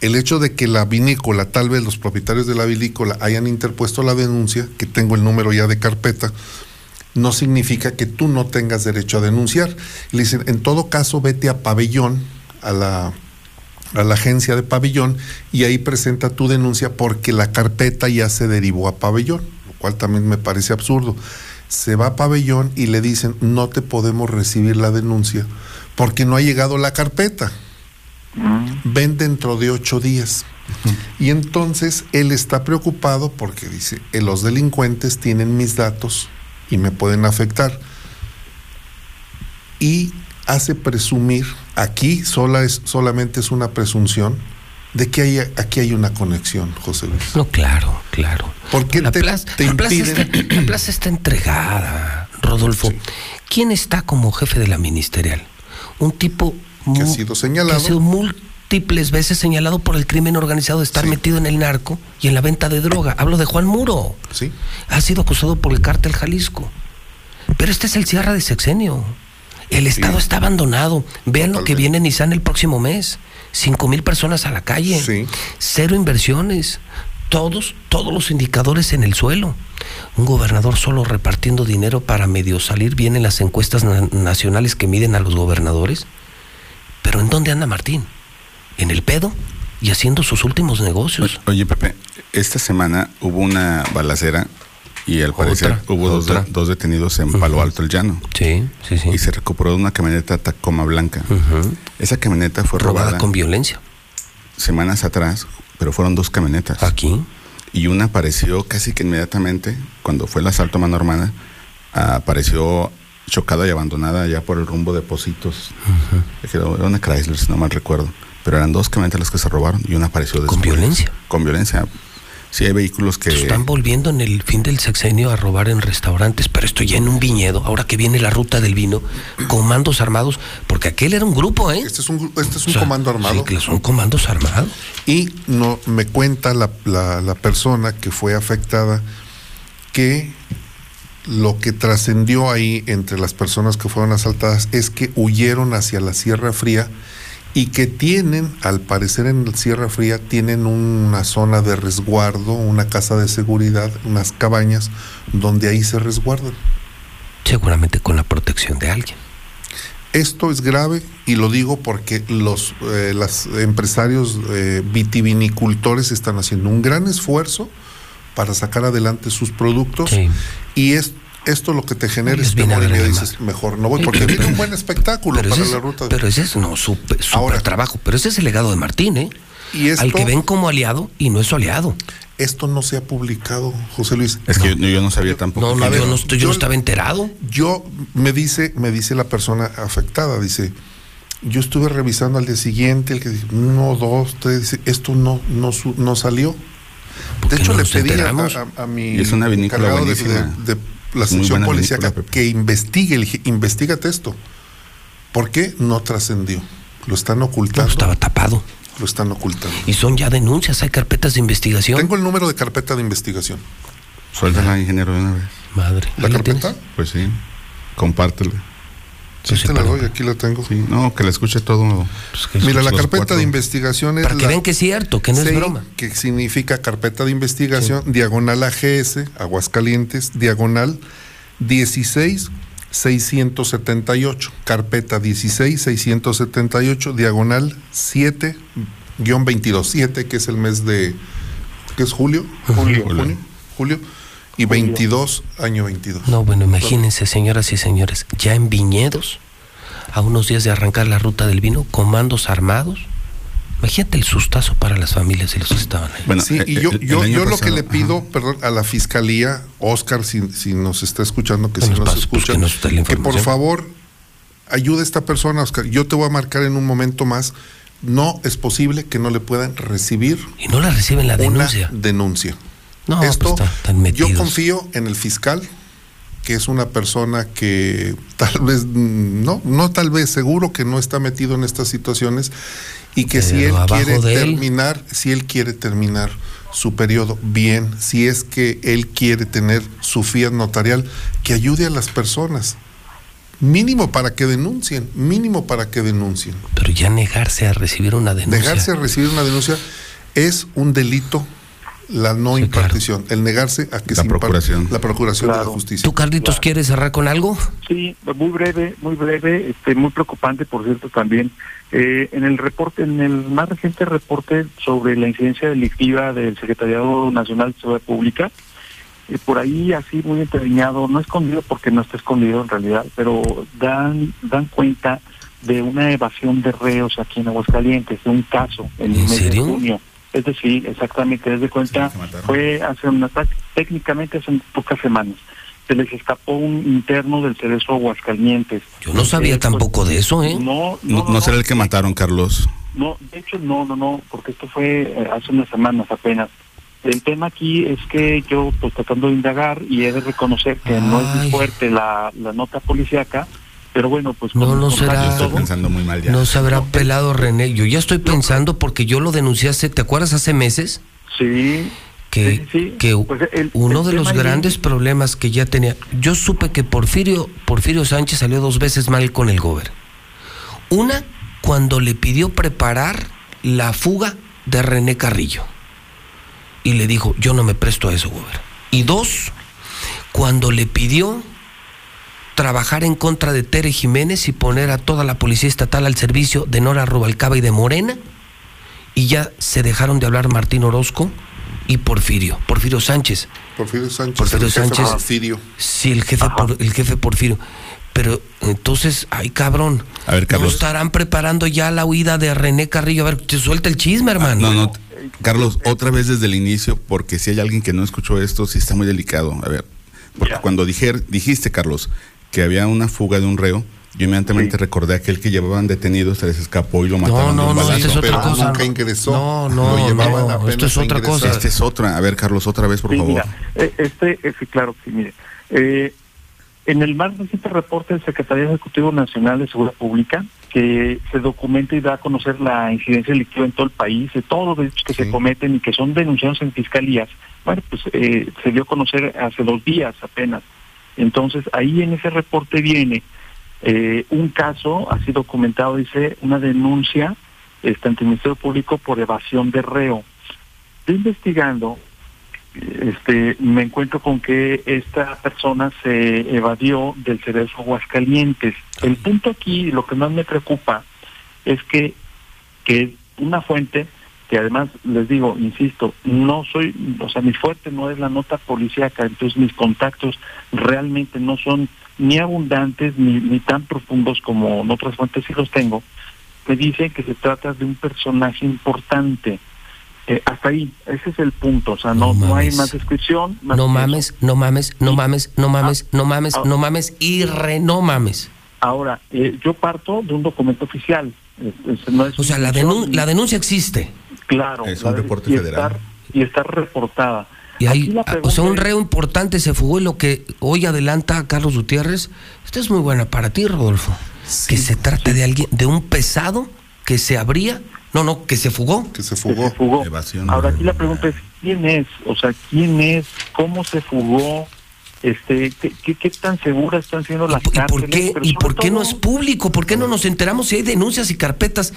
El hecho de que la vinícola, tal vez los propietarios de la vinícola hayan interpuesto la denuncia, que tengo el número ya de carpeta, no significa que tú no tengas derecho a denunciar. Le dicen, en todo caso, vete a pabellón, a la, a la agencia de pabellón, y ahí presenta tu denuncia porque la carpeta ya se derivó a pabellón, lo cual también me parece absurdo. Se va a pabellón y le dicen, no te podemos recibir la denuncia porque no ha llegado la carpeta. Ven dentro de ocho días. Y entonces él está preocupado porque dice, "Eh, los delincuentes tienen mis datos y me pueden afectar. Y hace presumir, aquí sola es, solamente es una presunción, de que hay, aquí hay una conexión, José Luis. No, claro, claro. ¿Por qué la, te, plaza, te la plaza está, la plaza está entregada, Rodolfo. ¿Quién está como jefe de la ministerial? Un tipo Que ha sido señalado. que ha sido múltiples veces señalado por el crimen organizado de estar metido en el narco y en la venta de droga. Hablo de Juan Muro. Sí. Ha sido acusado por el cártel Jalisco. Pero este es el cierre de sexenio. El Estado está abandonado. Vean lo que viene en Nissan el próximo mes. Cinco mil personas a la calle. Cero inversiones. Todos, todos los indicadores en el suelo. Un gobernador solo repartiendo dinero para medio salir bien en las encuestas na- nacionales que miden a los gobernadores. Pero ¿en dónde anda Martín? ¿En el pedo? Y haciendo sus últimos negocios. Oye, Pepe, esta semana hubo una balacera y al parecer hubo dos, otra. dos detenidos en Palo Alto, el Llano. Sí, sí, sí. Y se recuperó una camioneta Tacoma blanca. Esa camioneta fue Robada robada. con violencia. Semanas atrás, pero fueron dos camionetas. Aquí. Y una apareció casi que inmediatamente, cuando fue el asalto a mano armada, apareció chocada y abandonada ya por el rumbo de Positos. Era una Chrysler, si no mal recuerdo. Pero eran dos camionetas las que se robaron y una apareció después. ¿Con violencia? Con violencia. Sí, hay vehículos que... Están volviendo en el fin del sexenio a robar en restaurantes, pero esto ya en un viñedo, ahora que viene la ruta del vino, comandos armados, porque aquel era un grupo, ¿eh? Este es un, este es un comando armado. Sí, son comandos armados. Y no me cuenta la, la- la persona que fue afectada que lo que trascendió ahí entre las personas que fueron asaltadas es que huyeron hacia la Sierra Fría y que tienen, al parecer en Sierra Fría, tienen una zona de resguardo, una casa de seguridad, unas cabañas donde ahí se resguardan. Seguramente con la protección de alguien. Esto es grave y lo digo porque los eh, las empresarios eh, vitivinicultores están haciendo un gran esfuerzo para sacar adelante sus productos y es esto lo que te genera es temor y miedo. dices mejor no voy porque viene un buen espectáculo Pero para ese, la es, ruta. pero ese es no, súper súper trabajo. Pero ese es el legado de Martín, ¿eh? Y esto- Al que ven como aliado y no es su aliado. Esto no se ha publicado, José Luis. Es que yo, yo no sabía tampoco. No, no, A ver, yo no, estoy- yo no estaba enterado. Yo me dice, me dice la persona afectada, dice, yo estuve revisando al día siguiente, el que dice, uno, dos, tres, dice, esto no, no, su- no salió. De hecho, no le pedí a, enteramos? a- a mi es una vinícola encargado de, buenísima. de- de la sección policíaca que investigue, le dije, investigate esto. ¿Por qué no trascendió? Lo están ocultando. estaba tapado. Lo están ocultando. Y son ya denuncias, hay carpetas de investigación. Tengo el número de carpeta de investigación. Suéltala, ingeniero, de una vez. Madre. ¿La carpeta? Pues sí, compártela. Sí, te la doy, aquí la tengo. Sí, no, que la escuche todo. pues, Mira, la carpeta cuatro. de investigación es Para que la vean que es cierto, que no es broma. Que significa carpeta de investigación, diagonal AGS, Aguascalientes, diagonal 16 678, carpeta 16 678, diagonal 7 guion 22, 7 que es el mes de, ¿qué es julio? Julio. Junio, julio, y 22, año 22. No, bueno, imagínense, señoras y señores, ya en Viñedos, a unos días de arrancar la ruta del vino, comandos armados. Imagínate el sustazo para las familias de los que estaban ahí. Bueno, sí, eh, y yo, el- el yo, yo lo que le ajá. pido, perdón, a la fiscalía, Oscar, si, si nos está escuchando, que Que si nos pase, pues, escucha, que nos por favor ayude a esta persona, Oscar. Yo te voy a marcar en un momento más. No es posible que no le puedan recibir Y no la reciben la una denuncia. No, Esto, pues, están- están yo confío en el fiscal, que es una persona que tal vez, mm, no, no tal vez, seguro que no está metido en estas situaciones y que si él quiere él. terminar, si él quiere terminar su periodo bien, si es que él quiere tener su fiat notarial, que ayude a las personas. Mínimo para que denuncien, mínimo para que denuncien. Pero ya negarse a recibir una denuncia. Negarse a recibir una denuncia es un delito la no impartición, el negarse a que La se procuración. la procuración de la Claro. justicia. ¿Tú, Carlitos, quieres cerrar con algo? Sí, muy breve, muy breve, este, muy preocupante, por cierto, también. Eh, en el reporte, en el más reciente reporte sobre la incidencia delictiva del Secretariado Nacional de Seguridad Pública, eh, por ahí así muy entreviñado, no escondido porque no está escondido en realidad, pero dan dan cuenta de una evasión de reos aquí en Aguascalientes, de un caso en el ¿En mes serio? de junio. Es decir, exactamente, desde cuenta, fue hace una, técnicamente hace pocas semanas. Se les escapó un interno del Cerezo Aguascalientes. Yo no sabía Eh, pues, tampoco de eso, ¿eh? No, No, no será el que mataron, Carlos. no, de hecho no, no, no, porque esto fue eh, hace unas semanas apenas. El tema aquí es que yo, pues tratando de indagar y he de reconocer que no es muy fuerte la, la nota policíaca, pero bueno, pues No, no será- contacto y Estoy todo, pensando muy mal ya. No se habrá pelado René. Yo ya estoy pensando porque yo lo denuncié hace, ¿te acuerdas hace meses? Sí, Que, Sí, sí. que Pues el- uno el de los grandes problemas que ya tenía, yo supe que Porfirio, Porfirio Sánchez salió dos veces mal con el gober. Una, cuando le pidió preparar la fuga de René Carrillo. Y le dijo, yo no me presto a eso, gober. Y dos, cuando le pidió trabajar en contra de Tere Jiménez y poner a toda la policía estatal al servicio de Nora Rubalcaba y de Morena, y ya se dejaron de hablar Martín Orozco y Porfirio, Porfirio Sánchez. Porfirio Sánchez, Porfirio el jefe Sánchez. Porfirio. Sí, el jefe, por- el jefe Porfirio. Pero entonces, ay cabrón, A ver, ¿no Carlos. estarán preparando ya la huida de René Carrillo? A ver, te suelta el chisme, hermano. No, no. Carlos, otra vez desde el inicio, porque si hay alguien que no escuchó esto, sí está muy delicado. A ver, porque cuando dijer, dijiste, Carlos, que había una fuga de un reo, yo inmediatamente recordé aquel que llevaban detenido, se les escapó y lo mataron. no, no, balazo. esta es otra pero cosa. nunca ingresó. No, no, Lo llevaban no, apenas esto es a otra ingresar. cosa. Esta es otra. A ver, Carlos, otra vez, por Sí, favor. mira, eh, este, sí, claro que sí, mire. Eh, en el más reciente reporte del Secretario Ejecutivo Nacional de Seguridad Pública, que se documenta y da a conocer la incidencia delictiva en todo el país, de todos los delitos que se cometen y que son denunciados en fiscalías, bueno, pues eh, se dio a conocer hace dos días apenas. Entonces, ahí en ese reporte viene eh, un caso, así documentado, dice, una denuncia este, ante el Ministerio Público por evasión de reo. Estoy investigando este, me encuentro con que esta persona se evadió del cerezo Aguascalientes. El punto aquí, lo que más me preocupa, es que, que una fuente, que además les digo, insisto, no soy, o sea, mi fuerte no es la nota policíaca, entonces mis contactos realmente no son ni abundantes ni, ni tan profundos como en otras fuentes sí los tengo, me dicen que se trata de un personaje importante. Eh, hasta ahí, ese es el punto, o sea, no, no, hay más descripción. más No mames, no mames, no mames, no mames, no mames, ah. no mames y re no mames. Ahora, eh, yo parto de un documento oficial. Es- es- no es O sea, denun- la denuncia existe. Claro. Es un reporte y federal. Está, y está reportada. Y hay, o sea, un reo importante se fugó y lo que hoy adelanta Carlos Gutiérrez, esto es muy buena para ti, Rodolfo. que se trate de alguien, de un pesado que se abría, no, no, que se fugó. Que se que fugó. se fugó. Evasión. Ahora aquí la pregunta es quién es, o sea, quién es, cómo se fugó, este, qué, qué, qué tan seguras están siendo las ¿Y por cárceles, qué, y por qué no es público? ¿Por qué no nos enteramos si hay denuncias y carpetas?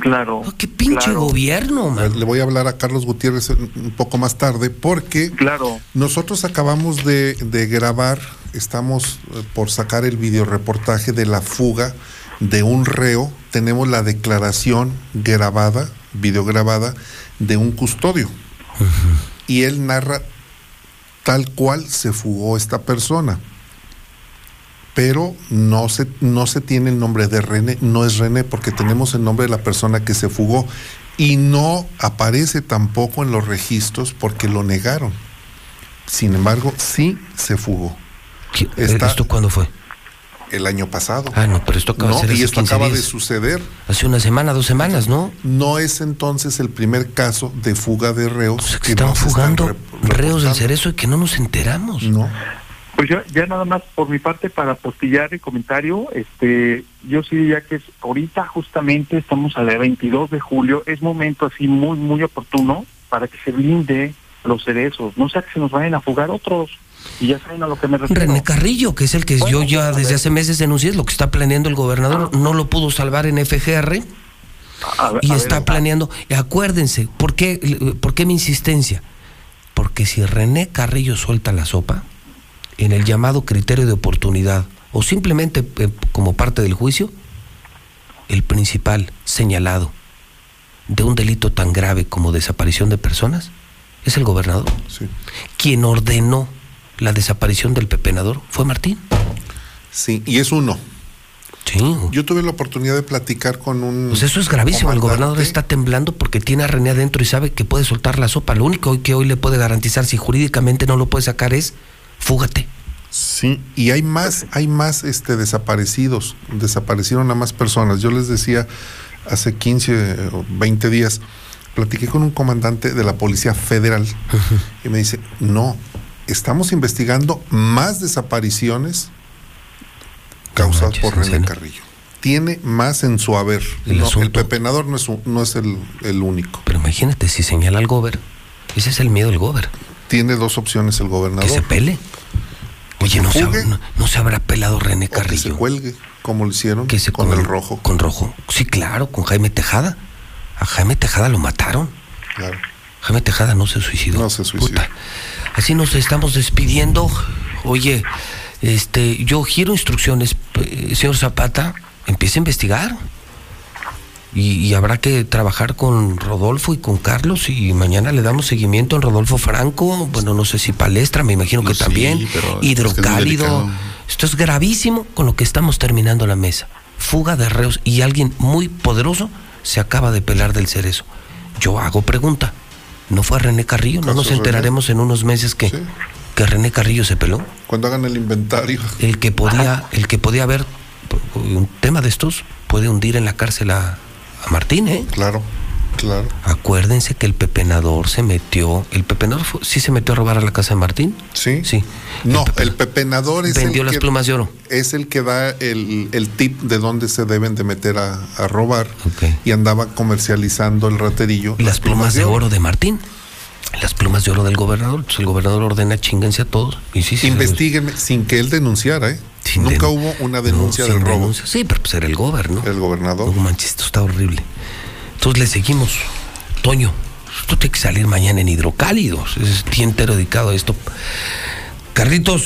Claro. qué pinche claro. gobierno, man. Le voy a hablar a Carlos Gutiérrez un un poco más tarde porque Claro. nosotros acabamos de, de grabar, estamos eh, por sacar el videoreportaje de la fuga de un reo. Tenemos la declaración grabada, videograbada, de un custodio. Y él narra tal cual se fugó esta persona. Pero no se, no se tiene el nombre de René, no es René, porque tenemos el nombre de la persona que se fugó. Y no aparece tampoco en los registros porque lo negaron. Sin embargo, sí se fugó. Está- ¿Esto cuándo fue? El año pasado. Ah, no, pero esto acaba de No, ser y esto 15 acaba de suceder. Hace una semana, dos semanas, ¿no? No es entonces el primer caso de fuga de reos que Están no se fugando reos del cerezo y que no nos enteramos. No. Pues yo, ya nada más por mi parte para postillar el comentario, este, yo sí diría que es, ahorita justamente estamos a la 22 de julio, es momento así muy, muy oportuno para que se blinde los cerezos, no sea que se nos vayan a fugar otros, y ya saben a lo que me refiero. René Carrillo, que es el que yo ya desde hace meses denuncié, es lo que está planeando el gobernador, no lo pudo salvar en FGR A y a está ver, planeando. Y acuérdense, ¿por qué, ¿por qué mi insistencia? Porque si René Carrillo suelta la sopa, en el llamado criterio de oportunidad, o simplemente eh, como parte del juicio, el principal señalado de un delito tan grave como desaparición de personas es el gobernador. Sí. Quien ordenó la desaparición del pepenador fue Martín. Sí, y es uno. Sí. Yo tuve la oportunidad de platicar con un. Pues eso es gravísimo. El gobernador está temblando porque tiene a René adentro y sabe que puede soltar la sopa. Lo único que hoy le puede garantizar, si jurídicamente no lo puede sacar, es fúgate. Sí, y hay más, hay más este desaparecidos, desaparecieron a más personas. Yo les decía hace 15 o 20 días, platiqué con un comandante de la Policía Federal y me dice, no, estamos investigando más desapariciones causadas por René Carrillo. Tiene más en su haber. El No, el pepenador no es, un- no es el, el único. Pero imagínate, si señala al gober, ese es el miedo del gober. Tiene dos opciones el gobernador. Que se pele. Oye, no se, habrá- no, no se habrá pelado René Carrillo. Que se cuelgue, como lo hicieron Que se con con- el rojo. Con rojo. Sí, claro, con Jaime Tejada. A Jaime Tejada lo mataron. Claro. Jaime Tejada no se suicidó. No se suicidó. Puta. Así nos estamos despidiendo. Oye, este, yo giro instrucciones, eh, señor Zapata, empiece a investigar. Y, y habrá que trabajar con Rodolfo y con Carlos y mañana le damos seguimiento en Rodolfo Franco, bueno, no sé si palestra, me imagino que No, sí, también, es que muy hidrocálido. Esto es gravísimo con lo que estamos terminando la mesa. Fuga de reos y alguien muy poderoso se acaba de pelar del cerezo. Yo hago pregunta. ¿No fue a René Carrillo? ¿No nos René. enteraremos en unos meses que, que René Carrillo se peló? Cuando hagan el inventario. El que podía, el que podía haber un tema de estos puede hundir en la cárcel a, a Martín, ¿eh? Claro, claro. Acuérdense que el pepenador se metió, el pepenador fue- sí se metió a robar a la casa de Martín. Sí. Sí. No, el pepenador es Vendió el las que, plumas de oro. Es el que da el, el tip de dónde se deben de meter a, a robar y andaba comercializando el raterillo. Las plumas de oro de Martín. Las plumas de oro del gobernador. Entonces el gobernador ordena chinguense a todos. Y sí, sí, Investíguenme sin que él denunciara, ¿eh? Sin Nunca den- hubo una denuncia No, del robo. denuncia. Sí, pero pues era el gobernador. El gobernador. No manches, esto está horrible. Entonces le seguimos. Toño, esto tiene que salir mañana en hidrocálidos. Es día entero dedicado a esto. Carlitos,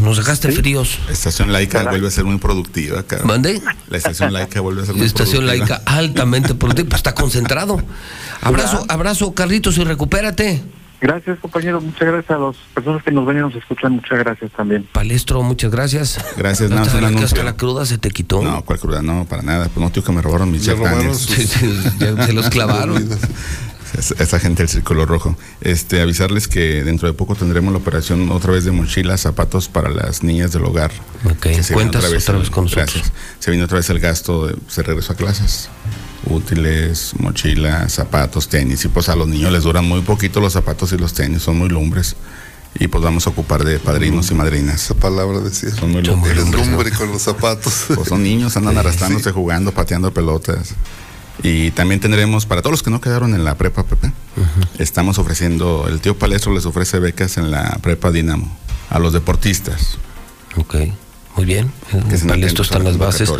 nos dejaste fríos. La estación laica vuelve a ser muy productiva, cara. ¿Mande? La estación laica vuelve a ser La muy estación productiva. laica altamente productiva. Pues está concentrado. Abrazo, abrazo, Carlitos, y recupérate. Gracias, compañero. Muchas gracias a las personas que nos ven y nos escuchan. Muchas gracias también. Palestro, muchas gracias. Gracias, no nada hagas que la cruda se te quitó. No, ¿cuál cruda? No, para nada. Pues no, tío, que me robaron mis Daniels. sus- se los clavaron. Es- Esa gente del Círculo Rojo. Este, avisarles que dentro de poco tendremos la operación otra vez de mochilas, zapatos para las niñas del hogar. Ok, cuentas otra vez con nosotros. Gracias. Se viene otra vez el gasto, de, se regresó a clases. Útiles, mochilas, zapatos, tenis. Y pues a los niños les duran muy poquito los zapatos y los tenis, son muy lumbres. Y pues vamos a ocupar de padrinos y madrinas. Esa palabra decía. Son muy lumbres. ¿no? lumbre con los zapatos. Pues son niños, andan arrastrándose, sí. jugando, pateando pelotas. Y también tendremos, para todos los que no quedaron en la prepa, Pepe, estamos ofreciendo, el tío Palestro les ofrece becas en la prepa Dinamo a los deportistas. Ok, muy bien. Que a están la las bases.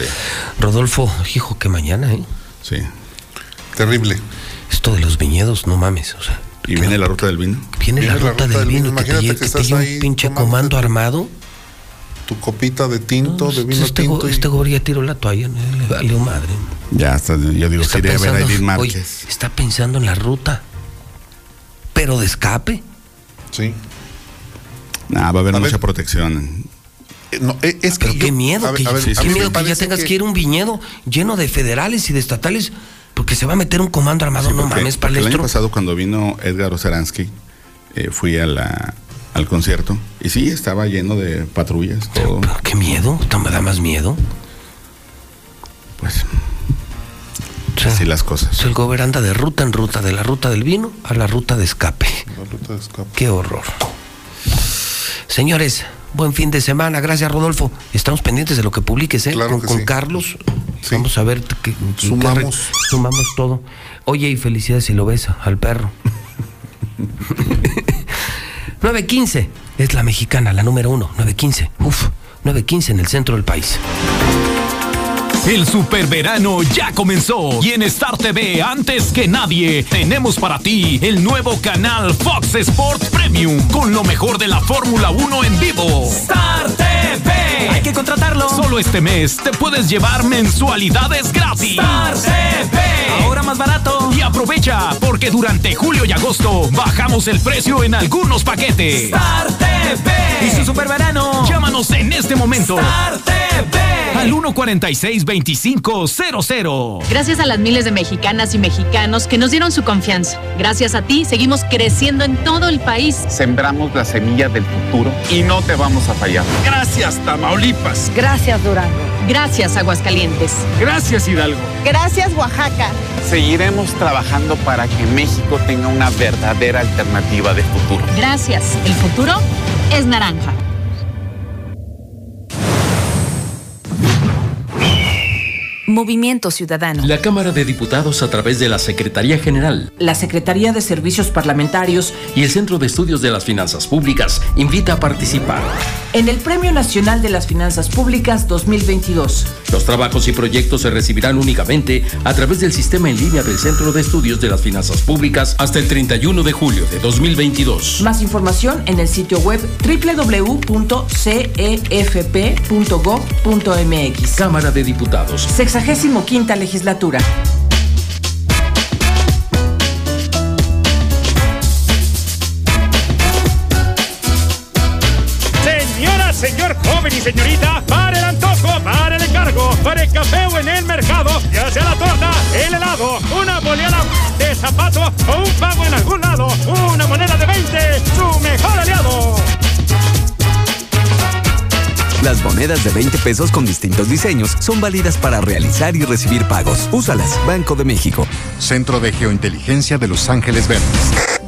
Rodolfo, hijo, que mañana, ¿eh? Sí. Terrible. Esto de los viñedos, no mames, o sea. ¿Y viene la ruta del vino? Viene, la, ruta del vino, que te Imagínate llegue, que te estás ahí un pinche comando armado. Tu copita de tinto, de vino este, tinto. go- y- este gober ya tiró la toalla, le valió madre. Ya está, yo digo, Está si a ver a oye, está pensando en la ruta, pero de escape. Sí. Nah, va a haber A mucha ver. protección. Eh, No, eh, es que Pero qué yo- miedo, ver, que, ver, qué miedo que ya tengas que... ir a un viñedo lleno de federales y de estatales, porque se va a meter un comando armado, Sí, no porque- mames, porque el año palestro. pasado cuando vino Edgar Oceransky, eh, fui a la, al concierto y sí, estaba lleno de patrullas, todo. Pero qué miedo, esto me da más miedo. Pues, O sea, así las cosas. el gober anda de ruta en ruta, de la ruta del vino a la ruta de escape. La ruta de escape. Qué horror. Señores, buen fin de semana. Gracias, Rodolfo. Estamos pendientes de lo que publiques, ¿eh? Claro con que con sí. Carlos. Vamos a ver qué, qué- Sumamos. re- sumamos todo. Oye, y felicidades si lo ves al perro. 915 es la mexicana, la número uno. 915. Uf, 915 en el centro del país. El superverano ya comenzó y en Star TV antes que nadie tenemos para ti el nuevo canal Fox Sports Premium con lo mejor de la Fórmula 1 en vivo. Star TV. Hay que contratarlo. Solo este mes te puedes llevar mensualidades gratis. Star TV. Ahora más barato. Y aprovecha porque durante julio y agosto bajamos el precio en algunos paquetes. Star TV. Y su superverano. Llámanos en este momento. Star TV. Al 146-2500. Gracias a las miles de mexicanas y mexicanos que nos dieron su confianza. Gracias a ti seguimos creciendo en todo el país. Sembramos la semilla del futuro y no te vamos a fallar. Gracias, Tamaulipas. Gracias, Durango. Gracias, Aguascalientes. Gracias, Hidalgo. Gracias, Oaxaca. Seguiremos trabajando para que México tenga una verdadera alternativa de futuro. Gracias. El futuro es naranja. Movimiento Ciudadano. La Cámara de Diputados a través de la Secretaría General La Secretaría de Servicios Parlamentarios y el Centro de Estudios de las Finanzas Públicas invita a participar. En el Premio Nacional de las Finanzas Públicas 2022. Los trabajos y proyectos se recibirán únicamente a través del sistema en línea del Centro de Estudios de las Finanzas Públicas hasta el 31 de julio de 2022. Más información en el sitio web www.cefp.gov.mx. Cámara de Diputados. Sexagésimo quinta legislatura. Señorita, para el antojo, para el encargo, para el café o en el mercado, ya sea la torta, el helado, una boleada de zapato o un pago en algún lado, una moneda de 20, su mejor aliado. Las monedas de 20 pesos con distintos diseños son válidas para realizar y recibir pagos. Úsalas, Banco de México. Centro de Geointeligencia de Los Ángeles Verdes.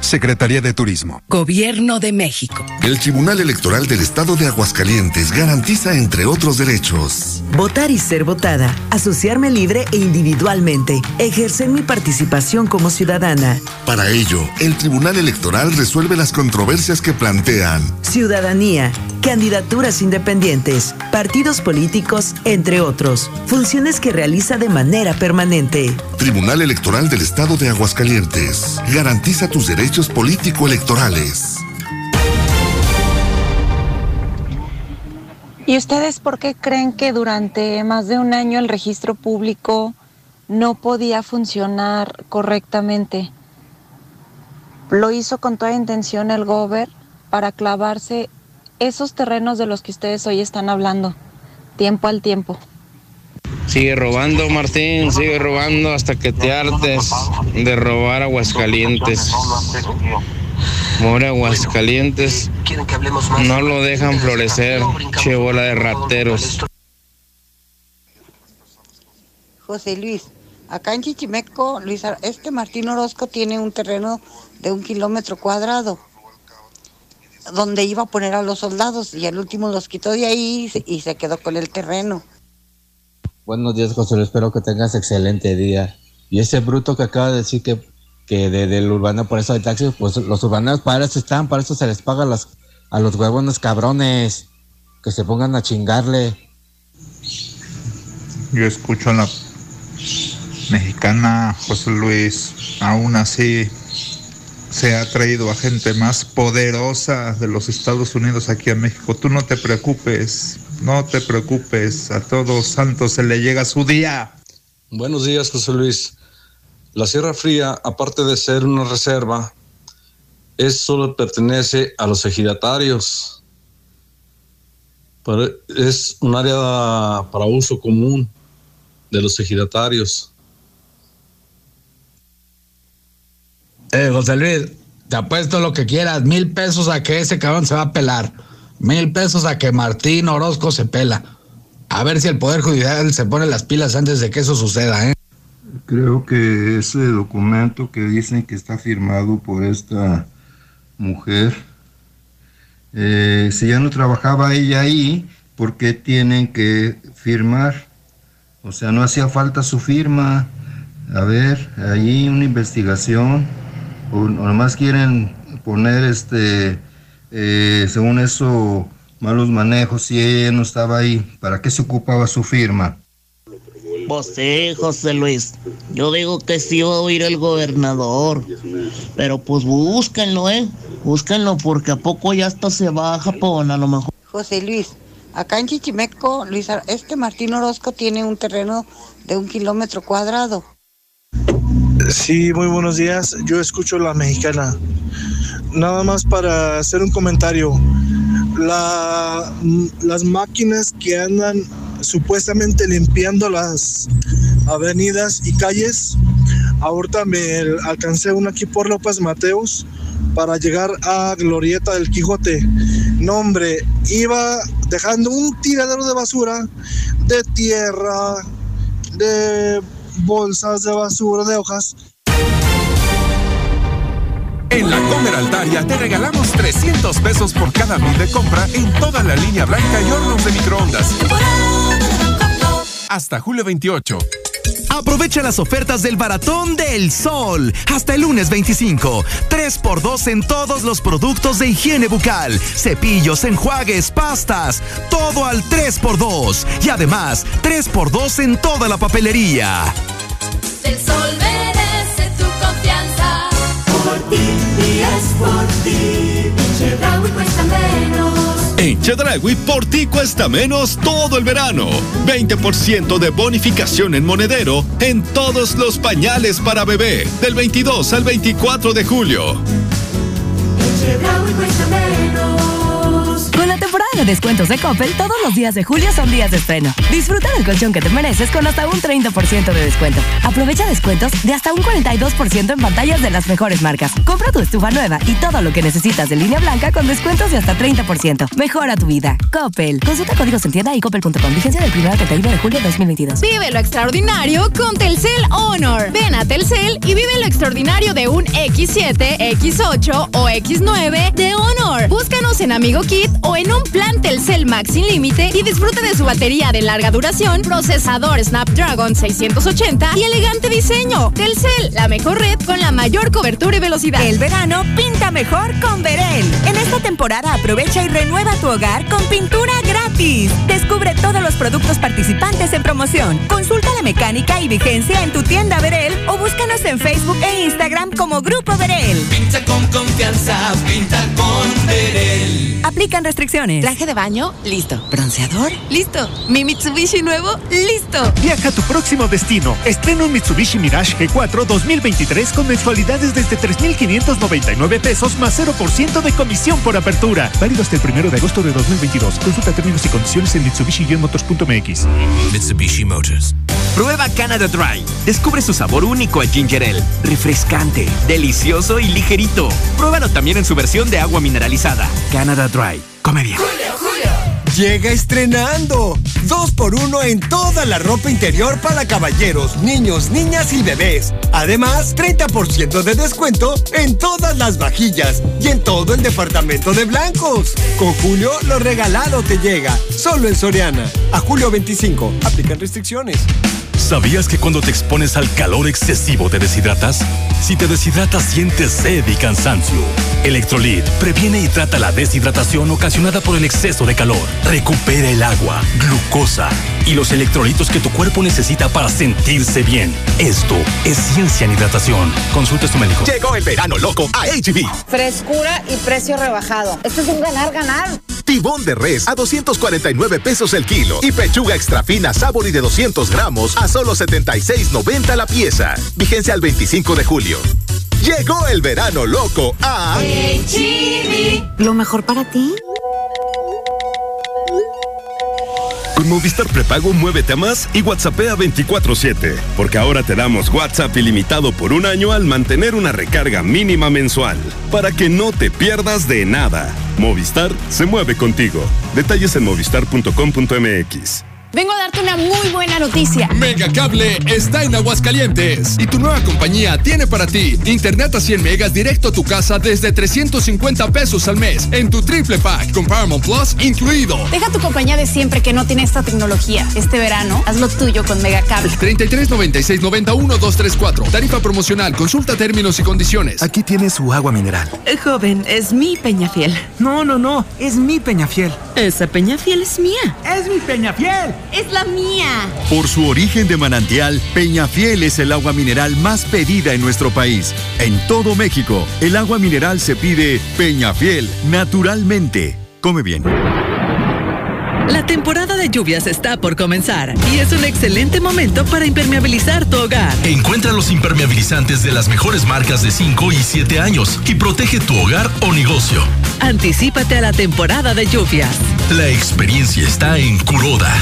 Secretaría de Turismo. Gobierno de México. El Tribunal Electoral del Estado de Aguascalientes garantiza, entre otros derechos, Votar y ser votada, asociarme libre e individualmente, ejercer mi participación como ciudadana. Para ello, el Tribunal Electoral resuelve las controversias que plantean. Ciudadanía, candidaturas independientes, partidos políticos, entre otros. Funciones que realiza de manera permanente. Tribunal Electoral del Estado de Aguascalientes. Garantiza tus derechos político-electorales. ¿Y ustedes por qué creen que durante más de un año el registro público no podía funcionar correctamente? Lo hizo con toda intención el gober para clavarse esos terrenos de los que ustedes hoy están hablando, tiempo al tiempo. Sigue robando, Martín, sigue robando hasta que te hartes de robar Aguascalientes. More Aguascalientes, no lo dejan florecer, che bola de rateros. José Luis, acá en Chichimeco, Luis, este Martín Orozco tiene un terreno de un kilómetro cuadrado donde iba a poner a los soldados y al último los quitó de ahí y se quedó con el terreno. Buenos días, José Luis. Espero que tengas excelente día. Y ese bruto que acaba de decir que, que de- del urbano por eso hay taxis, pues los urbanos para eso están, para eso se les paga las, a los huevones cabrones. Que se pongan a chingarle. Yo escucho a la mexicana José Luis. Aún así, se ha traído a gente más poderosa de los Estados Unidos aquí a México. Tú no te preocupes, no te preocupes. A todos santos se le llega su día. Buenos días, José Luis. La Sierra Fría, aparte de ser una reserva, es solo pertenece a los ejidatarios. Pero es un área para uso común de los ejidatarios. Eh, José Luis, te apuesto lo que quieras, mil pesos a que ese cabrón se va a pelar. Mil pesos a que Martín Orozco se pela. A ver si el Poder Judicial se pone las pilas antes de que eso suceda, ¿eh? Creo que ese documento que dicen que está firmado por esta mujer, eh, si ya no trabajaba ella ahí, ¿por qué tienen que firmar? O sea, no hacía falta su firma. A ver, ahí una investigación, o, nomás quieren poner este, eh, según eso, malos manejos, si ella no estaba ahí, ¿para qué se ocupaba su firma? Pues sí, José Luis. Yo digo que sí va a oír el gobernador. Pero pues búsquenlo, ¿eh? Búsquenlo porque a poco ya hasta se va a Japón, a lo mejor. José Luis, acá en Chichimeco, Luis, este Martín Orozco tiene un terreno de un kilómetro cuadrado. Sí, muy buenos días. Yo escucho la mexicana. Nada más para hacer un comentario. Las máquinas que andan supuestamente limpiando las avenidas y calles, ahorita me alcancé una aquí por López Mateos para llegar a Glorieta del Quijote. No, hombre, iba dejando un tiradero de basura, de tierra, de bolsas de basura, de hojas. En la Comer Altaria te regalamos 300 pesos por cada mil de compra en toda la línea blanca y hornos de microondas. Hasta julio 28. Aprovecha las ofertas del Baratón del Sol. Hasta el lunes 25. 3x2 en todos los productos de higiene bucal. Cepillos, enjuagues, pastas. Todo al 3x2. Y además, 3x2 en toda la papelería. El sol merece tu confianza. Por ti es por ti. Chedraui cuesta menos. En Chedragui por ti cuesta menos todo el verano. 20% de bonificación en monedero en todos los pañales para bebé del 22 al 24 de julio. Chedraui cuesta menos. De descuentos de Coppel, todos los días de julio son días de estreno. Disfruta del colchón que te mereces con hasta un 30% de descuento. Aprovecha descuentos de hasta un 42% en pantallas de las mejores marcas. Compra tu estufa nueva y todo lo que necesitas de línea blanca con descuentos de hasta 30%. Mejora tu vida. Coppel. Consulta códigos en tienda y coppel.com. Vigencia del 1 al 31 de julio de 2022. Vive lo extraordinario con Telcel Honor. Ven a Telcel y vive lo extraordinario de un X7, X8 o X9 de Honor. Búscanos en Amigo Kit o en un plan Telcel Max sin límite y disfruta de su batería de larga duración, procesador Snapdragon 680 y elegante diseño. Telcel, la mejor red con la mayor cobertura y velocidad. El verano pinta mejor con Verel. En esta temporada aprovecha y renueva tu hogar con pintura gratis. Descubre todos los productos participantes en promoción. Consulta la mecánica y vigencia en tu tienda Verel o búscanos en Facebook e Instagram como Grupo Verel. Pinta con confianza, pinta con Verel. Aplica Aplican restricciones. ¿Traje de baño? Listo. ¿Bronceador? Listo. ¿Mi Mitsubishi nuevo? ¡Listo! Viaja a tu próximo destino. Estrena un Mitsubishi Mirage G4 2023 con mensualidades desde 3,599 pesos más 0% de comisión por apertura. Válido hasta el primero de agosto de 2022. Consulta términos y condiciones en mitsubishi-motors.mx. Mitsubishi Motors. Prueba Canada Dry. Descubre su sabor único al ginger ale. Refrescante, delicioso y ligerito. Pruébalo también en su versión de agua mineralizada. Canada Dry. Come bien. Llega estrenando. Dos por uno en toda la ropa interior para caballeros, niños, niñas y bebés. Además, 30% de descuento en todas las vajillas y en todo el departamento de blancos. Con Julio, lo regalado te llega. Solo en Soriana. A julio 25. Aplican restricciones. ¿Sabías que cuando te expones al calor excesivo te deshidratas? Si te deshidratas sientes sed y cansancio. Electrolit previene y trata la deshidratación ocasionada por el exceso de calor. Recupera el agua, glucosa y los electrolitos que tu cuerpo necesita para sentirse bien. Esto es ciencia en hidratación. Consulta a tu médico. Llegó el verano loco a HB. Frescura y precio rebajado. Esto es un ganar-ganar. Tibón de res a 249 pesos el kilo y pechuga extra fina Sabori de 200 gramos a solo 76.90 la pieza. Vigencia al 25 de julio. Llegó el verano loco a ¿Lo mejor para ti? Con Movistar Prepago, muévete a más y WhatsAppea 24-7. Porque ahora te damos WhatsApp ilimitado por un año al mantener una recarga mínima mensual. Para que no te pierdas de nada. Movistar se mueve contigo. Detalles en movistar.com.mx. Vengo a darte una muy buena noticia. Megacable está en Aguascalientes y tu nueva compañía tiene para ti internet a 100 megas directo a tu casa desde 350 pesos al mes en tu triple pack con Paramount Plus incluido. Deja tu compañía de siempre que no tiene esta tecnología. Este verano, haz lo tuyo con Megacable. 33 96 91 234. Tarifa promocional. Consulta términos y condiciones. Aquí tiene su agua mineral. Eh, joven, es mi Peñafiel. No, no, no. Es mi Peñafiel. Esa Peñafiel es mía. Es mi Peñafiel. Es la mía. Por su origen de manantial, Peñafiel es el agua mineral más pedida en nuestro país. En todo México, el agua mineral se pide Peñafiel, naturalmente. Come bien. La temporada de lluvias está por comenzar y es un excelente momento para impermeabilizar tu hogar. Encuentra los impermeabilizantes de las mejores marcas de 5 y 7 años y protege tu hogar o negocio. Anticípate a la temporada de lluvias. La experiencia está en Curoda.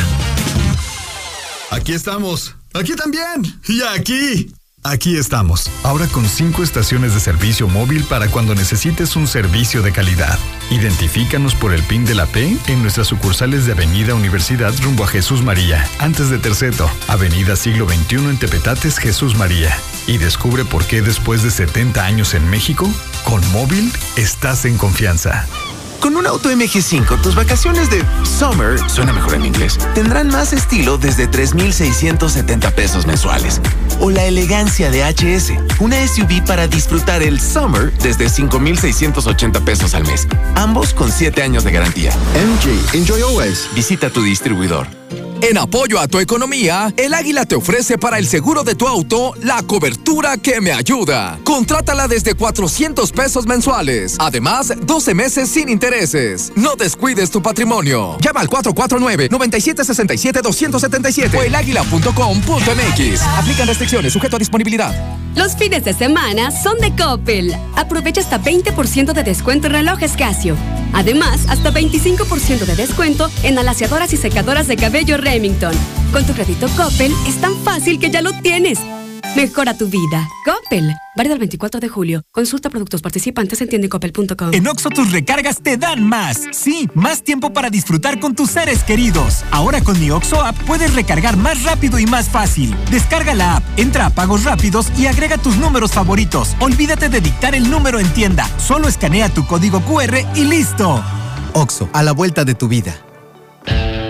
Aquí estamos. Aquí también. Y aquí. Aquí estamos. Ahora con cinco estaciones de servicio móvil para cuando necesites un servicio de calidad. Identifícanos por el PIN de la P en nuestras sucursales de Avenida Universidad rumbo a Jesús María, antes de Terceto, Avenida Siglo XXI en Tepetates, Jesús María. Y descubre por qué después de 70 años en México, con móvil estás en confianza. Con un auto MG5, tus vacaciones de summer, suena mejor en inglés, tendrán más estilo desde 3,670 pesos mensuales. O la elegancia de HS, una SUV para disfrutar el summer desde 5,680 pesos al mes. Ambos con 7 años de garantía. MG, enjoy always. Visita tu distribuidor. En apoyo a tu economía, el Águila te ofrece para el seguro de tu auto la cobertura que me ayuda. Contrátala desde 400 pesos mensuales. Además, 12 meses sin intereses. No descuides tu patrimonio. Llama al 449-9767-277 o elaguila.com.mx. Aplican restricciones, sujeto a disponibilidad. Los fines de semana son de Coppel. Aprovecha hasta 20% de descuento en relojes Casio. Además, hasta 25% de descuento en alaciadoras y secadoras de cabello Remington. Con tu crédito Coppel es tan fácil que ya lo tienes. Mejora tu vida. Coppel. Válido el 24 de julio. Consulta productos participantes en tiendecoppel.com. En Oxo tus recargas te dan más. Sí, más tiempo para disfrutar con tus seres queridos. Ahora con mi Oxo app puedes recargar más rápido y más fácil. Descarga la app, entra a pagos rápidos y agrega tus números favoritos. Olvídate de dictar el número en tienda. Solo escanea tu código QR y listo. Oxo, a la vuelta de tu vida.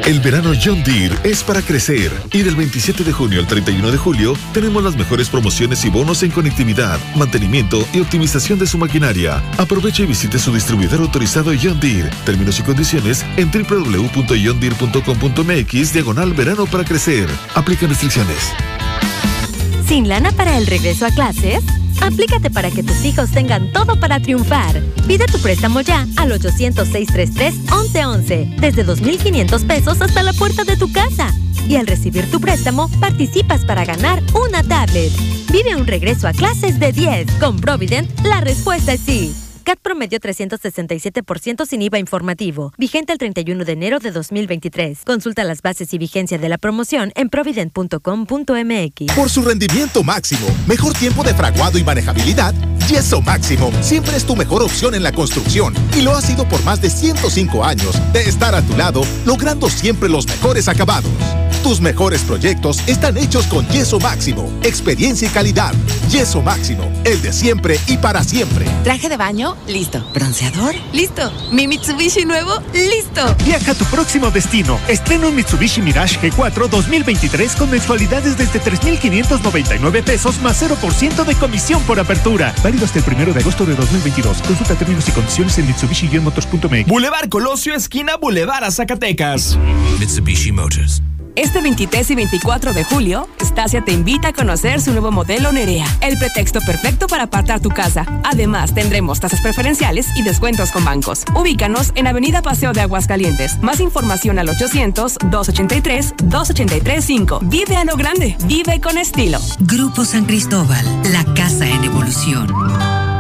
El verano John Deere es para crecer y del 27 de junio al 31 de julio tenemos las mejores promociones y bonos en conectividad, mantenimiento y optimización de su maquinaria. Aproveche y visite su distribuidor autorizado John Deere. Términos y condiciones en www.johndeere.com.mx diagonal verano para crecer. Aplican restricciones. ¿Sin lana para el regreso a clases? Aplícate para que tus hijos tengan todo para triunfar. Pide tu préstamo ya al 800-633-1111, desde 2.500 pesos hasta la puerta de tu casa. Y al recibir tu préstamo, participas para ganar una tablet. Vive un regreso a clases de 10. Con Provident, la respuesta es sí. CAT promedio 367% sin IVA informativo. Vigente el 31 de enero de 2023. Consulta las bases y vigencia de la promoción en provident.com.mx. Por su rendimiento máximo, mejor tiempo de fraguado y manejabilidad, Yeso Máximo siempre es tu mejor opción en la construcción y lo ha sido por más de 105 años de estar a tu lado, logrando siempre los mejores acabados. Tus mejores proyectos están hechos con Yeso Máximo, experiencia y calidad. Yeso Máximo, el de siempre y para siempre. Traje de baño, listo. Bronceador, listo. Mi Mitsubishi nuevo, listo. Viaja a tu próximo destino. Estrena un Mitsubishi Mirage G4 2023 con mensualidades desde 3,599 pesos más 0% de comisión por apertura. Válido hasta el primero de agosto de 2022. Consulta términos y condiciones en mitsubishi-motors.mx. Boulevard Colosio, esquina Boulevard a Zacatecas. Mitsubishi Motors. Este 23 y 24 de julio, Stasia te invita a conocer su nuevo modelo Nerea, el pretexto perfecto para apartar tu casa. Además, tendremos tasas preferenciales y descuentos con bancos. Ubícanos en Avenida Paseo de Aguascalientes. Más información al 800-283-2835. Vive a lo grande, vive con estilo. Grupo San Cristóbal, la casa en evolución.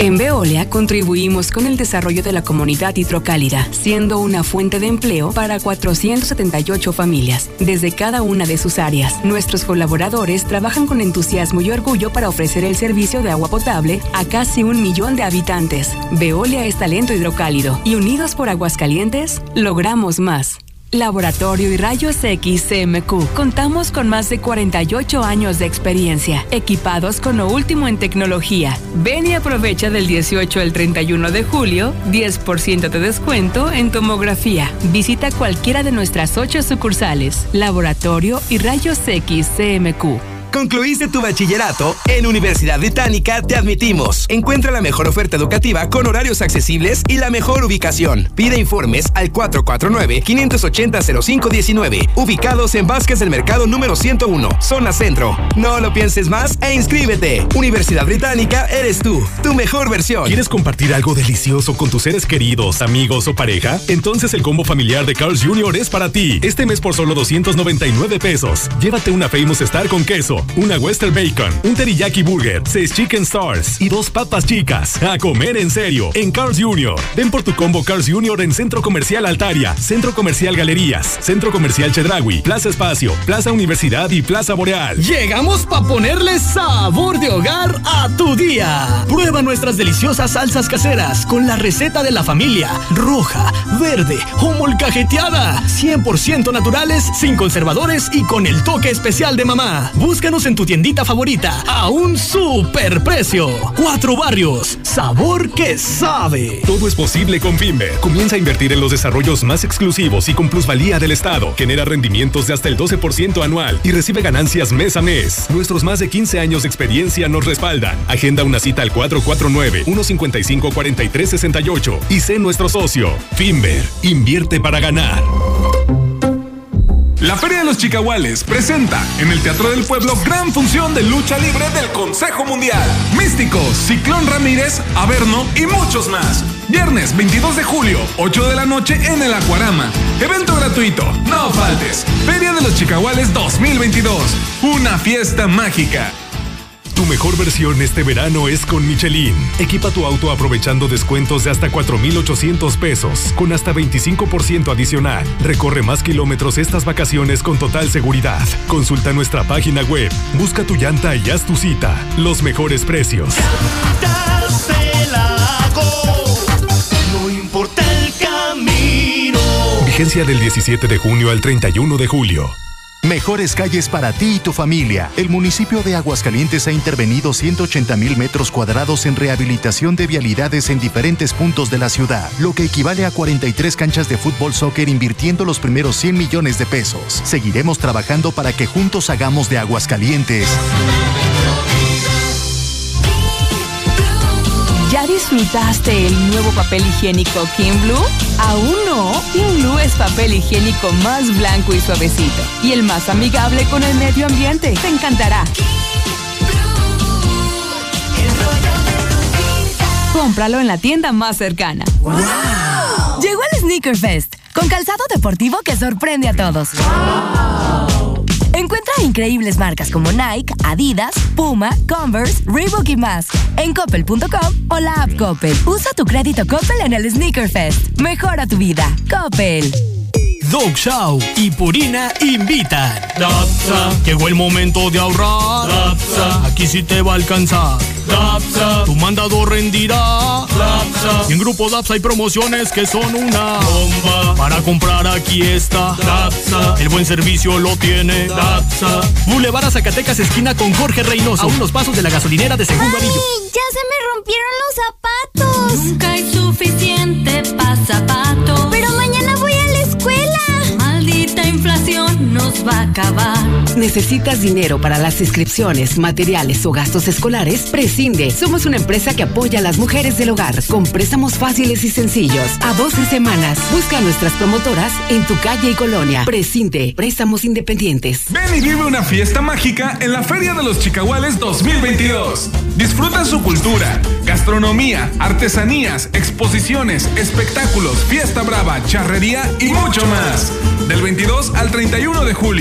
En Veolia contribuimos con el desarrollo de la comunidad hidrocálida, siendo una fuente de empleo para 478 familias, desde cada una de sus áreas. Nuestros colaboradores trabajan con entusiasmo y orgullo para ofrecer el servicio de agua potable a casi un millón de habitantes. Veolia es talento hidrocálido y unidos por Aguascalientes, logramos más. Laboratorio y Rayos X CMQ. Contamos con más de 48 años de experiencia, equipados con lo último en tecnología. Ven y aprovecha del 18 al 31 de julio 10% de descuento en tomografía. Visita cualquiera de nuestras ocho sucursales. Laboratorio y Rayos X CMQ. ¿Concluiste tu bachillerato? En Universidad Británica te admitimos. Encuentra la mejor oferta educativa con horarios accesibles y la mejor ubicación. Pide informes al 449-580-0519. Ubicados en Vázquez del Mercado número 101, zona centro. No lo pienses más e inscríbete. Universidad Británica eres tú, tu mejor versión. ¿Quieres compartir algo delicioso con tus seres queridos, amigos o pareja? Entonces el combo familiar de Carl's Jr. es para ti. Este mes por solo 299 pesos. Llévate una Famous Star con queso una Western Bacon, un Teriyaki Burger, seis Chicken Stars y dos papas chicas. A comer en serio en Cars Jr. Ven por tu combo Cars Jr. en Centro Comercial Altaria, Centro Comercial Galerías, Centro Comercial Chedragui, Plaza Espacio, Plaza Universidad y Plaza Boreal. Llegamos para ponerle sabor de hogar a tu día. Prueba nuestras deliciosas salsas caseras con la receta de la familia, roja, verde o molcajeteada, 100% naturales, sin conservadores y con el toque especial de mamá. Busca en tu tiendita favorita a un super precio. Cuatro barrios, sabor que sabe. Todo es posible con Finver. Comienza a invertir en los desarrollos más exclusivos y con plusvalía del Estado. Genera rendimientos de hasta el 12% anual y recibe ganancias mes a mes. Nuestros más de 15 años de experiencia nos respaldan. Agenda una cita al 449-155-4368 y sé nuestro socio. Finver, invierte para ganar. La Feria de los Chicahuales presenta en el Teatro del Pueblo gran función de lucha libre del Consejo Mundial. Místicos, Ciclón Ramírez, Averno y muchos más. Viernes 22 de julio, 8 de la noche en el Acuarama. Evento gratuito, no faltes. Feria de los Chicahuales 2022. Una fiesta mágica. Tu mejor versión este verano es con Michelin. Equipa tu auto aprovechando descuentos de hasta 4,800 pesos, con hasta 25% adicional. Recorre más kilómetros estas vacaciones con total seguridad. Consulta nuestra página web, busca tu llanta y haz tu cita. Los mejores precios. No importa el camino. Vigencia del 17 de junio al 31 de julio. Mejores calles para ti y tu familia. El municipio de Aguascalientes ha intervenido 180 mil metros cuadrados en rehabilitación de vialidades en diferentes puntos de la ciudad, lo que equivale a 43 canchas de fútbol soccer invirtiendo los primeros 100 millones de pesos. Seguiremos trabajando para que juntos hagamos de Aguascalientes ¿Ya disfrutaste el nuevo papel higiénico Kim Blue? ¿Aún no? Kim Blue es papel higiénico más blanco y suavecito y el más amigable con el medio ambiente. Te encantará. Cómpralo en la tienda más cercana. Llegó el Sneaker Fest, con calzado deportivo que sorprende a todos. Encuentra increíbles marcas como Nike, Adidas, Puma, Converse, Reebok y más en coppel.com o la app Coppel. Usa tu crédito Coppel en el Sneaker Fest. Mejora tu vida. Coppel. Dog Show y Purina invitan. Dapsa. Llegó el momento de ahorrar. Dapsa. Aquí sí te va a alcanzar. Dapsa. Tu mandado rendirá. Dapsa. Y en Grupo Dapsa hay promociones que son una bomba. Para comprar aquí está. Dapsa. El buen servicio lo tiene. Dapsa. Boulevard a Zacatecas, esquina con Jorge Reynoso. A unos pasos de la gasolinera de segundo anillo. ¡Ya se me rompieron los zapatos! Nunca hay suficiente para zapatos. Pero mañana voy a va a acabar. ¿Necesitas dinero para las inscripciones, materiales o gastos escolares? Prescinde. Somos una empresa que apoya a las mujeres del hogar con préstamos fáciles y sencillos. A 12 semanas. Busca a nuestras promotoras en tu calle y colonia. Prescinde. Préstamos independientes. Ven y vive una fiesta mágica en la Feria de los Chicahuales 2022. Disfruta su cultura, gastronomía, artesanías, exposiciones, espectáculos, fiesta brava, charrería y mucho más. Del 22 al 31 de julio.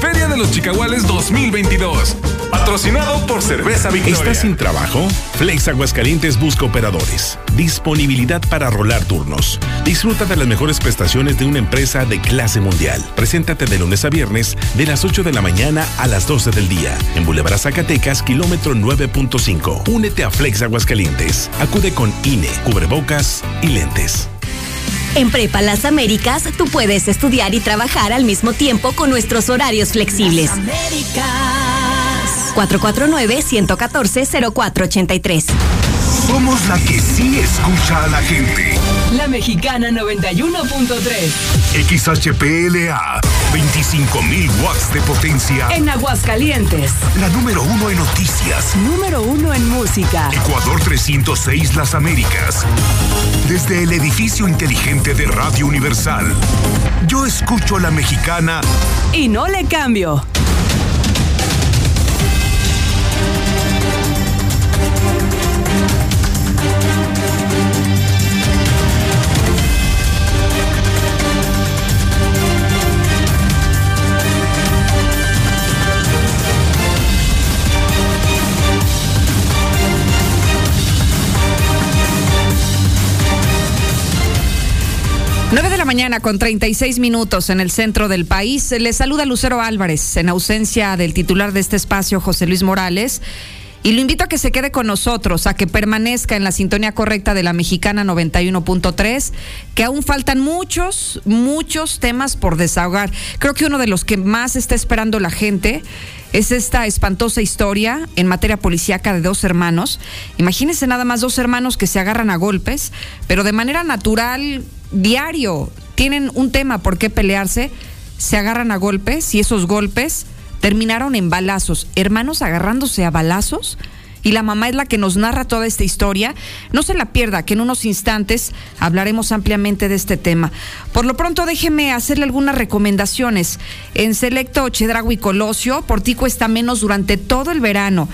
Feria de los Chicahuales 2022. Patrocinado por Cerveza Victoria. ¿Estás sin trabajo? Flex Aguascalientes busca operadores. Disponibilidad para rolar turnos. Disfruta de las mejores prestaciones de una empresa de clase mundial. Preséntate de lunes a viernes de las 8 de la mañana a las 12 del día. En Boulevard Zacatecas, kilómetro 9.5. Únete a Flex Aguascalientes. Acude con INE, cubrebocas y lentes. En Prepa Las Américas, tú puedes estudiar y trabajar al mismo tiempo con nuestros horarios flexibles. 449-114-0483. Somos la que sí escucha a la gente. La Mexicana 91.3. XHPLA, 25.000 watts de potencia. En Aguascalientes. La número uno en noticias. Número uno en música. Ecuador 306 Las Américas. Desde el edificio inteligente de Radio Universal. Yo escucho a la mexicana. Y no le cambio. Mañana con 36 minutos en el centro del país. Le saluda Lucero Álvarez en ausencia del titular de este espacio, José Luis Morales. Y lo invito a que se quede con nosotros, a que permanezca en la sintonía correcta de la mexicana 91.3, que aún faltan muchos, muchos temas por desahogar. Creo que uno de los que más está esperando la gente es esta espantosa historia en materia policíaca de dos hermanos. Imagínense nada más dos hermanos que se agarran a golpes, pero de manera natural, diario, tienen un tema por qué pelearse, se agarran a golpes y esos golpes terminaron en balazos, hermanos agarrándose a balazos. Y la mamá es la que nos narra toda esta historia. No se la pierda, que en unos instantes hablaremos ampliamente de este tema. Por lo pronto, déjeme hacerle algunas recomendaciones. En Selecto Chedrago y Colosio, por ti cuesta menos durante todo el verano.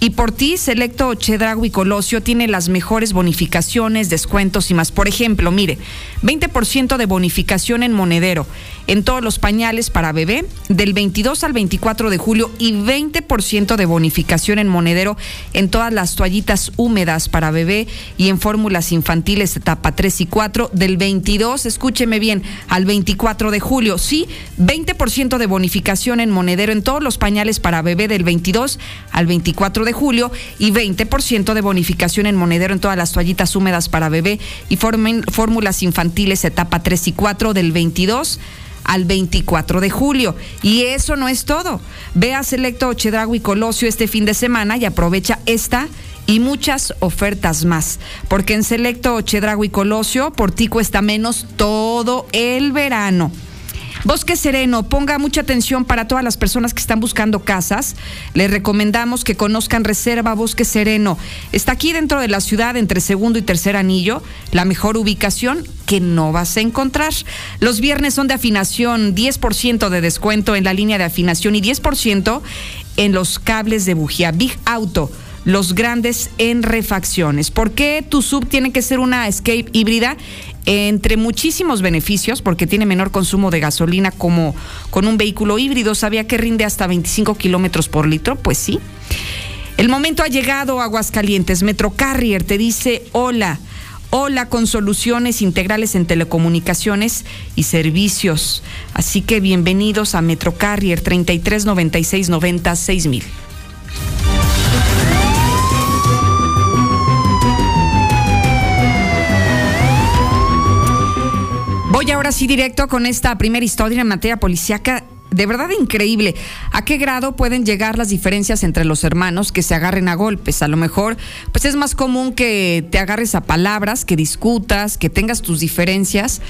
Y por ti, Selecto Chedrago y Colosio tiene las mejores bonificaciones, descuentos y más. Por ejemplo, mire, 20% de bonificación en monedero en todos los pañales para bebé del 22 al 24 de julio y 20% de bonificación en monedero en todas las toallitas húmedas para bebé y en fórmulas infantiles etapa 3 y 4 del 22, escúcheme bien, al 24 de julio. Sí, 20% de bonificación en monedero en todos los pañales para bebé del 22 al 24 de julio y 20% de bonificación en monedero en todas las toallitas húmedas para bebé y fórmulas infantiles etapa 3 y 4 del 22 al 24 de julio. Y eso no es todo. Ve a Selecto Chedrago y Colosio este fin de semana y aprovecha esta y muchas ofertas más. Porque en Selecto Chedrago y Colosio, por ti cuesta menos todo el verano. Bosque Sereno, ponga mucha atención para todas las personas que están buscando casas. Les recomendamos que conozcan Reserva Bosque Sereno. Está aquí dentro de la ciudad, entre segundo y tercer anillo, la mejor ubicación que no vas a encontrar. Los viernes son de afinación, 10% de descuento en la línea de afinación y 10% en los cables de bujía. Big Auto los grandes en refacciones. ¿Por qué tu sub tiene que ser una Escape híbrida? Entre muchísimos beneficios, porque tiene menor consumo de gasolina como con un vehículo híbrido. ¿Sabía que rinde hasta 25 kilómetros por litro? Pues sí. El momento ha llegado, Aguascalientes. Metro Carrier te dice hola. Hola con soluciones integrales en telecomunicaciones y servicios. Así que bienvenidos a Metro Carrier 33 96 90 6000. Voy ahora sí directo con esta primera historia en materia policíaca de verdad increíble. ¿A qué grado pueden llegar las diferencias entre los hermanos que se agarren a golpes? A lo mejor, pues es más común que te agarres a palabras, que discutas, que tengas tus diferencias,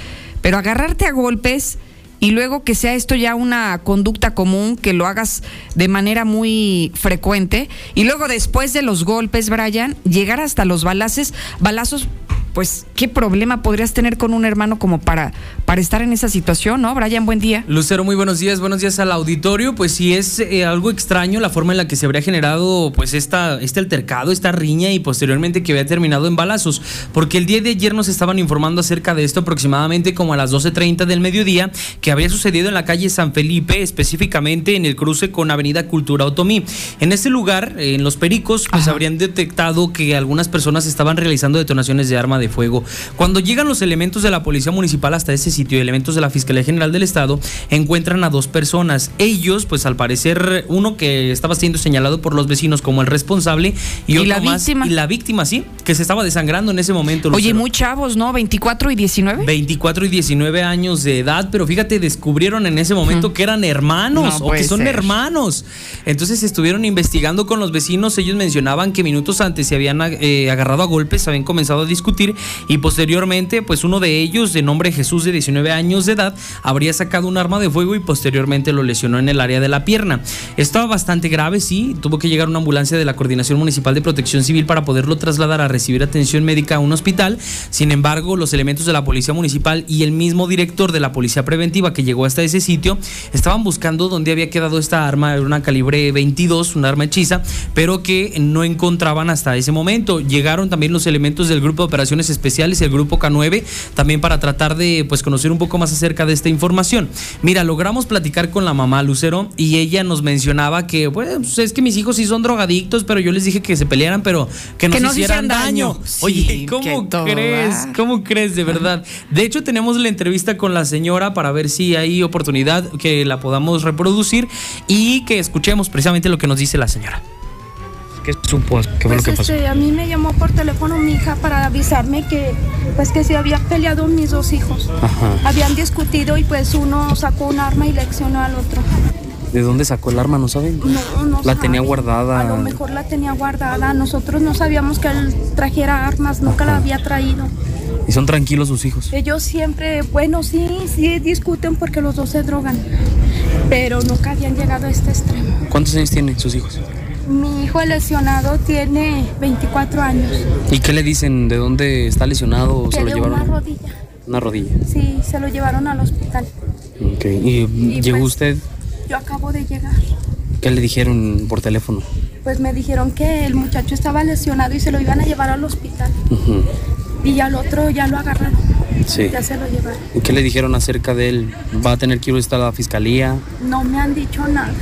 pero agarrarte a golpes y luego que sea esto ya una conducta común, que lo hagas de manera muy frecuente y luego después de los golpes, Brian, llegar hasta los balaces, balazos pues, ¿qué problema podrías tener con un hermano como para, para estar en esa situación, no? Brian, buen día. Lucero, muy buenos días, buenos días al auditorio. Pues sí, es eh, algo extraño la forma en la que se habría generado pues esta, este altercado, esta riña y posteriormente que había terminado en balazos. Porque el día de ayer nos estaban informando acerca de esto aproximadamente como a las 12.30 del mediodía, que había sucedido en la calle San Felipe, específicamente en el cruce con Avenida Cultura Otomí. En este lugar, en Los Pericos, pues habrían detectado que algunas personas estaban realizando detonaciones de arma de fuego. Cuando llegan los elementos de la Policía Municipal hasta ese sitio y elementos de la Fiscalía General del Estado, encuentran a dos personas. Ellos, pues al parecer, uno que estaba siendo señalado por los vecinos como el responsable y, otro la más. víctima? Y la víctima, sí, que se estaba desangrando en ese momento. Oye, muy chavos, ¿no? 24 y 19. 24 y 19 años de edad, pero fíjate, descubrieron en ese momento que eran hermanos No o que son ser. hermanos. Entonces estuvieron investigando con los vecinos, ellos mencionaban que minutos antes se habían eh, agarrado a golpes, habían comenzado a discutir y posteriormente, pues uno de ellos, de nombre Jesús de 19 años de edad, habría sacado un arma de fuego y posteriormente lo lesionó en el área de la pierna. Estaba bastante grave, sí, tuvo que llegar una ambulancia de la Coordinación Municipal de Protección Civil para poderlo trasladar a recibir atención médica a un hospital. Sin embargo, los elementos de la Policía Municipal y el mismo director de la Policía Preventiva que llegó hasta ese sitio estaban buscando dónde había quedado esta arma, era una calibre 22, un arma hechiza, pero que no encontraban hasta ese momento. Llegaron también los elementos del Grupo de Operaciones Especiales, el Grupo K9, también para tratar de pues conocer un poco más acerca de esta información. Mira, logramos platicar con la mamá Lucero y ella nos mencionaba que, pues es que mis hijos sí son drogadictos, pero yo les dije que se pelearan, pero que nos hicieran hicieran daño. daño. Oye, Sí, ¿cómo toda. crees? ¿Cómo crees de verdad? De hecho, tenemos la entrevista con la señora para ver si hay oportunidad que la podamos reproducir y que escuchemos precisamente lo que nos dice la señora. ¿Qué supo? ¿Qué fue lo Pues que pasó? este, a mí me llamó por teléfono mi hija para avisarme que pues que se habían peleado mis dos hijos. Ajá. Habían discutido y pues uno sacó un arma y leccionó al otro. ¿De dónde sacó el arma? ¿No saben? No, no La tenía sabe. guardada. A lo mejor la tenía guardada. Nosotros no sabíamos que él trajera armas, nunca la había traído. ¿Y son tranquilos sus hijos? Ellos siempre, bueno, sí, sí discuten porque los dos se drogan, pero nunca habían llegado a este extremo. ¿Cuántos años tienen sus hijos? Mi hijo lesionado tiene 24 años. ¿Y qué le dicen? ¿De dónde está lesionado o se lo Tiene una llevaron? rodilla. Una rodilla. Sí, se lo llevaron al hospital. Ok. ¿Y, Y llegó pues- usted? Yo acabo de llegar. ¿Qué le dijeron por teléfono? Pues me dijeron que el muchacho estaba lesionado y se lo iban a llevar al hospital. Ujú. Y al otro ya lo agarraron. Sí. Ya se lo llevaron. ¿Y qué le dijeron acerca de él? ¿Va a tener que ir a la fiscalía? No me han dicho nada.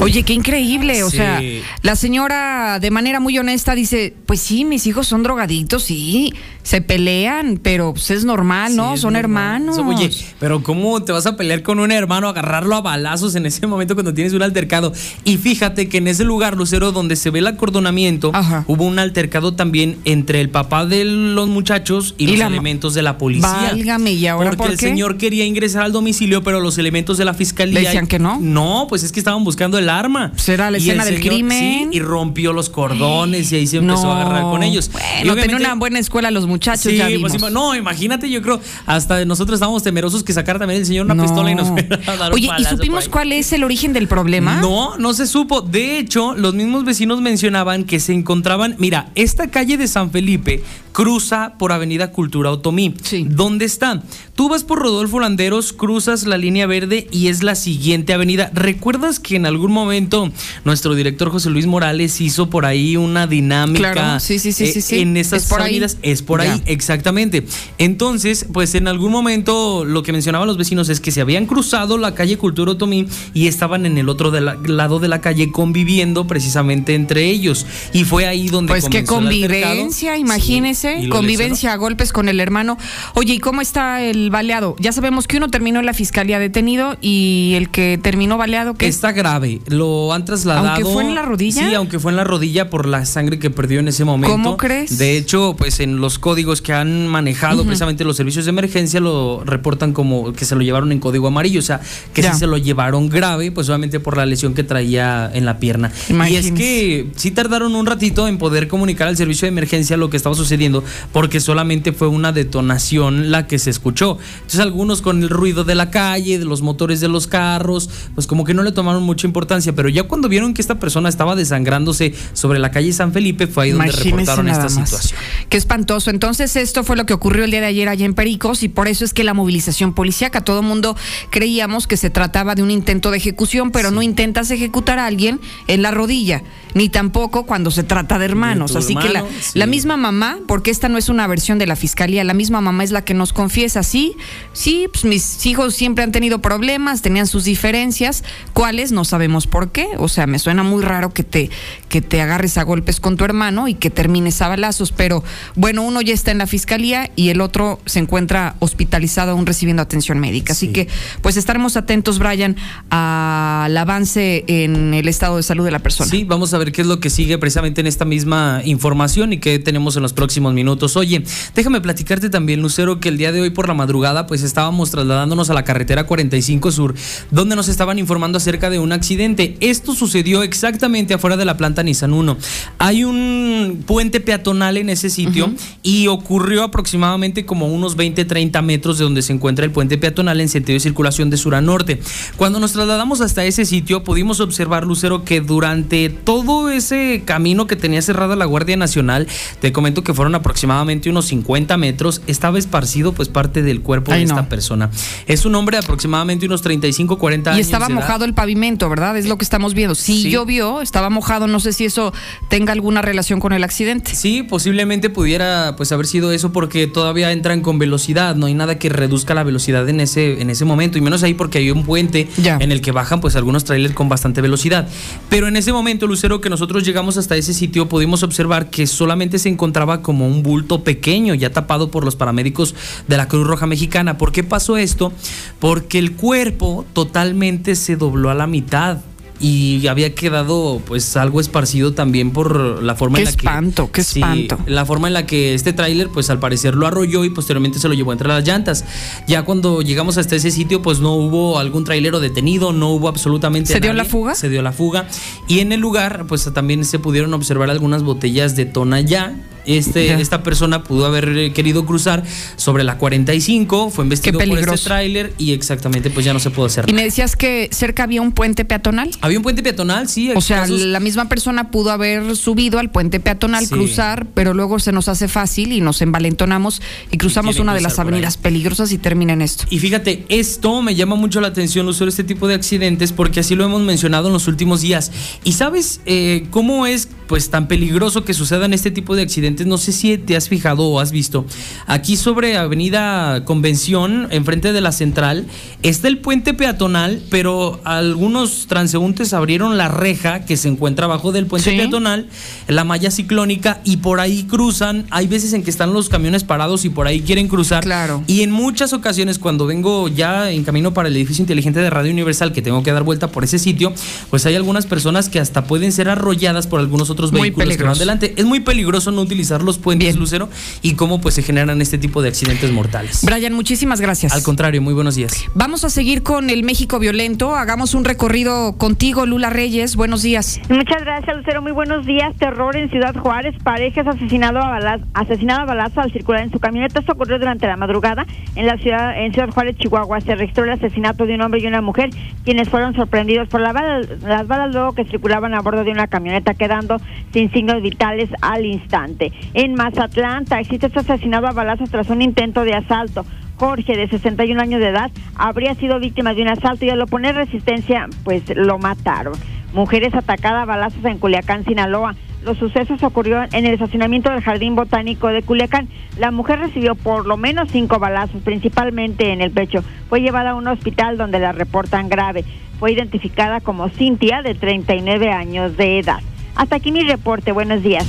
Oye, qué increíble. O Sí. sea, la señora de manera muy honesta dice, pues sí, mis hijos son drogadictos, sí, se pelean, pero pues es normal, ¿no? es son normal. hermanos. Oye, pero ¿cómo te vas a pelear con un hermano, agarrarlo a balazos en ese momento cuando tienes un altercado? Y fíjate que en ese lugar, Lucero, donde se ve el acordonamiento, hubo un altercado también entre el papá de los muchachos y, Y los elementos de la policía. Válgame, ¿y ahora Porque por el señor quería ingresar al domicilio, pero los elementos de la fiscalía... ¿Le decían que no? No, pues es que estaban buscando el arma. Será la escena el del señor- crimen. Sí, y rompió los cordones y ahí se empezó a agarrar con ellos. Bueno, Y tenía una buena escuela los muchachos, Sí, ya pues vimos. no, imagínate, yo creo, hasta nosotros estábamos temerosos que sacara también el señor una No. pistola y nos fuera a dar un Oye, ¿y supimos cuál es el origen del problema? No, no se supo. De hecho, los mismos vecinos mencionaban que se encontraban, mira, esta calle de San Felipe cruza por Avenida Cultura Otomí. ¿Dónde está? Tú vas por Rodolfo Landeros, cruzas la línea verde y es la siguiente avenida. ¿Recuerdas que en algún algún momento nuestro director José Luis Morales hizo por ahí una dinámica Claro, sí, sí, sí, eh, sí, en esas Es por ahí. avenidas. Es por Ya. ahí, exactamente. Entonces, pues en algún momento lo que mencionaban los vecinos es que se habían cruzado la calle Cultura Otomí y estaban en el otro de la- lado de la calle conviviendo precisamente entre ellos. Y fue ahí donde Pues qué convivencia, imagínese, convivencia a golpes con el hermano. Oye, ¿y cómo está el baleado? Ya sabemos que uno terminó en la fiscalía detenido y el que terminó baleado, ¿qué? Está grave, lo han trasladado. ¿Aunque fue en la rodilla? Sí, aunque fue en la rodilla por la sangre que perdió en ese momento. ¿Cómo crees? De hecho, pues en los códigos que han manejado precisamente los servicios de emergencia lo reportan como que se lo llevaron en código amarillo, o sea, que sí se lo llevaron grave, pues obviamente por la lesión que traía en la pierna. Y es que sí tardaron un ratito en poder comunicar al servicio de emergencia lo que estaba sucediendo, porque solamente fue una detonación la que se escuchó. Entonces algunos con el ruido de la calle, de los motores de los carros, pues como que no le tomaron mucha importancia, pero ya cuando vieron que esta persona estaba desangrándose sobre la calle San Felipe, fue ahí donde reportaron esta más. situación. Qué espantoso. Entonces, esto fue lo que ocurrió el día de ayer allá en Pericos y por eso es que la movilización policíaca, todo el mundo creíamos que se trataba de un intento de ejecución, pero no intentas ejecutar a alguien en la rodilla, ni tampoco cuando se trata de hermanos. Así que la, hermano, sí. la misma mamá, porque esta no es una versión de la fiscalía, la misma mamá es la que nos confiesa, sí, sí, pues mis hijos siempre han tenido problemas, tenían sus diferencias, cuáles no sabemos por qué. O sea, me suena muy raro que te, que te agarres a golpes con tu hermano y que termines a balazos, pero bueno, uno ya está en la fiscalía y el otro se encuentra hospitalizado aún recibiendo atención médica. Así que, pues estaremos atentos, Brian, al avance en el estado de salud de la persona. Sí, vamos a ver qué es lo que sigue precisamente en esta misma información y qué tenemos en los próximos minutos. Oye, déjame platicarte también, Lucero, que el día de hoy por la madrugada pues estábamos trasladándonos a la carretera 45 Sur, donde nos estaban informando acerca de un accidente. Esto sucedió exactamente afuera de la planta Nissan 1. Hay un puente peatonal en ese sitio y ocurrió aproximadamente como unos 20, 30 metros de donde se encuentra el puente peatonal en sentido de circulación de sur a norte. Cuando nos trasladamos hasta ese sitio, pudimos observar, Lucero, que durante todo ese camino que tenía cerrada la Guardia Nacional, te comento que fueron aproximadamente unos 50 metros, estaba esparcido pues parte del cuerpo Ay, de no. esta persona. Es un hombre de aproximadamente unos 35, 40 Y años. estaba de edad. mojado el pavimento, ¿verdad? Es lo que estamos viendo. Sí, Sí. llovió, estaba mojado, no sé si eso tenga alguna relación con el accidente. Sí, posiblemente pudiera pues haber sido eso porque todavía entran con velocidad, no hay nada que reduzca la velocidad en ese en ese momento y menos ahí porque hay un puente en el que bajan pues algunos trailers con bastante velocidad. Pero en ese momento, Lucero, que nosotros llegamos hasta ese sitio, pudimos observar que solamente se encontraba como un bulto pequeño ya tapado por los paramédicos de la Cruz Roja Mexicana. ¿Por qué pasó esto? Porque el cuerpo totalmente se dobló a la mitad. Y había quedado pues algo esparcido también por la forma Qué en la que espanto, qué Sí, espanto. la forma en la que este tráiler, pues al parecer lo arrolló y posteriormente se lo llevó entre las llantas. Ya cuando llegamos hasta ese sitio, pues no hubo algún trailero detenido, no hubo absolutamente ¿Se dio la fuga? Se dio la fuga. Y en el lugar, pues también se pudieron observar algunas botellas de Tonayá. Este, esta persona pudo haber eh, querido cruzar sobre la 45, fue investido por este tráiler y exactamente pues ya no se pudo hacer Y me decías que cerca había un puente peatonal. Había un puente peatonal, sí. O sea, casos- la misma persona pudo haber subido al puente peatonal, Sí. cruzar, pero luego se nos hace fácil y nos envalentonamos y cruzamos quieren una de las avenidas peligrosas y termina en esto. Y fíjate, esto me llama mucho la atención, Lucero, este tipo de accidentes, porque así lo hemos mencionado en los últimos días. Y sabes eh, cómo es pues tan peligroso que sucedan este tipo de accidentes. No sé si te has fijado o has visto. Aquí sobre Avenida Convención, enfrente de la central, está el puente peatonal, pero algunos transeúntes abrieron la reja que se encuentra abajo del puente Sí. peatonal, la malla ciclónica, y por ahí cruzan. Hay veces en que están los camiones parados y por ahí quieren cruzar. Claro. Y en muchas ocasiones, cuando vengo ya en camino para el edificio inteligente de Radio Universal, que tengo que dar vuelta por ese sitio, pues hay algunas personas que hasta pueden ser arrolladas por algunos otros Muy vehículos que van delante. Es muy peligroso no utilizar los puentes, Lucero, y cómo pues se generan este tipo de accidentes mortales. Brian, muchísimas gracias. Al contrario, muy buenos días. Vamos a seguir con el México violento. Hagamos un recorrido contigo, Lula Reyes. Buenos días. Muchas gracias, Lucero. Muy buenos días. Terror en Ciudad Juárez. Pareja es asesinado a balazo, asesinado a balazo al circular en su camioneta. Esto ocurrió durante la madrugada en la ciudad, en Ciudad Juárez, Chihuahua. Se registró el asesinato de un hombre y una mujer, quienes fueron sorprendidos por la bala- las balas luego que circulaban a bordo de una camioneta, quedando sin signos vitales al instante. En Mazatlán, taxista está asesinado a balazos tras un intento de asalto. Jorge, de 61 años de edad, habría sido víctima de un asalto y al oponer resistencia, pues lo mataron. mujeres atacada a balazos en Culiacán, Sinaloa. Los sucesos ocurrieron en el estacionamiento del Jardín Botánico de Culiacán. La mujer recibió por lo menos cinco balazos, principalmente en el pecho. Fue llevada a un hospital donde la reportan grave. Fue identificada como Cintia, de 39 años de edad. Hasta aquí mi reporte. Buenos días.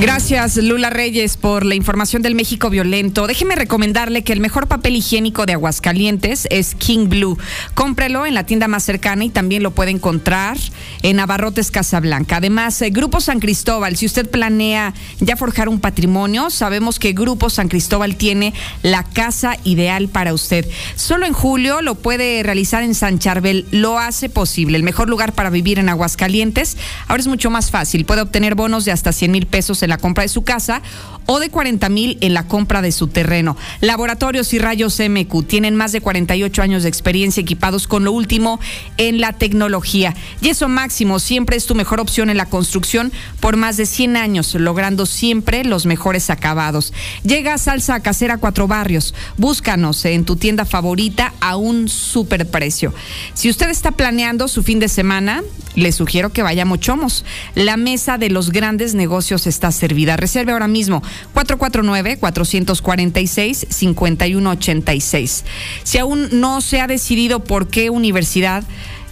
Gracias, Lula Reyes, por la información del México violento. Déjeme recomendarle que el mejor papel higiénico de Aguascalientes es King Blue. Cómprelo en la tienda más cercana y también lo puede encontrar en Abarrotes Casablanca. Además, eh, Grupo San Cristóbal, si usted planea ya forjar un patrimonio, sabemos que Grupo San Cristóbal tiene la casa ideal para usted. Solo en julio lo puede realizar en San Charbel. Lo hace posible. El mejor lugar para vivir en Aguascalientes. Ahora es mucho más fácil. Puede obtener bonos de hasta 100 mil pesos en la compra de su casa o de 40 mil en la compra de su terreno. Laboratorios y Rayos MQ tienen más de 48 años de experiencia equipados con lo último en la tecnología. Y eso máximo siempre es tu mejor opción en la construcción por más de 100 años, logrando siempre los mejores acabados. Llega Salsa Casera Cuatro Barrios. Búscanos en tu tienda favorita a un super precio. Si usted está planeando su fin de semana, le sugiero que vaya a Mochomos. La mesa de los grandes negocios está servida. Reserve ahora mismo 449-446-5186. Si aún no se ha decidido por qué universidad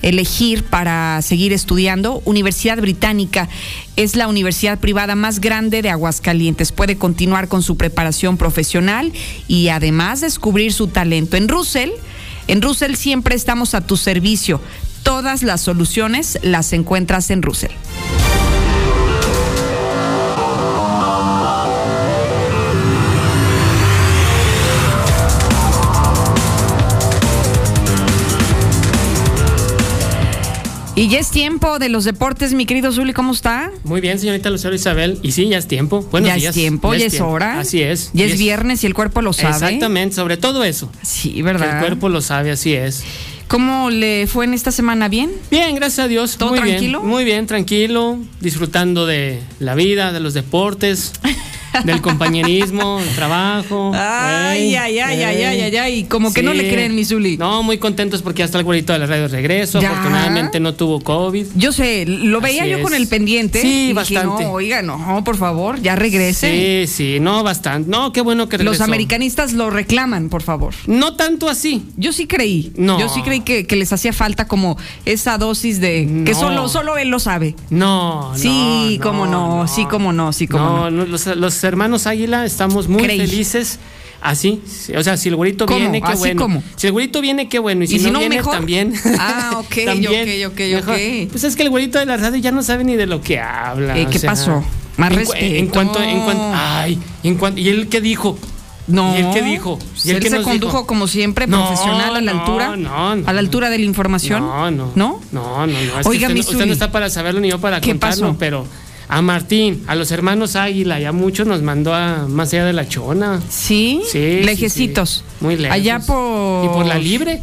elegir para seguir estudiando, Universidad Británica es la universidad privada más grande de Aguascalientes. Puede continuar con su preparación profesional y además descubrir su talento. En Russell, en Russell siempre estamos a tu servicio. Todas las soluciones las encuentras en Russell. Y ya es tiempo de los deportes, mi querido Zuli, ¿cómo está? Muy bien, señorita Lucero Isabel. Y sí, ya es tiempo. Buenos ya días. es tiempo, ya, es hora. Así es. Ya es viernes y el cuerpo lo sabe. Exactamente, sobre todo eso. Sí, ¿verdad? Que el cuerpo lo sabe, así es. ¿Cómo le fue en esta semana? ¿Bien? Bien, gracias a Dios. ¿Todo muy tranquilo? Bien, muy bien, tranquilo. Disfrutando de la vida, de los deportes. del compañerismo, el trabajo. Ay, ay, ay, ay, ay, ay, ay. Como que no le creen, mi Zuli. No, muy contentos porque ya está el güerito de la radio de regreso. Ya. Afortunadamente no tuvo COVID. Yo sé, lo veía Así yo con el pendiente. Sí, y dije, bastante. no, oiga, no, por favor, ya regrese. Sí, sí, no, bastante. No, qué bueno que regresó. Los americanistas lo reclaman, por favor. No tanto así. Yo sí creí. No. Yo sí creí que, que les hacía falta como esa dosis de que solo, solo él lo sabe. No, Sí, no, cómo no, sí, cómo no, sí, cómo no. No, no, los, los hermanos Águila estamos muy Creí. felices. Así, sí, o sea, si el güerito ¿Cómo? viene, qué ¿Así bueno. cómo? Si el güerito viene, qué bueno. Y si, ¿Y si no, no, viene, mejor? también. Ah, ok, También. ok, ok, ok. Pues es que el güerito de la radio ya no sabe ni de lo que habla. Eh, ¿qué sea, pasó? Más en, cu- respeto. En cuanto, en cuanto, ay, en cuanto, ¿y él qué dijo? No. ¿Y él qué dijo? ¿Y él qué se condujo dijo? como siempre, No, profesional a la altura. no, no. a la altura de la información. No, no. ¿No? No, no, no. Es que Oiga, usted, usted no está para saberlo ni yo para ¿Qué contarlo, pasó? pero a Martín, a los hermanos Águila y a muchos nos mandó a más allá de la chona. Sí, Sí. sí, lejecitos. sí. Muy lejos. Allá por. ¿Y por la libre?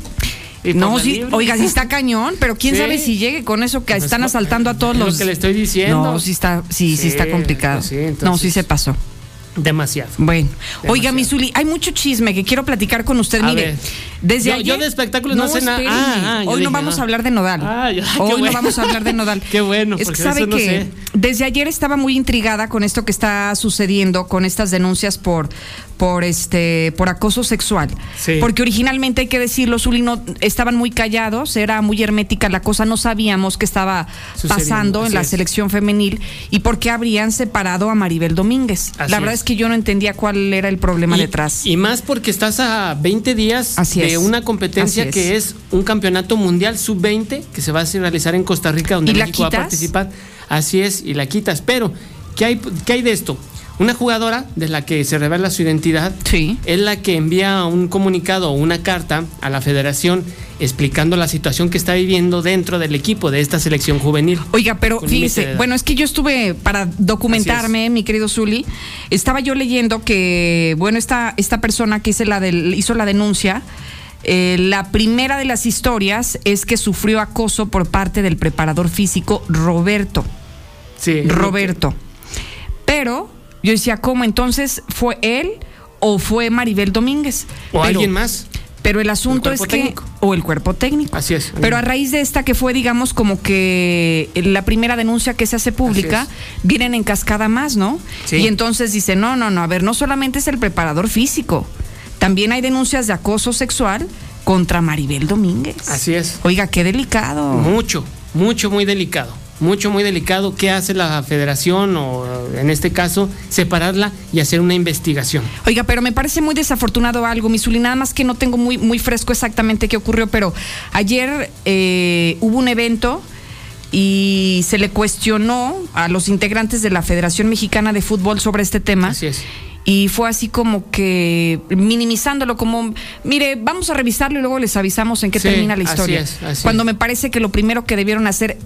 ¿Y por No, sí, libre? oiga, sí está cañón, pero quién Sí. sabe si llegue con eso que Pues están asaltando a todos es lo los. que le estoy diciendo. No, sí está, sí, sí, Sí, está complicado. pues sí, no, entonces- sí se pasó. Demasiado. Bueno, oiga, Demasiado. mi Zuli, hay mucho chisme que quiero platicar con usted. A Mire, ver. desde Yo- ayer. yo de espectáculos no sé nada. Ah, ah, Hoy no dije, vamos ah. a hablar de Nodal. Ah, Hoy no vamos a hablar de Nodal. Qué bueno, Es que sabe no que sé. desde ayer estaba muy intrigada con esto que está sucediendo, con estas denuncias por por este por acoso sexual. Sí. Porque originalmente hay que decirlo, Zuli, no estaban muy callados, era muy hermética la cosa, no sabíamos qué estaba Sucediendo, pasando en la es. selección femenil y por qué habrían separado a Maribel Domínguez. Así la verdad es. es que yo no entendía cuál era el problema y, detrás. Y más porque estás a 20 días Así de es. una competencia Así que es un campeonato mundial sub-20 que se va a realizar en Costa Rica, donde ¿Y la México va a participar. Así es, y la quitas. Pero, ¿qué hay, qué hay de esto? Una jugadora de la que se revela su identidad es la que envía un comunicado o una carta a la federación explicando la situación que está viviendo dentro del equipo de esta selección juvenil. Oiga, pero fíjese, bueno, es que yo estuve para documentarme, mi querido Zuli, estaba yo leyendo que, bueno, esta, esta persona que hizo la, del, hizo la denuncia, eh, la primera de las historias es que sufrió acoso por parte del preparador físico Roberto. Sí. Roberto. Pero yo decía, ¿cómo entonces fue él o fue Maribel Domínguez? ¿O Pero- alguien más? Pero el asunto es que. O el cuerpo técnico. Así es. Pero a raíz de esta que fue, digamos, como que la primera denuncia que se hace pública, vienen en cascada más, ¿no? Sí. Y entonces dice, no, no, no, a ver, no solamente es el preparador físico, también hay denuncias de acoso sexual contra Maribel Domínguez. Así es. Oiga, qué delicado. Mucho, mucho, muy delicado. Mucho, muy delicado. ¿Qué hace la federación o en este caso separarla y hacer una investigación? Oiga, pero me parece muy desafortunado algo, Misuli, nada más que no tengo muy, muy fresco exactamente qué ocurrió, pero ayer eh, hubo un evento y se le cuestionó a los integrantes de la Federación Mexicana de Fútbol sobre este tema. Así es. Y fue así como que minimizándolo, como, mire, vamos a revisarlo y luego les avisamos en qué Sí, termina la así historia. es, así Cuando es. me parece que lo primero que debieron hacer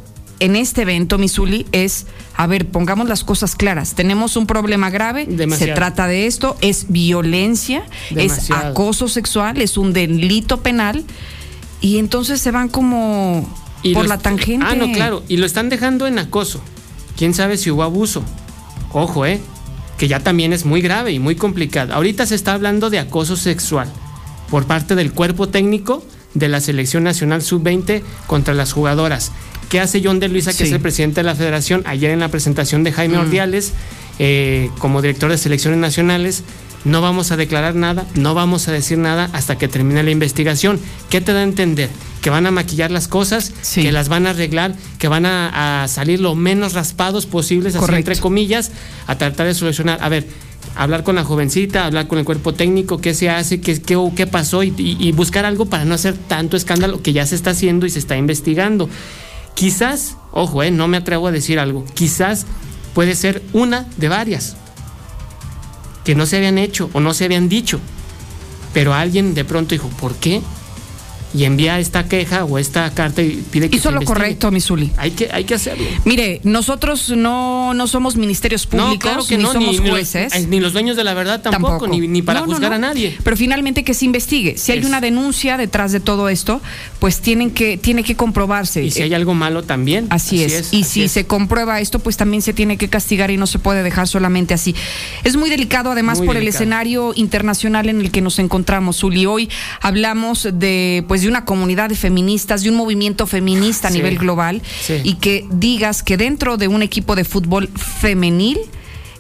en este evento, Misuli, es, a ver, pongamos las cosas claras. Tenemos un problema grave, Demasiado. se trata de esto, es violencia, es acoso sexual, es un delito penal, y entonces se van como Y por la tangente. Ah, no, claro. Y lo están dejando en acoso. ¿Quién sabe si hubo abuso? Ojo, ¿eh? Que ya también es muy grave y muy complicado. Ahorita se está hablando de acoso sexual por parte del cuerpo técnico de la Selección Nacional Sub-20 contra las jugadoras. ¿Qué hace John de Luisa, que Sí. es el presidente de la federación? Ayer en la presentación de Jaime Mm. Ordiales, eh, como director de selecciones nacionales, no vamos a declarar nada, no vamos a decir nada hasta que termine la investigación. ¿Qué te da a entender? Que van a maquillar las cosas, que las van a arreglar, que van a, a salir lo menos raspados posibles, así entre comillas, a tratar de solucionar. A ver, hablar con la jovencita, hablar con el cuerpo técnico, qué se hace, qué, qué, qué pasó y buscar algo para no hacer tanto escándalo que ya se está haciendo y se está investigando. Quizás, ojo, eh, no me atrevo a decir algo, quizás puede ser una de varias que no se habían hecho o no se habían dicho, pero alguien de pronto dijo, ¿por qué? Y envía esta queja o esta carta y pide que Hizo se lo correcto, Misuli. Hay que, hay que hacerlo. Mire, nosotros no, no somos ministerios públicos, no, claro que ni no, somos ni, ni los- jueces. ni los dueños de la verdad tampoco, Ni, ni para No, juzgar a nadie. Pero finalmente que se investigue. Si hay Es- una denuncia detrás de todo esto, pues tienen que, tiene que comprobarse. Y si hay algo malo también. Así, es. Y si se comprueba esto, pues también se tiene que castigar y no se puede dejar solamente así. Es muy delicado, además, Muy por el escenario internacional en el que nos encontramos, Zuli. Hoy hablamos de, pues, de una comunidad de feministas, de un movimiento feminista a Sí. nivel global, Sí. y que digas que dentro de un equipo de fútbol femenil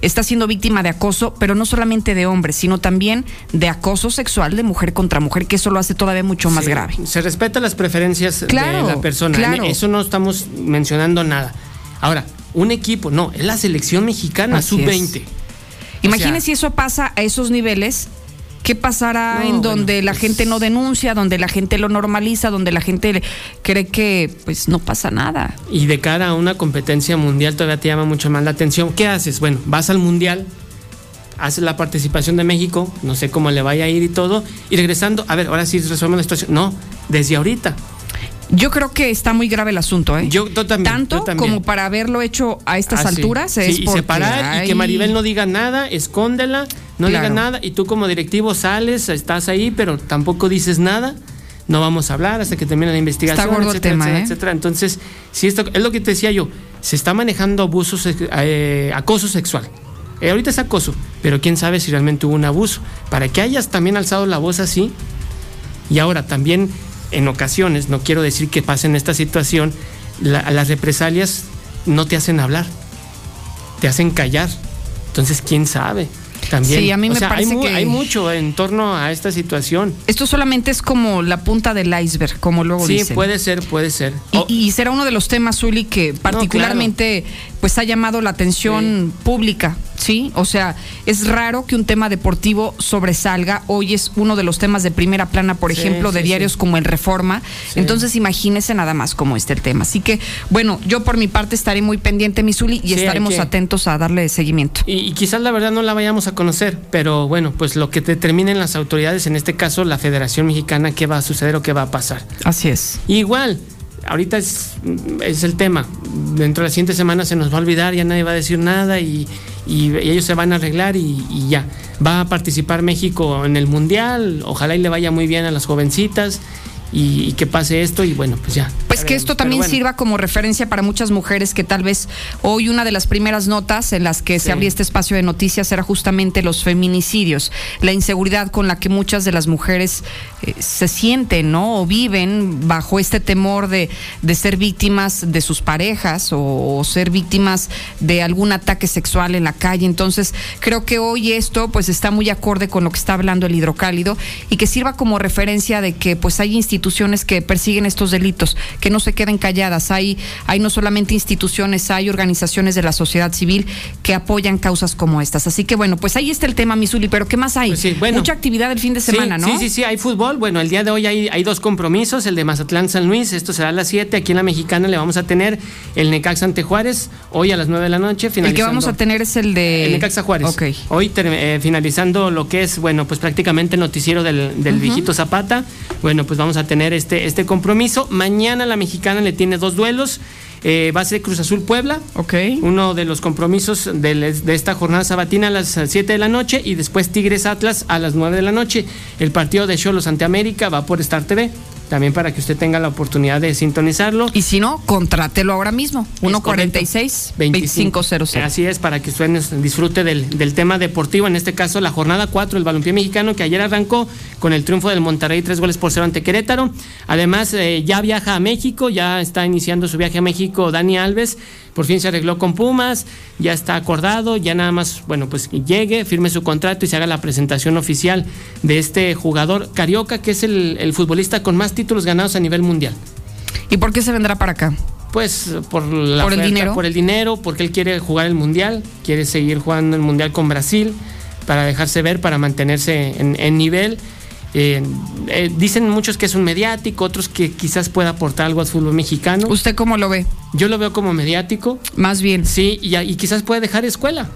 está siendo víctima de acoso, pero no solamente de hombres, sino también de acoso sexual de mujer contra mujer, que eso lo hace todavía mucho más Sí, grave. Se respeta las preferencias Claro, de la persona. claro. Eso no estamos mencionando nada. Ahora, un equipo, no, es la selección mexicana Así sub-20. es. Imagínese si eso pasa a esos niveles. ¿Qué pasará No, en donde bueno, la pues- gente no denuncia, donde la gente lo normaliza, donde la gente cree que pues no pasa nada? Y de cara a una competencia mundial todavía te llama mucho más la atención. ¿Qué haces? Bueno, vas al mundial, haces la participación de México, no sé cómo le vaya a ir y todo, y regresando, a ver, ahora sí resuelve la situación. No, desde ahorita. Yo creo que está muy grave el asunto, ¿eh? Yo, yo también. Tanto yo también. como para haberlo hecho a estas Ah, alturas Sí, es y porque separar y que Maribel no diga nada, escóndela, no Claro. diga nada y tú como directivo sales, estás ahí, pero tampoco dices nada. No vamos a hablar hasta que termine la investigación, Está gordo el etcétera, tema, etcétera, ¿eh? etcétera. Entonces, si esto es lo que te decía yo, se está manejando abuso, eh, acoso sexual. Eh, ahorita es acoso, pero quién sabe si realmente hubo un abuso. Para que hayas también alzado la voz así, y ahora también en ocasiones, no quiero decir que pase en esta situación, la- las represalias no te hacen hablar, te hacen callar. Entonces, quién sabe. También. Sí, a mí O me sea, parece hay, que- hay mucho en torno a esta situación. Esto solamente es como la punta del iceberg, como luego Sí, dicen. puede ser, puede ser. Y, y será uno de los temas, Zuli, que particularmente pues ha llamado la atención pública, ¿sí? O sea, es raro que un tema deportivo sobresalga. Hoy es uno de los temas de primera plana, por Sí, ejemplo, de diarios como el Reforma. Entonces, imagínese nada más cómo está el tema. Así que, bueno, yo por mi parte estaré muy pendiente, mi Zuli, y estaremos atentos a darle seguimiento. Y, y quizás la verdad no la vayamos a conocer, pero bueno, pues lo que determinen las autoridades, en este caso la Federación Mexicana, qué va a suceder o qué va a pasar. Así es. Igual, ahorita es, es el tema. Dentro de la siguiente semana se nos va a olvidar, ya nadie va a decir nada y, y- ellos se van a arreglar y, y ya. Va a participar México en el Mundial, ojalá y le vaya muy bien a las jovencitas y, y que pase esto y bueno, pues ya. Pues que esto también sirva como referencia para muchas mujeres que tal vez hoy una de las primeras notas en las que se abría este espacio de noticias era justamente los feminicidios, la inseguridad con la que muchas de las mujeres eh, se sienten, ¿no? O viven bajo este temor de, de ser víctimas de sus parejas o, o ser víctimas de algún ataque sexual en la calle. Entonces, creo que hoy esto pues está muy acorde con lo que está hablando el hidrocálido y que sirva como referencia de que pues hay instituciones que persiguen estos delitos, que no se queden calladas. Hay, hay no solamente instituciones, hay organizaciones de la sociedad civil que apoyan causas como estas. Así que bueno, pues ahí está el tema, Misuli, pero ¿qué más hay? Pues Mucha actividad el fin de semana, sí, ¿no? Sí, sí, sí, hay fútbol. Bueno, el día de hoy hay, hay dos compromisos, el de Mazatlán San Luis, esto será a las 7, aquí en la Mexicana le vamos a tener el Necaxa ante Juárez, hoy a las 9 de la noche. El que vamos a tener es el de... El Necaxa Juárez. Ok. Hoy eh, finalizando lo que es, bueno, pues prácticamente el noticiero del, del viejito Zapata, bueno, pues vamos a tener este, este compromiso. Mañana la Mexicana le tiene dos duelos. Eh, va a ser Cruz Azul Puebla. Ok. Uno de los compromisos de, de, esta jornada sabatina a las 7 de la noche y después Tigres Atlas a las 9 de la noche. El partido de Cholos ante América va por Star TV. También para que usted tenga la oportunidad de sintonizarlo. Y si no, contrátelo ahora mismo. 146-2500. Así es, para que usted disfrute del, del, tema deportivo. En este caso, la jornada 4, el balompié mexicano, que ayer arrancó con el triunfo del Monterrey, tres goles por cero ante Querétaro. Además, eh, ya viaja a México, ya está iniciando su viaje a México Dani Alves. Por fin se arregló con Pumas, ya está acordado, ya nada más, bueno, pues llegue, firme su contrato y se haga la presentación oficial de este jugador carioca, que es el, el futbolista con más títulos ganados a nivel mundial. ¿Y por qué se vendrá para acá? Pues por la ¿Por el dinero? por el dinero, porque él quiere jugar el mundial, quiere seguir jugando el mundial con Brasil para dejarse ver, para mantenerse en, en nivel. Eh, eh, dicen muchos que es un mediático, otros que quizás pueda aportar algo al fútbol mexicano. ¿Usted cómo lo ve? Yo lo veo como mediático. Más bien. Sí, y, y quizás puede dejar escuela.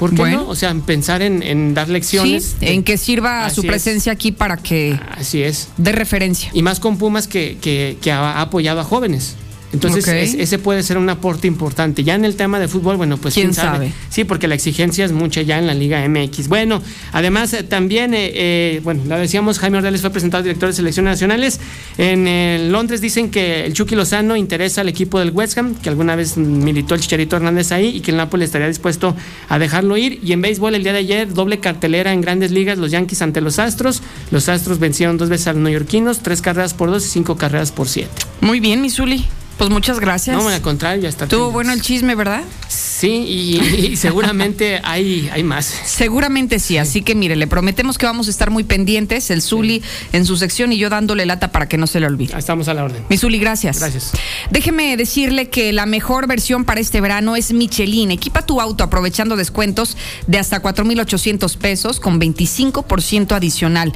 ¿Por qué Bueno. no? O sea, pensar en, en dar lecciones. Sí, en que sirva su es. presencia aquí para que Así es. dé referencia. Y más con Pumas que, que, ha apoyado a jóvenes. Entonces, es- ese puede ser un aporte importante. Ya en el tema de fútbol, bueno, pues ¿Quién quién, sabe? sabe? Sí, porque la exigencia es mucha ya en la Liga MX. Bueno, además eh, también, eh, eh, bueno, lo decíamos, Jaime Ordeles fue presentado director de selecciones nacionales. En eh, Londres dicen que el Chucky Lozano interesa al equipo del West Ham, que alguna vez militó el Chicharito Hernández ahí y que el Napoli estaría dispuesto a dejarlo ir. Y en béisbol, el día de ayer, doble cartelera en grandes ligas, los Yankees ante los Astros. Los Astros vencieron dos veces a los neoyorquinos, tres carreras por dos y cinco carreras por siete. Muy bien, Misuli. Pues muchas gracias. No, al contrario, ya está. Estuvo bueno el chisme, ¿verdad? Sí, y, y seguramente hay, hay más. Seguramente sí, así que mire, le prometemos que vamos a estar muy pendientes, el Zuli en su sección y yo dándole lata para que no se le olvide. Estamos a la orden. Mi Zuli, gracias. Gracias. Déjeme decirle que la mejor versión para este verano es Michelin. Equipa tu auto aprovechando descuentos de hasta 4,800 pesos con 25% adicional.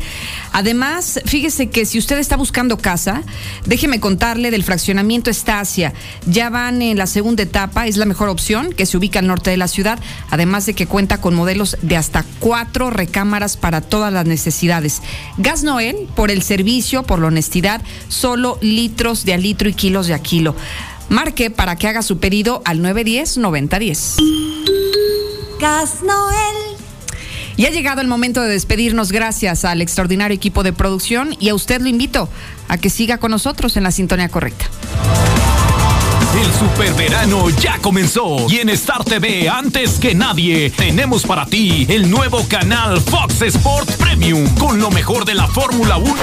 Además, fíjese que si usted está buscando casa, déjeme contarle del fraccionamiento Ya van en la segunda etapa, es la mejor opción, que se ubica al norte de la ciudad, además de que cuenta con modelos de hasta cuatro recámaras para todas las necesidades. Gas Noel, por el servicio, por la honestidad, solo litros de a litro y kilos de a kilo. Marque para que haga su pedido al 910-9010. Gas Noel. Y ha llegado el momento de despedirnos gracias al extraordinario equipo de producción y a usted lo invito a que siga con nosotros en la sintonía correcta. El superverano ya comenzó. Y en Star TV antes que nadie tenemos para ti el nuevo canal Fox Sports Premium con lo mejor de la Fórmula 1